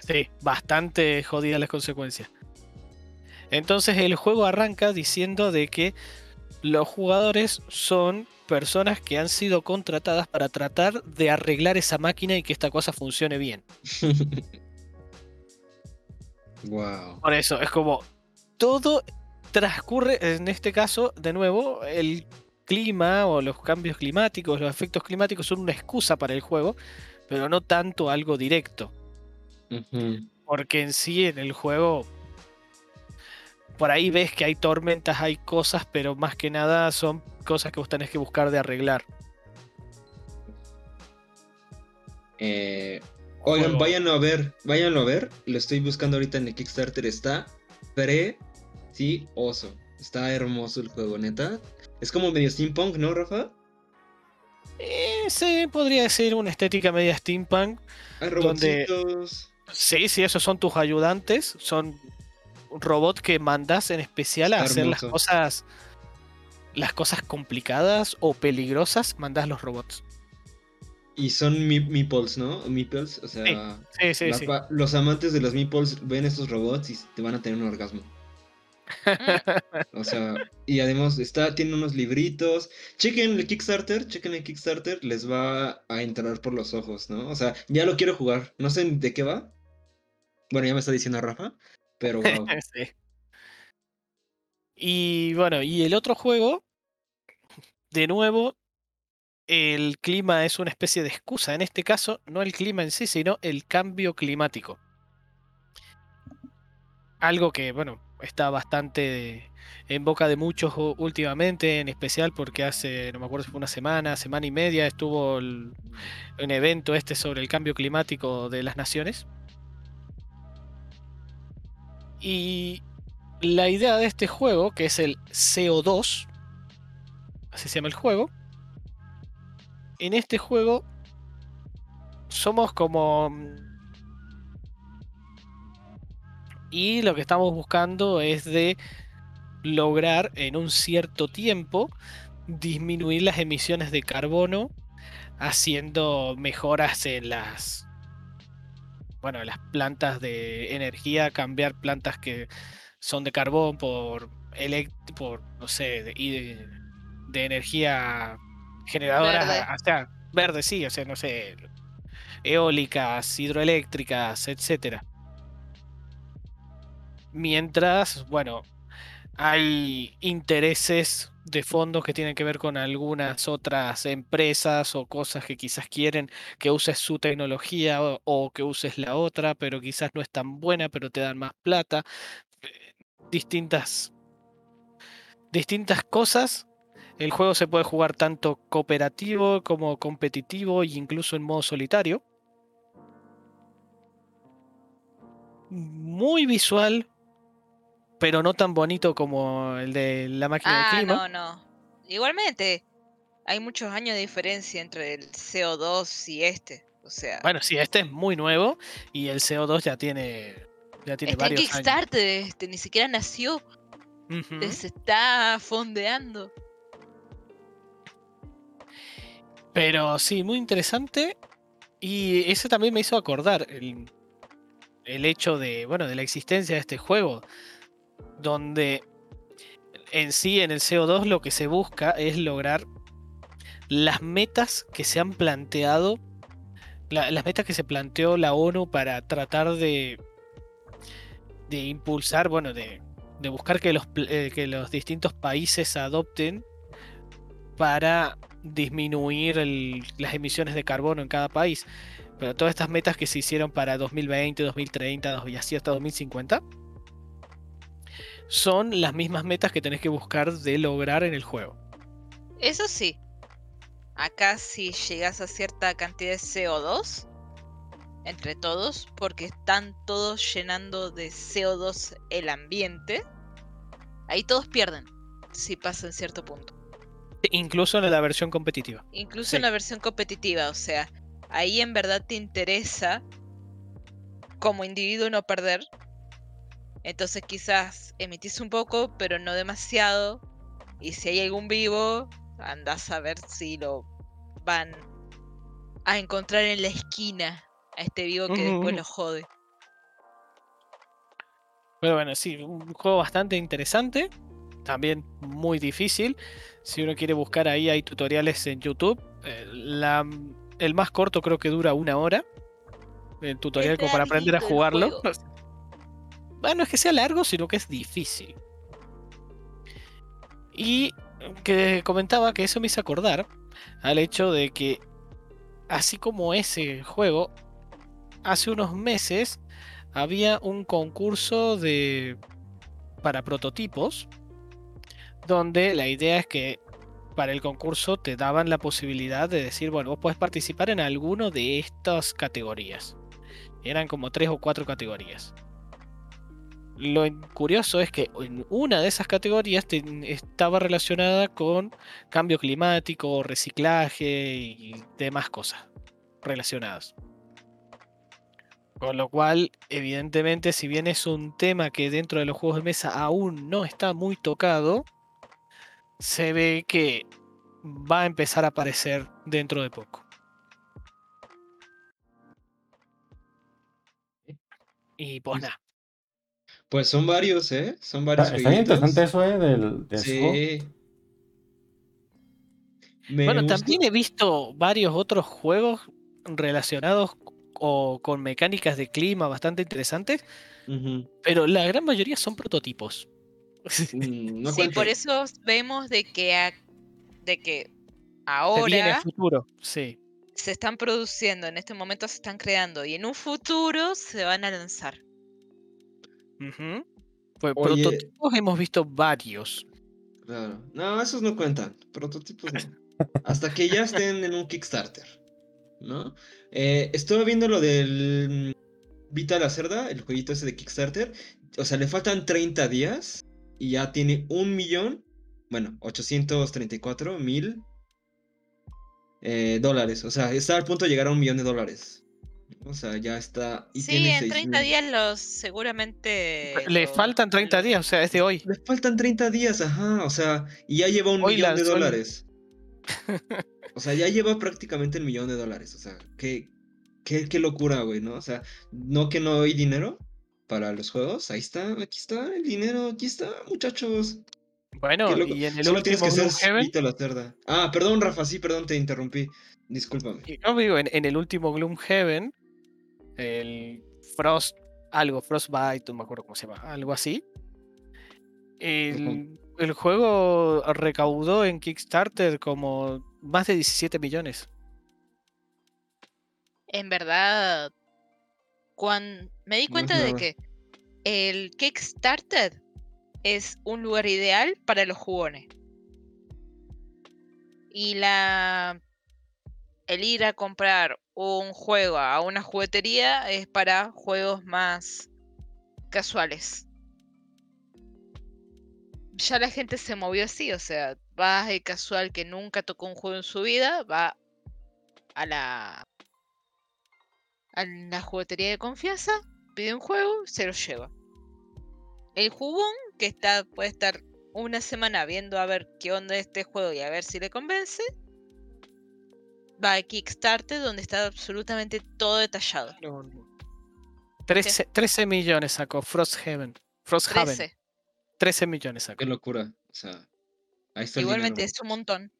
Sí, bastante jodidas las consecuencias. Entonces el juego arranca diciendo de que los jugadores son personas que han sido contratadas para tratar de arreglar esa máquina y que esta cosa funcione bien. wow. Por eso, es como todo transcurre, en este caso, de nuevo, el clima o los cambios climáticos, los efectos climáticos son una excusa para el juego, pero no tanto algo directo. Porque en sí, en el juego, por ahí ves que hay tormentas, hay cosas, pero más que nada son cosas que vos tenés que buscar de arreglar. Eh, oigan, Juego. váyanlo a ver, váyanlo a ver. Lo estoy buscando ahorita en el Kickstarter. Está precioso. Está hermoso el juego, neta. Es como medio steampunk, ¿no, Rafa? Eh, sí, podría ser una estética media steampunk. Hay Donde- robotcitos. Sí, sí, esos son tus ayudantes. Son robots que mandas en especial a Está hacer las cosas. Las cosas complicadas o peligrosas, mandas los robots. Y son mi- meeples, ¿no? Meeples, o sea. Sí, sí, sí. Los amantes de los meeples ven estos robots y te van a tener un orgasmo. O sea, y además está, tiene unos libritos. Chequen el Kickstarter, chequen el Kickstarter, les va a entrar por los ojos, ¿no? O sea, ya lo quiero jugar. No sé de qué va. Bueno, ya me está diciendo Rafa, pero wow. Sí. Y bueno, y el otro juego, de nuevo, el clima es una especie de excusa. En este caso, no el clima en sí, sino el cambio climático. Algo que, bueno, está bastante en boca de muchos últimamente, en especial porque hace, no me acuerdo si fue una semana, semana y media, estuvo un evento este sobre el cambio climático de las naciones. Y la idea de este juego, que es el CO2, así se llama el juego, en este juego somos como... Y lo que estamos buscando es de lograr en un cierto tiempo disminuir las emisiones de carbono haciendo mejoras en las bueno, las plantas de energía, cambiar plantas que son de carbón por elect por no sé, de, de energía generadora, Verde. o sea, verde sí, o sea, no sé, eólicas, hidroeléctricas, etcétera. Mientras, bueno, hay intereses de fondos que tienen que ver con algunas otras empresas o cosas que quizás quieren que uses su tecnología o, que uses la otra, pero quizás no es tan buena, pero te dan más plata. Eh, Distintas, distintas cosas. El juego se puede jugar tanto cooperativo como competitivo e incluso en modo solitario. Muy visual, pero no tan bonito como el de la máquina Ah, del clima. no, no. Igualmente, hay muchos años de diferencia entre el CO2 y este. O sea, Bueno, sí, este es muy nuevo y el CO2 ya tiene ya tiene está en varios años. Kickstarter, este, ni siquiera nació, se está fondeando. Pero sí, muy interesante. Y ese también me hizo acordar el, el hecho de, bueno, de la existencia de este juego. Donde en sí, en el CO2, lo que se busca es lograr las metas que se han planteado. la- las metas que se planteó la ONU para tratar de. de impulsar, bueno, de, de buscar que los, eh, que los distintos países adopten para disminuir las emisiones de carbono en cada país. Pero todas estas metas que se hicieron para 2020, 2030 dos- y así hasta 2050 son las mismas metas que tenés que buscar de lograr en el juego. Eso sí, acá si llegas a cierta cantidad de CO2, entre todos, porque están todos llenando de CO2 el ambiente, ahí todos pierden si pasan cierto punto. Incluso en la versión competitiva. Incluso Sí. en la versión competitiva, o sea, ahí en verdad te interesa como individuo no perder. Entonces quizás emitís un poco, pero no demasiado. Y si hay algún vivo, andás a ver si lo van a encontrar en la esquina a este vivo que después lo jode. Pero bueno, sí, un juego bastante interesante. También muy difícil. Si uno quiere buscar ahí, hay tutoriales en YouTube. Eh, la- el más corto creo que dura una hora. El tutorial como para aprender a jugarlo. Bueno, no es que sea largo, sino que es difícil. Y que comentaba que eso me hizo acordar al hecho de que, así como ese juego, hace unos meses había un concurso de para prototipos donde la idea es que para el concurso te daban la posibilidad de decir, bueno, vos podés participar en alguno de estas categorías. Eran como tres o cuatro categorías. Lo curioso es que en una de esas categorías estaba relacionada con cambio climático, reciclaje y demás cosas relacionadas. Con lo cual, evidentemente, si bien es un tema que dentro de los juegos de mesa aún no está muy tocado, se ve que va a empezar a aparecer dentro de poco. Y pues nada. Pues son varios, ¿eh? Son varios Está, bien interesante eso, ¿eh? Del. Sí. Bueno, también he visto varios otros juegos relacionados o con mecánicas de clima bastante interesantes, pero la gran mayoría son prototipos. Mm, no sí, por eso vemos de que, a- de que Se viene el ahora futuro, sí. se están produciendo, en este momento se están creando y en un futuro se van a lanzar. Pues Oye. prototipos hemos visto varios. Claro. No, esos no cuentan. Prototipos no. Hasta que ya estén en un Kickstarter. ¿No? Eh, estuve viendo lo del mm, Vita la Cerda, el jueguito ese de Kickstarter. O sea, le faltan 30 días y ya tiene un millón. Bueno, 834 mil eh, dólares. O sea, está al punto de llegar a un millón de dólares. O sea, ya está. Y sí, tiene en 30 6.000. días los seguramente. Le faltan 30 días, o sea, es de hoy. Le faltan 30 días, ajá. O sea, y ya lleva un Hoy millón de dólares. O sea, ya lleva prácticamente el millón de dólares. O sea, qué, qué, qué locura, güey, ¿no? O sea, no que no hay dinero para los juegos. Ahí está, aquí está el dinero, aquí está, muchachos. Bueno, y en el Solo tienes último que ser la cerda. Ah, perdón, Rafa, sí, perdón, te interrumpí. Discúlpame. y no digo, en, en el último Gloomhaven, el Frost, algo, Frostbite, no me acuerdo cómo se llama, algo así. El, el juego recaudó en Kickstarter como más de 17 millones. En verdad, cuando me di No cuenta de que el Kickstarter es un lugar ideal para los jugones. Y la el ir a comprar un juego a una juguetería es para juegos más casuales. Ya la gente se movió así, o sea, va el casual que nunca tocó un juego en su vida, va a la a la juguetería de confianza, pide un juego, se lo lleva. El jugón que está puede estar una semana viendo a ver qué onda este juego y a ver si le convence, va a Kickstarter donde está absolutamente todo detallado. 13, 13 millones sacó Frosthaven. Frosthaven. 13. 13 millones sacó. Qué locura. O sea, ahí está el Igualmente es un montón.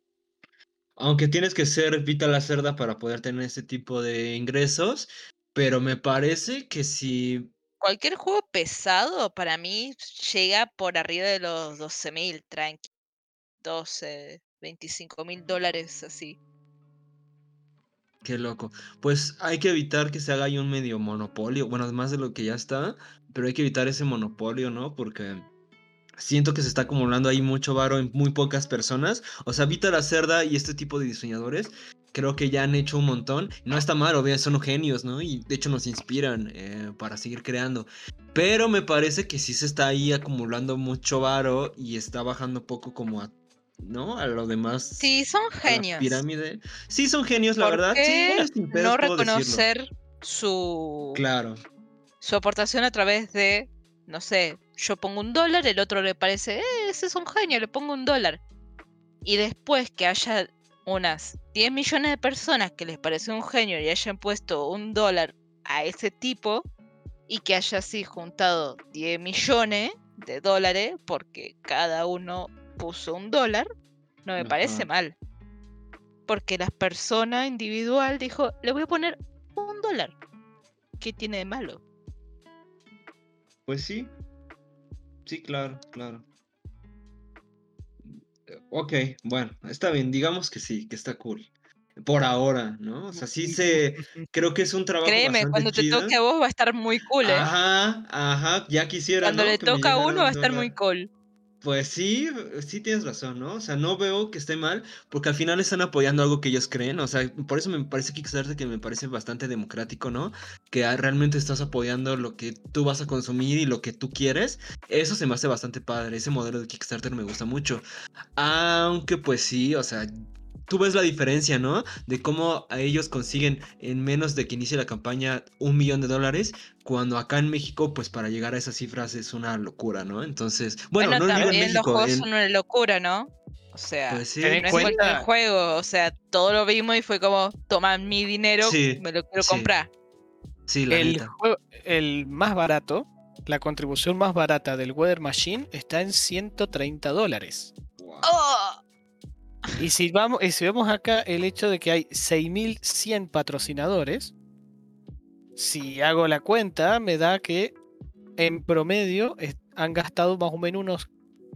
Aunque tienes que ser Vita la cerda para poder tener ese tipo de ingresos. Pero me parece que si Cualquier juego pesado para mí llega por arriba de los 12 mil, tranqui. 12, 25 mil dólares así. Qué loco. Pues hay que evitar que se haga ahí un medio monopolio. Bueno, además de lo que ya está, pero hay que evitar ese monopolio, ¿no? Porque siento que se está acumulando ahí mucho varo en muy pocas personas. O sea, Vita la Cerda y este tipo de diseñadores creo que ya han hecho un montón. No está mal, obviamente son genios, ¿no? Y de hecho nos inspiran eh, para seguir creando. Pero me parece que sí se está ahí acumulando mucho varo y está bajando poco como a, ¿no? A lo demás. Sí, son genios. pirámide. Sí, son genios, la ¿Por verdad. qué Sí, sin pedos no decirlo. reconocer su, Claro. su aportación a través de, no sé, yo pongo un dólar, el otro le parece, eh, ese es un genio, le pongo un dólar. Y después que haya unas 10 millones de personas que les parece un genio y hayan puesto un dólar a ese tipo y que haya así juntado 10 millones de dólares porque cada uno puso un dólar, no me parece mal. Porque la persona individual dijo, le voy a poner un dólar. ¿Qué tiene de malo? Pues sí. Sí, claro, claro. Ok, bueno, está bien, digamos que sí, que está cool. Por ahora, ¿no? O sea, sí se. Creo que es un trabajo Créeme, cuando te chido. toque a vos va a estar muy cool, ¿eh? Ajá, ajá, ya quisiera, Cuando ¿no? le toca a uno va a estar muy cool. Pues sí, sí tienes razón, ¿no? O sea, no veo que esté mal, porque al final están apoyando algo que ellos creen, o sea, por eso me parece Kickstarter que me parece bastante democrático, ¿no? Que realmente estás apoyando lo que tú vas a consumir y lo que tú quieres. Eso se me hace bastante padre, ese modelo de Kickstarter me gusta mucho. Aunque pues sí, o sea, tú ves la diferencia, ¿no? De cómo a ellos consiguen en menos de que inicie la campaña un millón de dólares, cuando acá en México, pues para llegar a esas cifras es una locura, ¿no? Entonces, bueno, Bueno, no digo en también los juegos en- son una locura, ¿no? O sea, pues sí, no es cualquier cuenta- juego, o sea, todo lo vimos y fue como, toma mi dinero, Sí, me lo quiero sí. comprar. sí, la El, juego- el más barato, la contribución más barata del Weather Machine está en 130 dólares. Wow. ¡Oh! Y si, vamos, y si vemos acá el hecho de que hay 6.100 patrocinadores, si hago la cuenta, me da que en promedio han gastado más o menos unos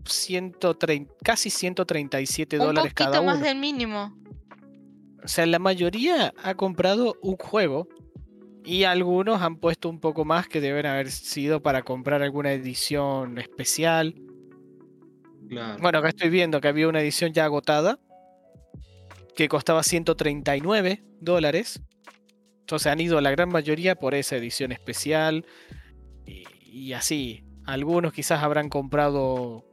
130, casi 137 Un dólares poquito cada más uno. del mínimo. O sea, la mayoría ha comprado un juego y algunos han puesto un poco más que deben haber sido para comprar alguna edición especial. Claro. Bueno, acá estoy viendo que había una edición ya agotada que costaba 139 dólares. Entonces han ido la gran mayoría por esa edición especial y, y así. Algunos quizás habrán comprado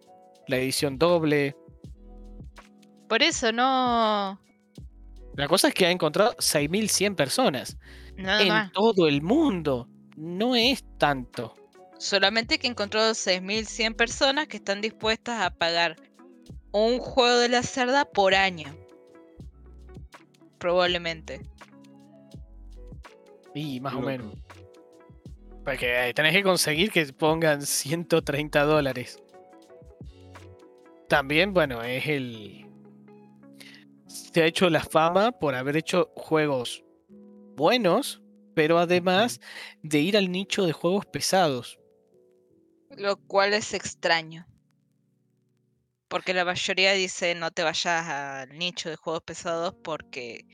la edición doble. Por eso no. La cosa es que ha encontrado 6.100 personas Nada en más. todo el mundo. No es tanto. Solamente que encontró 6.100 personas que están dispuestas a pagar un juego de la cerda por año. Probablemente. Y más o menos. Porque eh, tenés que conseguir que pongan 130 dólares. También, bueno, es el. Se ha hecho la fama por haber hecho juegos buenos, pero además de ir al nicho de juegos pesados. Lo cual es extraño. Porque la mayoría dice no te vayas al nicho de juegos pesados porque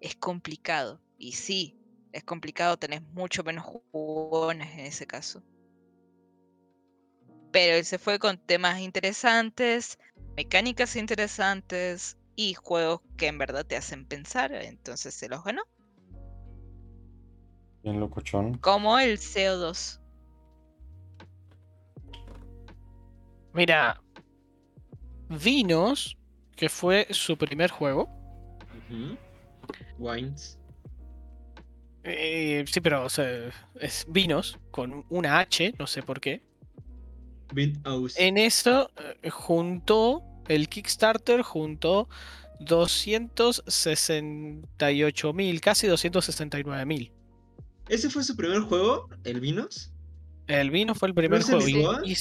es complicado. Y sí, es complicado, tenés mucho menos jugones en ese caso. Pero él se fue con temas interesantes, mecánicas interesantes y juegos que en verdad te hacen pensar, entonces se los ganó. Bien locochón. Como el CO2. Mira, Vinos, que fue su primer juego. Wines. eh, sí, pero o sea, es Vinos con una H, no sé por qué. En eso eh, juntó el Kickstarter, juntó 268 mil, casi 269 mil. ¿Ese fue su primer juego? ¿El Vinos? El vino fue el primer juego. y- y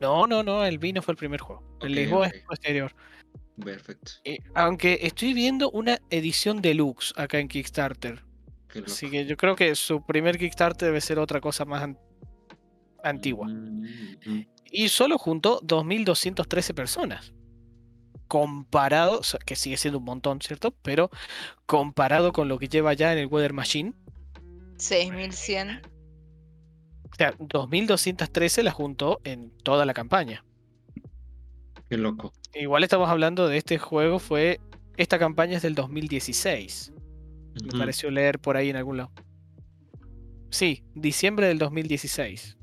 no, no, no, el vino fue el primer juego. El Lisboa es posterior. Perfecto. Eh, aunque estoy viendo una edición deluxe acá en Kickstarter. Así que yo creo que su primer Kickstarter debe ser otra cosa más an- antigua. Mm. Y solo juntó 2.213 personas. Comparado, o sea, que sigue siendo un montón, ¿cierto? Pero comparado con lo que lleva ya en el Weather Machine, 6100. O sea, 2.213 la juntó en toda la campaña. Qué loco. Igual estamos hablando de este juego, fue esta campaña es del 2016. Me Ujú. pareció leer por ahí en algún lado. Sí, diciembre del 2016.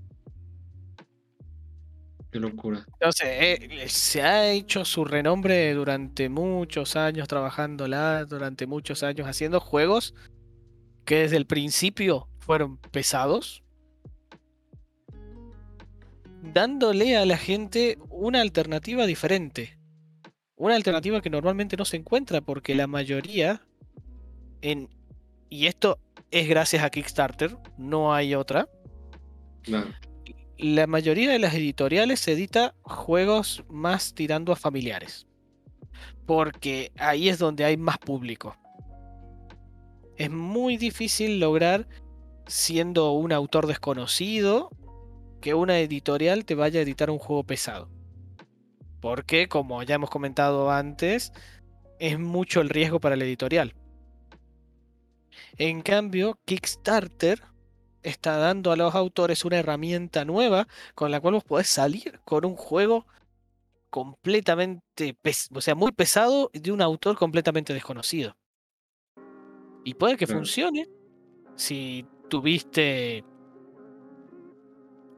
Qué locura. Entonces, eh, se ha hecho su renombre durante muchos años trabajándola, durante muchos años haciendo juegos que desde el principio fueron pesados, dándole a la gente una alternativa diferente. Una alternativa que normalmente no se encuentra porque la mayoría en y esto es gracias a Kickstarter, no hay otra. La mayoría de las editoriales edita juegos más tirando a familiares. Porque ahí es donde hay más público. Es muy difícil lograr, siendo un autor desconocido, que una editorial te vaya a editar un juego pesado. Porque, como ya hemos comentado antes, es mucho el riesgo para la editorial. En cambio, Kickstarter está dando a los autores una herramienta nueva con la cual vos podés salir con un juego completamente, o sea, muy pesado de un autor completamente desconocido. Y puede que funcione si tuviste,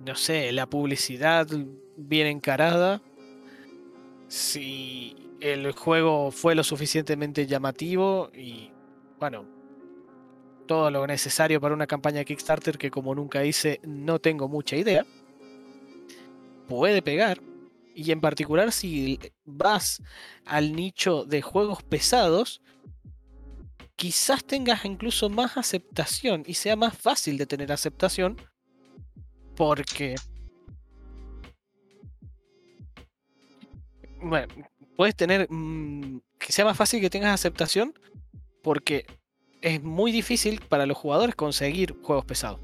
no sé, la publicidad bien encarada, si el juego fue lo suficientemente llamativo y, bueno, todo lo necesario para una campaña Kickstarter que como nunca hice no tengo mucha idea. Puede pegar. Y en particular si vas al nicho de juegos pesados, quizás tengas incluso más aceptación y sea más fácil de tener aceptación porque... Bueno, puedes tener... mm, que sea más fácil que tengas aceptación porque es muy difícil para los jugadores conseguir juegos pesados.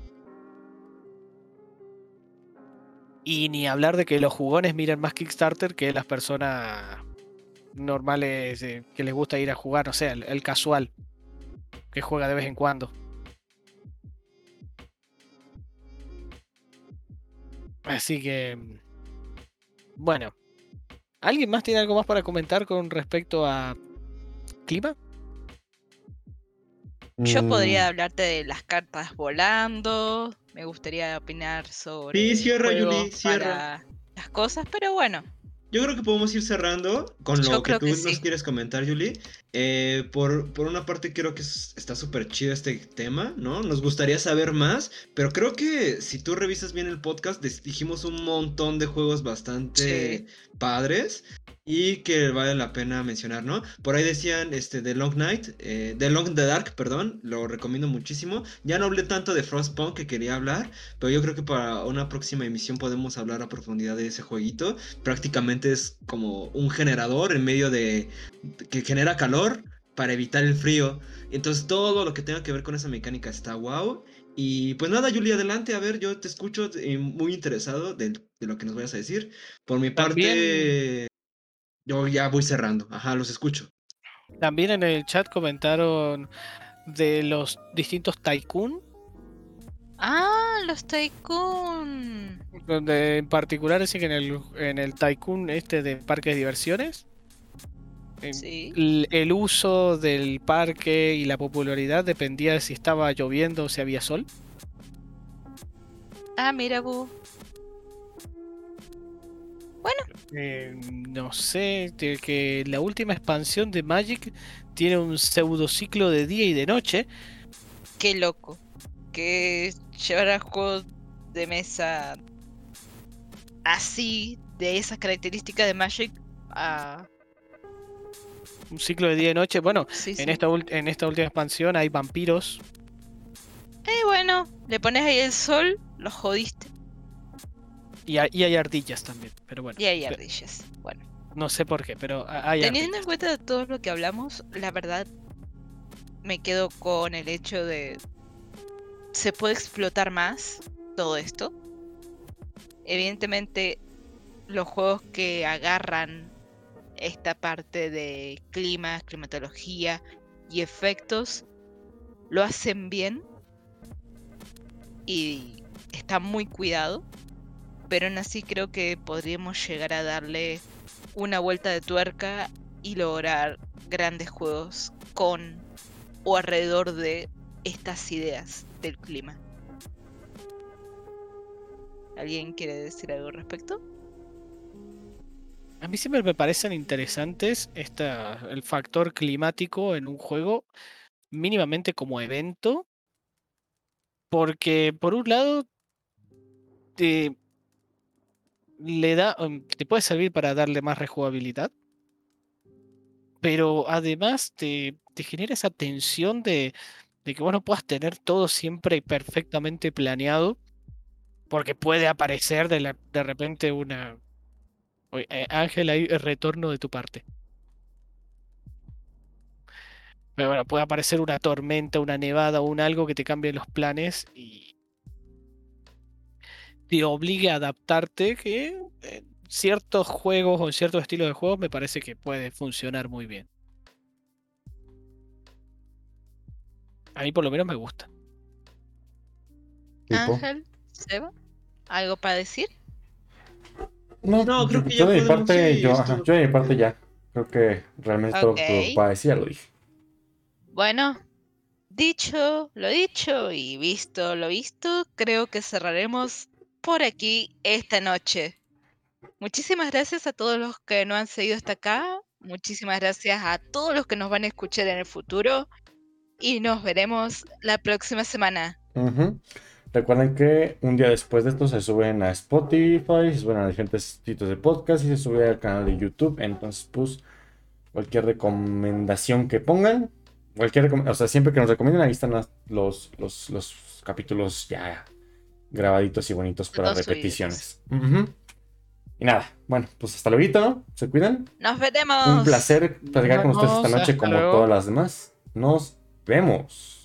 Y ni hablar de que los jugones miren más Kickstarter que las personas normales eh, que les gusta ir a jugar, no sé, el, el casual que juega de vez en cuando. Así que, mm, bueno, ¿alguien más tiene algo más para comentar con respecto a clima? Yo Mm, podría hablarte de las cartas volando. Me gustaría opinar sobre Sí, cierra, Yuli, cierra. para las cosas, pero bueno, Yo creo que podemos ir cerrando con lo que tú que nos sí. quieres comentar, Julie. Eh, por, por una parte creo que es- está súper chido este tema, ¿no? Nos gustaría saber más, pero creo que si tú revisas bien el podcast, dijimos un montón de juegos bastante padres y que vale la pena mencionar, ¿no? Por ahí decían este, The Long Night, eh, The Long the Dark, perdón, lo recomiendo muchísimo. Ya no hablé tanto de Frostpunk que quería hablar, pero yo creo que para una próxima emisión podemos hablar a profundidad de ese jueguito prácticamente es como un generador en medio de que genera calor para evitar el frío. Entonces todo lo que tenga que ver con esa mecánica está wow. Y pues nada, Julia, adelante, a ver, yo te escucho eh, muy interesado de, de lo que nos vayas a decir. Por mi parte, yo ya voy cerrando. Ajá, los escucho. También en el chat comentaron de los distintos Tycoon, Ah, los Tycoon. donde en particular decía que en el, en el Tycoon este de parques de diversiones, Sí. el, el uso del parque y la popularidad dependía de si estaba lloviendo o si había sol. Ah, mira, Bu. Eh, no sé, que la última expansión de Magic tiene un pseudociclo de día y de noche. Qué loco. Que llevar juegos de mesa así, de esas características de Magic, a. Un ciclo de día y noche. Bueno, Sí, sí. en esta, en esta última expansión hay vampiros. Eh, bueno, le pones ahí el sol, lo jodiste. Y hay, y hay ardillas también. Pero bueno, Y hay ardillas. Bueno. no sé por qué, pero ha- hay Teniendo en cuenta todo lo que hablamos, la verdad me quedo con el hecho de se puede explotar más todo esto. Evidentemente, los juegos que agarran esta parte de clima, climatología y efectos lo hacen bien y está muy cuidado, pero aún así creo que podríamos llegar a darle una vuelta de tuerca y lograr grandes juegos con o alrededor de estas ideas del clima. ¿Alguien quiere decir algo al respecto? A mí siempre me parecen interesantes el factor climático en un juego, mínimamente como evento, porque por un lado te, le da, um, te puede servir para darle más rejugabilidad, pero además te, te genera esa tensión de, de que vos no puedas tener todo siempre perfectamente planeado, porque puede aparecer de, de repente una... Oye, eh, Ángel, hay retorno de tu parte. Pero bueno, puede aparecer una tormenta, una nevada o un algo que te cambie los planes y te obligue a adaptarte, que en ciertos juegos o en ciertos estilos de juegos me parece que puede funcionar muy bien. A mí por lo menos me gusta. Tipo. Ángel, Seba, ¿algo para decir? No, No, creo yo- que yo ya de mi parte, yo, ajá, yo de mi parte ya. Creo que realmente todo lo que ya lo dije. Bueno, dicho lo dicho y visto lo visto, creo que cerraremos por aquí esta noche. Muchísimas gracias a todos los que nos han seguido hasta acá. Muchísimas gracias a todos los que nos van a escuchar en el futuro. Y nos veremos la próxima semana. Recuerden que un día después de esto se suben a Spotify, se suben a diferentes sitios de podcast y se sube al canal de YouTube. Entonces, pues, cualquier recomendación que pongan, cualquier, o sea, siempre que nos recomienden, ahí están las- los, los, los capítulos ya grabaditos y bonitos para repeticiones. Y nada, bueno, pues hasta luego, ¿no? ¿Se cuidan? Nos veremos. Un placer platicar con ustedes esta vemos, noche como luego. todas las demás. Nos vemos.